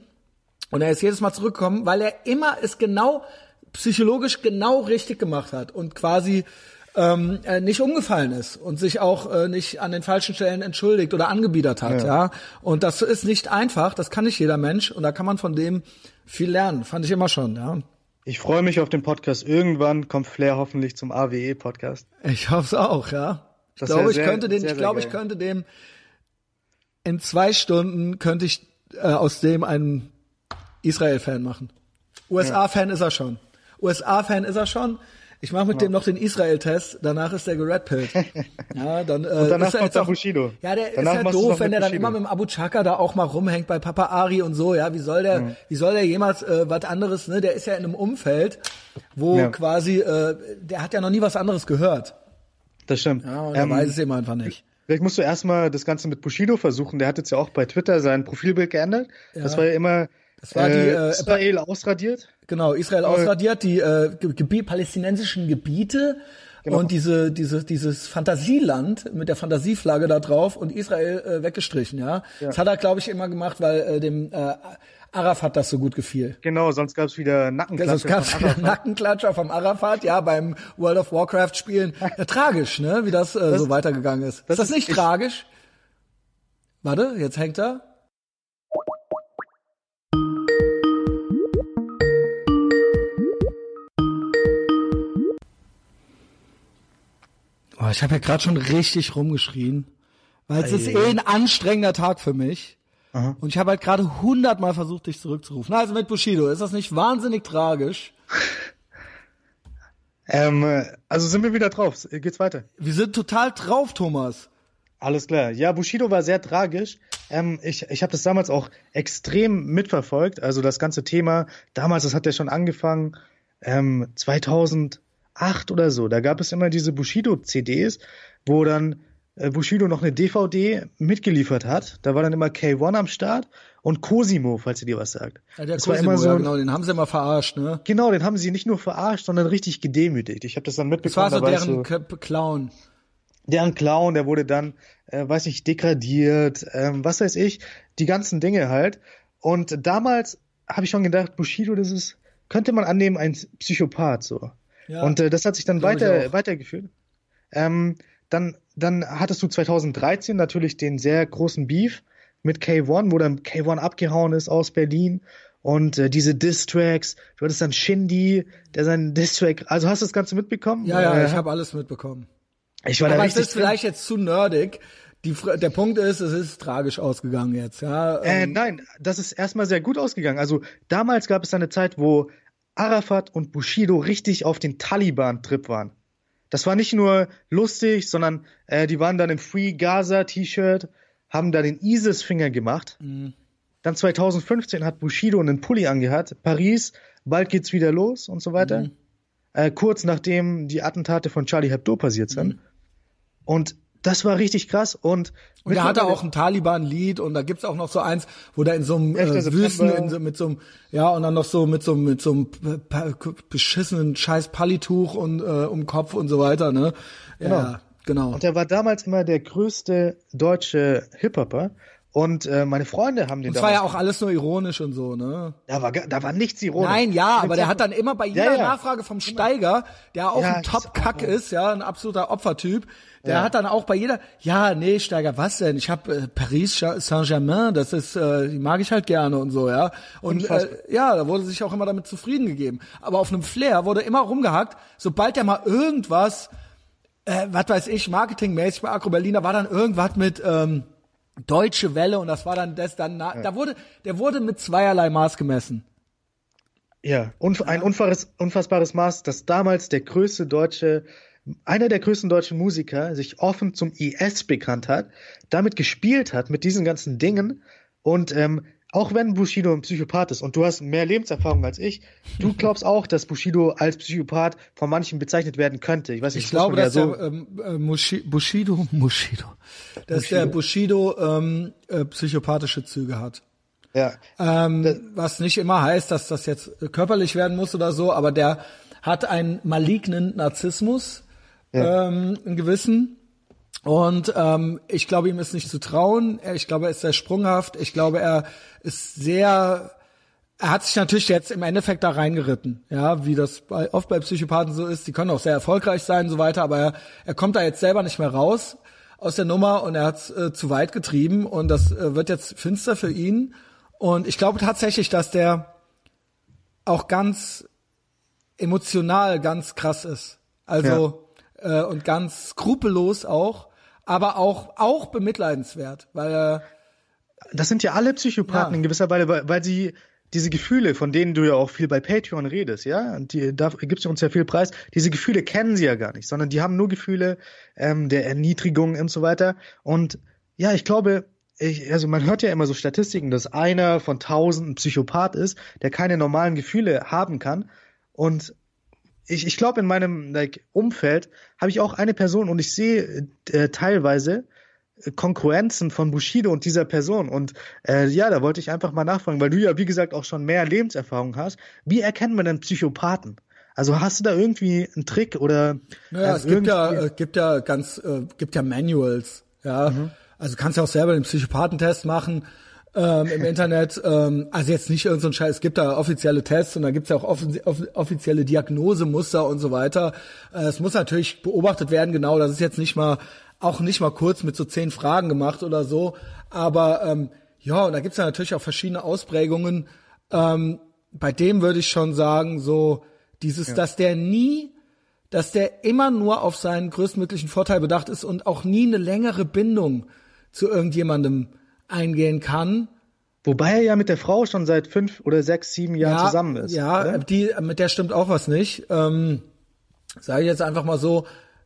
Und er ist jedes Mal zurückgekommen, weil er immer es genau psychologisch genau richtig gemacht hat und quasi ähm, äh, nicht umgefallen ist und sich auch äh, nicht an den falschen Stellen entschuldigt oder angebiedert hat. Ja. ja. Und das ist nicht einfach. Das kann nicht jeder Mensch. Und da kann man von dem viel lernen. Fand ich immer schon. Ja. Ich freue mich auf den Podcast. Irgendwann kommt Flair hoffentlich zum AWE-Podcast. Ich hoffe es auch, ja. Ich das glaube, ich sehr, könnte den, sehr, ich glaube, ich könnte dem in zwei Stunden könnte ich äh, aus dem einen Israel-Fan machen. USA-Fan ja. ist er schon. USA-Fan ist er schon. Ich mache mit dem noch den Israel-Test, danach ist der geredpillt. Ja, dann, äh, und danach ist er jetzt auch, Bushido. Ja, der danach ist ja doof, wenn der dann immer mit dem Abu Chaka da auch mal rumhängt bei Papa Ari und so, ja, wie soll der, mhm. wie soll der jemals äh, was anderes, ne? Der ist ja in einem Umfeld, wo ja. quasi, äh, der hat ja noch nie was anderes gehört. Das stimmt. Ja, und ähm, er weiß es eben einfach nicht. Vielleicht musst du erstmal das Ganze mit Bushido versuchen. Der hat jetzt ja auch bei Twitter sein Profilbild geändert. Ja. Das war ja immer das war die äh, Israel ausradiert. Genau, Israel ausradiert, die äh, Gebiet, palästinensischen Gebiete genau. und diese, diese, dieses Fantasieland mit der Fantasieflagge da drauf und Israel äh, weggestrichen, ja? ja. Das hat er, glaube ich, immer gemacht, weil äh, dem äh, Arafat das so gut gefiel. Genau, sonst gab's wieder Nackenklatscher. Sonst gab's wieder Nackenklatscher vom Arafat, ja, beim World of Warcraft Spielen. Ja, tragisch, ne, wie das, äh, das so weitergegangen ist. Das ist das nicht tragisch? Warte, jetzt hängt er. Oh, ich habe ja gerade schon richtig rumgeschrien, weil es ist eh ein anstrengender Tag für mich. Aha. Und ich habe halt gerade hundertmal versucht, dich zurückzurufen. Also mit Bushido, ist das nicht wahnsinnig tragisch? ähm, also sind wir wieder drauf. Geht's weiter? Wir sind total drauf, Thomas. Alles klar. Ja, Bushido war sehr tragisch. Ähm, ich ich habe das damals auch extrem mitverfolgt. Also das ganze Thema, damals, das hat ja schon angefangen, ähm, 2008 oder so. Da gab es immer diese Bushido-CDs, wo dann äh, Bushido noch eine DVD mitgeliefert hat. Da war dann immer K1 am Start und Cosimo, falls ihr dir was sagt. Ja, der das Cosimo, war immer so, ja, genau, den haben sie immer verarscht, ne? Genau, den haben sie nicht nur verarscht, sondern richtig gedemütigt. Ich habe das dann mitbekommen. Das war so deren so, Clown. Deren Clown, der wurde dann, äh, weiß ich, degradiert, ähm, was weiß ich, die ganzen Dinge halt. Und damals habe ich schon gedacht, Bushido, das ist, könnte man annehmen, ein Psychopath so. Ja, und äh, das hat sich dann weiter weitergeführt. Ähm, dann, dann hattest du 2013 natürlich den sehr großen Beef mit K1, wo dann K1 abgehauen ist aus Berlin und äh, diese Diss-Tracks, du hattest dann Shindy, der seinen Diss-Track, also hast du das Ganze mitbekommen? Ja, ja, äh, ich habe alles mitbekommen. Ich war Aber da richtig es ist vielleicht jetzt zu nerdig. Die, der Punkt ist, es ist tragisch ausgegangen jetzt, ja. Äh, ähm. nein, das ist erstmal sehr gut ausgegangen. Also damals gab es eine Zeit, wo Arafat und Bushido richtig auf den Taliban-Trip waren. Das war nicht nur lustig, sondern äh, die waren dann im Free Gaza T-Shirt, haben da den ISIS-Finger gemacht. Mhm. Dann 2015 hat Bushido einen Pulli angehabt. Paris, bald geht's wieder los und so weiter. Mhm. Äh, kurz nachdem die Attentate von Charlie Hebdo passiert sind. Mhm. Und das war richtig krass und und da hat er auch ein Taliban-Lied und da gibt's auch noch so eins, wo da in so einem äh, Wüsten in so, mit so einem ja und dann noch so mit so mit so einem beschissenen Scheiß Pallituch und äh, um Kopf und so weiter ne? Genau. ja genau. und er war damals immer der größte deutsche Hip-Hopper und äh, meine Freunde haben den. Das war ja auch alles nur ironisch und so, ne? Da war, da war nichts ironisch. Nein, ja, aber der hat dann immer bei jeder ja, ja. Nachfrage vom Steiger, der auch ja, ein Top-Kack ist, ja, ein absoluter Opfertyp, der hat dann auch bei jeder, ja, nee, Steiger, was denn? Ich habe äh, Paris Saint-Germain, das ist, äh, die mag ich halt gerne und so, ja. Und äh, ja, da wurde sich auch immer damit zufrieden gegeben. Aber auf einem Flair wurde immer rumgehackt, sobald der mal irgendwas, äh, was weiß ich, marketingmäßig bei Agro Berliner war dann irgendwas mit ähm, Deutsche Welle und das war dann das dann, ja. da wurde, der wurde mit zweierlei Maß gemessen. Ja, und ein unfassbares, unfassbares Maß, dass damals der größte deutsche einer der größten deutschen Musiker sich offen zum IS bekannt hat, damit gespielt hat mit diesen ganzen Dingen und ähm, auch wenn Bushido ein Psychopath ist und du hast mehr Lebenserfahrung als ich, du glaubst auch, dass Bushido als Psychopath von manchen bezeichnet werden könnte. Ich weiß nicht, ich glaube, dass so der ähm, äh, Bushido, Bushido, dass Bushido. der Bushido ähm, äh, psychopathische Züge hat. Ja. Ähm, was nicht immer heißt, dass das jetzt körperlich werden muss oder so, aber der hat einen malignen Narzissmus, ja. ähm, einen gewissen. Und ähm, ich glaube, ihm ist nicht zu trauen. Ich glaube, er ist sehr sprunghaft. Ich glaube, er ist sehr. Er hat sich natürlich jetzt im Endeffekt da reingeritten, ja, wie das bei, oft bei Psychopathen so ist. Die können auch sehr erfolgreich sein und so weiter, aber er, er kommt da jetzt selber nicht mehr raus aus der Nummer und er hat es äh, zu weit getrieben und das äh, wird jetzt finster für ihn. Und ich glaube tatsächlich, dass der auch ganz emotional ganz krass ist. Also äh, und ganz skrupellos auch, aber auch auch bemitleidenswert, weil äh, das sind ja alle Psychopathen ja. in gewisser Weise, weil, weil sie diese Gefühle, von denen du ja auch viel bei Patreon redest, ja, und die, da gibst du uns ja viel Preis, diese Gefühle kennen sie ja gar nicht, sondern die haben nur Gefühle ähm, der Erniedrigung und so weiter. Und ja, ich glaube, ich, also man hört ja immer so Statistiken, dass einer von tausend ein Psychopath ist, der keine normalen Gefühle haben kann. Und ich, ich glaube, in meinem like, Umfeld habe ich auch eine Person und ich sehe äh, teilweise äh, Konkurrenzen von Bushido und dieser Person. Und äh, ja, da wollte ich einfach mal nachfragen, weil du ja, wie gesagt, auch schon mehr Lebenserfahrung hast. Wie erkennt man denn Psychopathen? Also hast du da irgendwie einen Trick oder? Naja, äh, es gibt ja, äh, gibt ja ganz, äh, gibt ja Manuals, ja. Mhm. Also kannst ja auch selber den Psychopathentest machen ähm, im Internet. Ähm, also jetzt nicht irgendein so Scheiß, es gibt da offizielle Tests und da gibt's ja auch offi offizielle Diagnosemuster und so weiter. Äh, es muss natürlich beobachtet werden, genau, das ist jetzt nicht mal, auch nicht mal kurz mit so zehn Fragen gemacht oder so. Aber ähm, ja, und da gibt's ja natürlich auch verschiedene Ausprägungen. Ähm, bei dem würde ich schon sagen, so dieses, ja. dass der nie dass der immer nur auf seinen größtmöglichen Vorteil bedacht ist und auch nie eine längere Bindung zu irgendjemandem eingehen kann. Wobei er ja mit der Frau schon seit fünf oder sechs, sieben Jahren ja, zusammen ist. Ja, oder? die, mit der stimmt auch was nicht. Ähm, Sage ich jetzt einfach mal so.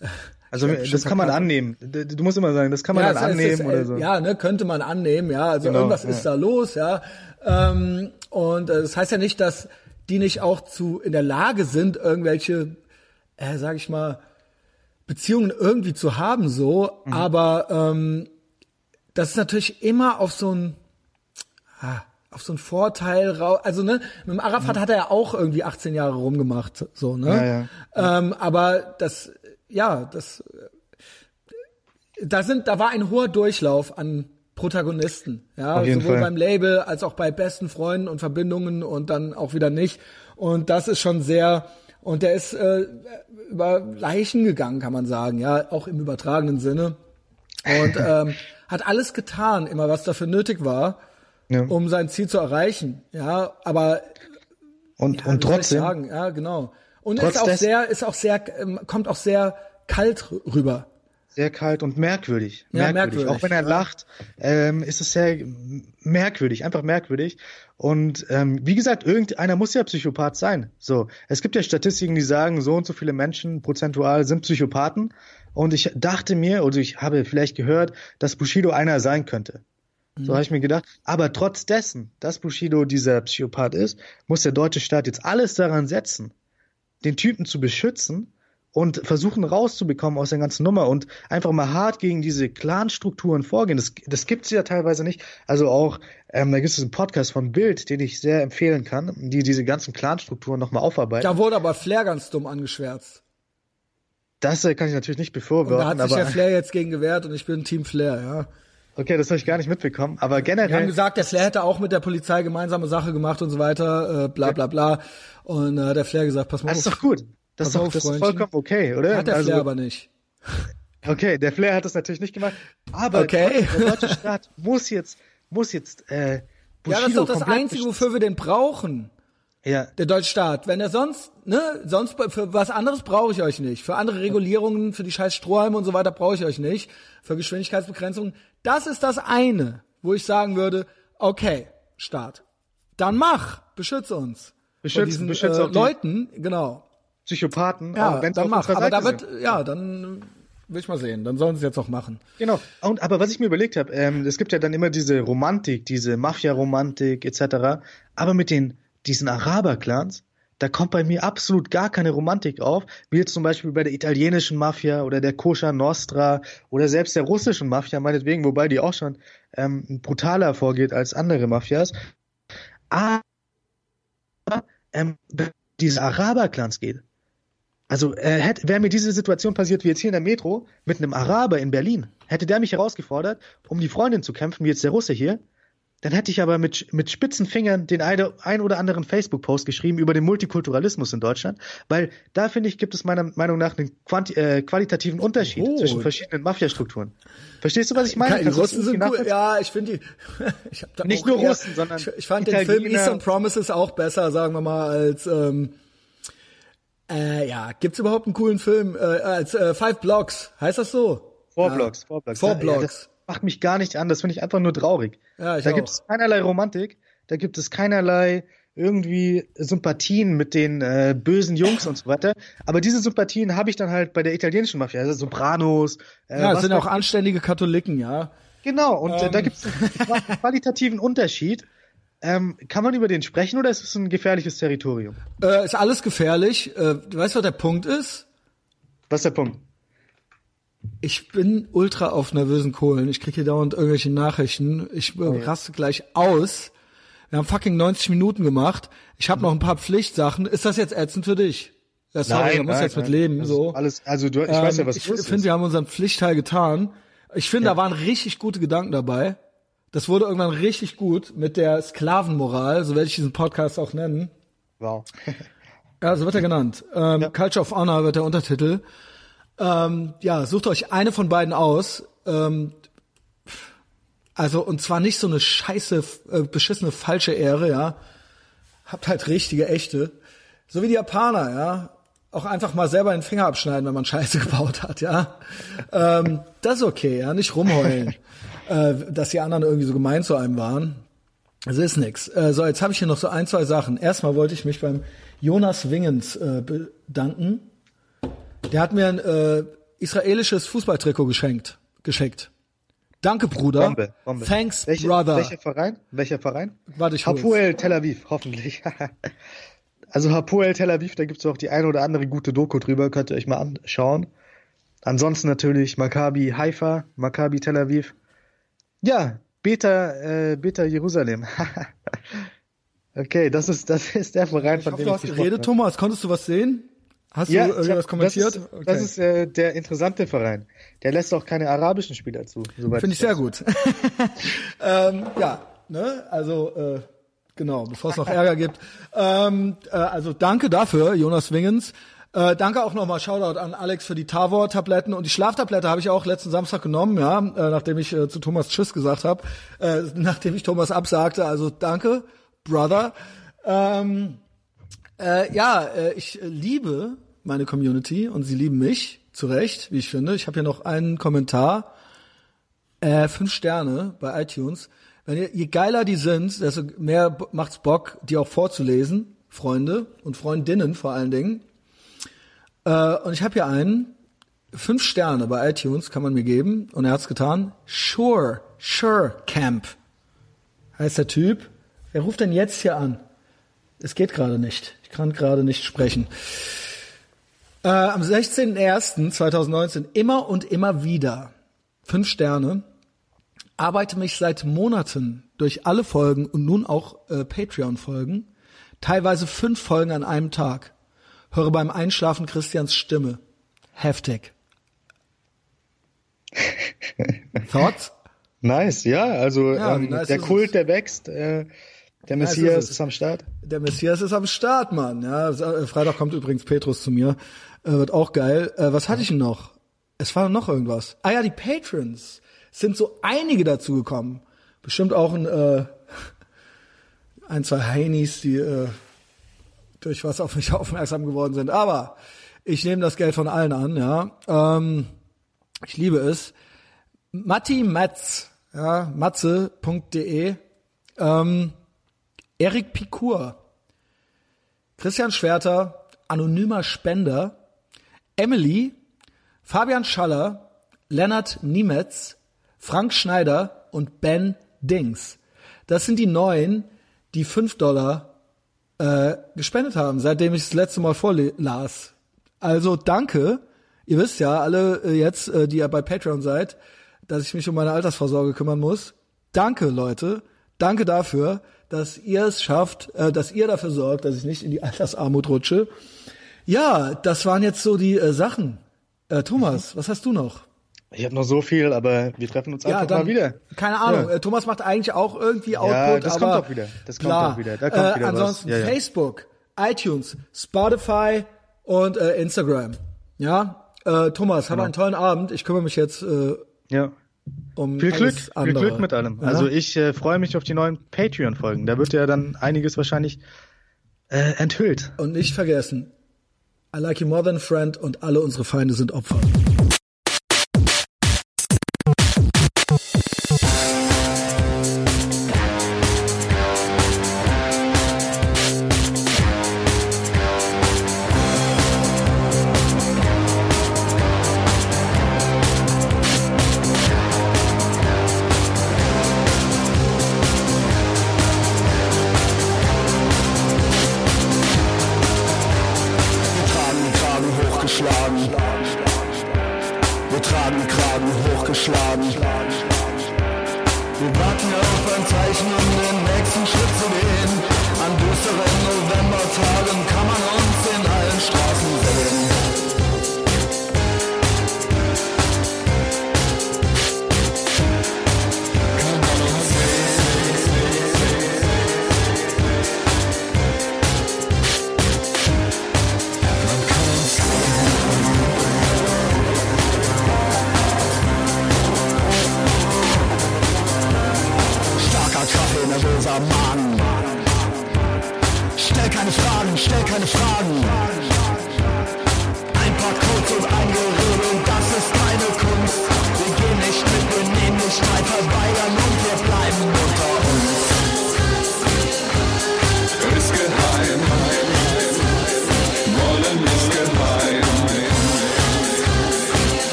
Also das kann man annehmen. Du musst immer sagen, das kann man ja, dann annehmen ist, oder so. Ja, ne, könnte man annehmen, ja. Also genau, irgendwas ja. ist da los, ja. Ähm, und äh, das heißt ja nicht, dass die nicht auch zu in der Lage sind, irgendwelche, äh, sag ich mal, Beziehungen irgendwie zu haben, so. Mhm. Aber ähm, das ist natürlich immer auf so ein ah, auf so einen Vorteil raus. Also ne, mit dem Arafat mhm. hat er ja auch irgendwie 18 Jahre rumgemacht, so ne. Ja, ja. Ähm, aber das, ja, das, da sind, da war ein hoher Durchlauf an Protagonisten, ja, sowohl Fall. beim Label als auch bei besten Freunden und Verbindungen und dann auch wieder nicht. Und das ist schon sehr, und der ist äh, über Leichen gegangen, kann man sagen, ja, auch im übertragenen Sinne. Und ähm, hat alles getan, immer was dafür nötig war ja. um sein Ziel zu erreichen. Ja, aber und ja, und trotzdem ja genau und ist auch sehr ist auch sehr ähm, kommt auch sehr kalt rüber. Sehr kalt und merkwürdig. Ja, merkwürdig. merkwürdig. Auch wenn er lacht, ähm, ist es sehr merkwürdig, einfach merkwürdig. Und ähm, wie gesagt, irgendeiner muss ja Psychopath sein. So, es gibt ja Statistiken, die sagen, so und so viele Menschen prozentual sind Psychopathen. Und ich dachte mir, oder ich habe vielleicht gehört, dass Bushido einer sein könnte. So habe ich mir gedacht. Aber trotz dessen, dass Bushido dieser Psychopath ist, muss der deutsche Staat jetzt alles daran setzen, den Typen zu beschützen und versuchen rauszubekommen aus der ganzen Nummer und einfach mal hart gegen diese Clan-Strukturen vorgehen. Das, das gibt es ja teilweise nicht. Also auch, ähm, da gibt es einen Podcast von Bild, den ich sehr empfehlen kann, die diese ganzen Clan-Strukturen nochmal aufarbeiten. Da wurde aber Flair ganz dumm angeschwärzt. Das äh, kann ich natürlich nicht befürworten. Und da hat sich ja Flair jetzt gegen gewehrt und ich bin Team Flair, ja. Okay, das habe ich gar nicht mitbekommen. Aber generell. Wir haben gesagt, der Flair hätte auch mit der Polizei gemeinsame Sache gemacht und so weiter, äh, bla bla bla. Und äh, der Flair gesagt, pass mal das auf. Das ist doch gut. Das ist doch das ist vollkommen okay, oder? Hat der also, Flair aber nicht. Okay, der Flair hat das natürlich nicht gemacht. Aber okay. der deutsche Staat muss jetzt, muss jetzt, äh, Bushido Ja, das ist doch das Einzige, wofür wir den brauchen. Ja. Der deutsche Staat. Wenn er sonst, ne, sonst für was anderes brauche ich euch nicht. Für andere Regulierungen, für die scheiß Strohhalme und so weiter brauche ich euch nicht. Für Geschwindigkeitsbegrenzungen. Das ist das eine, wo ich sagen würde, okay, Staat. Dann mach, beschütze uns. Beschütze, diesen, beschütze äh, Leuten, genau. Psychopathen, ja, dann mach. Aber da wird, ja, dann will ich mal sehen. Dann sollen sie es jetzt auch machen. Genau. Und aber was ich mir überlegt habe, ähm, es gibt ja dann immer diese Romantik, diese Mafia-Romantik etc. Aber mit den diesen Araber-Clans, da kommt bei mir absolut gar keine Romantik auf, wie jetzt zum Beispiel bei der italienischen Mafia oder der Koscher Nostra oder selbst der russischen Mafia meinetwegen, wobei die auch schon ähm, brutaler vorgeht als andere Mafias. Aber ähm, diese Araber-Clans geht. Also äh, wäre mir diese Situation passiert wie jetzt hier in der Metro mit einem Araber in Berlin, hätte der mich herausgefordert, um die Freundin zu kämpfen, wie jetzt der Russe hier, dann hätte ich aber mit, mit spitzen Fingern den eine, ein oder anderen Facebook-Post geschrieben über den Multikulturalismus in Deutschland, weil da finde ich, gibt es meiner Meinung nach einen quanti äh, qualitativen Unterschied oh. zwischen verschiedenen Mafiastrukturen. Verstehst du, was ich meine? Die Russen sind cool. Ja, ich finde die. ich hab da Nicht nur eher, Russen, sondern. Ich, ich fand Italiener. den Film Eastern Promises auch besser, sagen wir mal, als. Ähm, äh, ja, gibt's überhaupt einen coolen Film äh, als äh, Five Blocks? Heißt das so? Four ja. Blocks, Four Blocks. Four Blocks. Macht mich gar nicht an. Das finde ich einfach nur traurig. Ja, ich da gibt es keinerlei Romantik, da gibt es keinerlei irgendwie Sympathien mit den äh, bösen Jungs und so weiter. Aber diese Sympathien habe ich dann halt bei der italienischen Mafia, also Sopranos. Äh, ja, das sind auch anständige Katholiken, ja. Genau, und ähm. äh, da ähm. gibt es einen qualitativen Unterschied. Ähm, kann man über den sprechen oder ist es ein gefährliches Territorium? Äh, ist alles gefährlich. Äh, du weißt, was der Punkt ist? Was ist der Punkt? Ich bin ultra auf nervösen Kohlen. Ich kriege hier dauernd irgendwelche Nachrichten. Ich oh, raste gleich aus. Wir haben fucking 90 Minuten gemacht. Ich habe noch ein paar Pflichtsachen. Ist das jetzt ätzend für dich? Ja, sorry, nein, muss jetzt mit leben. Also so. Alles, also du, ich ähm, weiß ja, was Ich finde, wir haben unseren Pflichtteil getan. Ich finde, ja. da waren richtig gute Gedanken dabei. Das wurde irgendwann richtig gut mit der Sklavenmoral, so werde ich diesen Podcast auch nennen. Wow. ja, so wird er genannt. Ähm, ja. Culture of Honor wird der Untertitel. Ähm, ja, sucht euch eine von beiden aus. Ähm, also, und zwar nicht so eine scheiße, äh, beschissene falsche Ehre, ja. Habt halt richtige, echte. So wie die Japaner, ja. Auch einfach mal selber den Finger abschneiden, wenn man Scheiße gebaut hat, ja. ähm, das ist okay, ja. Nicht rumheulen, äh, dass die anderen irgendwie so gemein zu einem waren. Das ist nix. Äh, so, jetzt habe ich hier noch so ein, zwei Sachen. Erstmal wollte ich mich beim Jonas Wingens äh, bedanken der hat mir ein äh, israelisches Fußballtrikot geschenkt. geschenkt. Danke, Bruder. Bombe, Bombe. Thanks, Welche, Brother. Welcher Verein? Welcher Verein? Warte, ich. Hapoel Tel Aviv, hoffentlich. also Hapoel Tel Aviv, da gibt's auch die eine oder andere gute Doku drüber, könnt ihr euch mal anschauen. Ansonsten natürlich Maccabi Haifa, Maccabi Tel Aviv. Ja, Beta, äh, Beta Jerusalem. okay, das ist, das ist der Verein, Ich von hoffe, dem du ich hast geredet. Thomas. Konntest du was sehen? Hast Ja, du ich irgendwas hab- kommentiert? Das ist, das ist äh, der interessante Verein. Der lässt auch keine arabischen Spieler zu. Finde ich sehr gut. ähm, ja, ne, also äh, genau, bevor es noch Ärger gibt. Ähm, äh, also danke dafür, Jonas Wingens. Äh, danke auch nochmal, Shoutout an Alex für die Tavor-Tabletten und die Schlaftablette habe ich auch letzten Samstag genommen, ja, äh, nachdem ich äh, zu Thomas Tschüss gesagt habe, äh, nachdem ich Thomas absagte. Also danke, Brother. Ähm, äh, ja, äh, ich liebe meine Community und sie lieben mich, zu Recht, wie ich finde. Ich habe hier noch einen Kommentar. Äh, fünf Sterne bei iTunes. Wenn ihr, je geiler die sind, desto mehr macht's Bock, die auch vorzulesen, Freunde und Freundinnen vor allen Dingen. Äh, und ich habe hier einen, fünf Sterne bei iTunes kann man mir geben und er hat's getan. Sure, Sure Camp heißt der Typ. Wer ruft denn jetzt hier an? Es geht gerade nicht. Ich kann gerade nicht sprechen. Äh, am 16.01.2019 immer und immer wieder fünf Sterne. Arbeite mich seit Monaten durch alle Folgen und nun auch äh, Patreon-Folgen. Teilweise fünf Folgen an einem Tag. Höre beim Einschlafen Christians Stimme. Heftig. Thoughts? Nice, ja, also Ja, ähm, nice der ist Kult, es? der wächst, äh, der Nice Messias ist es. ist am Start. Der Messias ist am Start, Mann. Ja, äh, Freitag kommt übrigens Petrus zu mir. Äh, wird auch geil. Äh, was hatte ich denn noch? Es war noch irgendwas. Ah ja, die Patrons. Es sind so einige dazu gekommen. Bestimmt auch ein, äh, ein zwei Heinis, die äh, durch was auf mich aufmerksam geworden sind. Aber ich nehme das Geld von allen an, ja. Ähm, ich liebe es. Matti Metz, ja, matze.de, ähm, Erik Pikur, Christian Schwerter, anonymer Spender, Emily, Fabian Schaller, Lennart Niemetz, Frank Schneider und Ben Dings. Das sind die neuen, die 5 Dollar äh, gespendet haben, seitdem ich das letzte Mal vorlas. Also danke. Ihr wisst ja alle äh, jetzt, äh, die ihr bei Patreon seid, dass ich mich um meine Altersvorsorge kümmern muss. Danke, Leute. Danke dafür, dass ihr es schafft, äh, dass ihr dafür sorgt, dass ich nicht in die Altersarmut rutsche. Ja, das waren jetzt so die äh, Sachen. Äh, Thomas, was hast du noch? Ich habe noch so viel, aber wir treffen uns einfach mal wieder. Keine Ahnung. Ja. Äh, Thomas macht eigentlich auch irgendwie Output, Ja, das aber kommt auch wieder. Das kommt klar. auch wieder. Da kommt äh, wieder was. ansonsten Ja, ja. Facebook, iTunes, Spotify und äh, Instagram. Ja, äh, Thomas, Genau. hab einen tollen Abend. Ich kümmere mich jetzt äh, Ja. um Viel Glück, alles viel andere. Glück mit allem. Ja? Also ich äh, freue mich auf die neuen Patreon-Folgen. Da wird ja dann einiges wahrscheinlich äh, enthüllt. und nicht vergessen, I like you more than friend und alle unsere Feinde sind Opfer.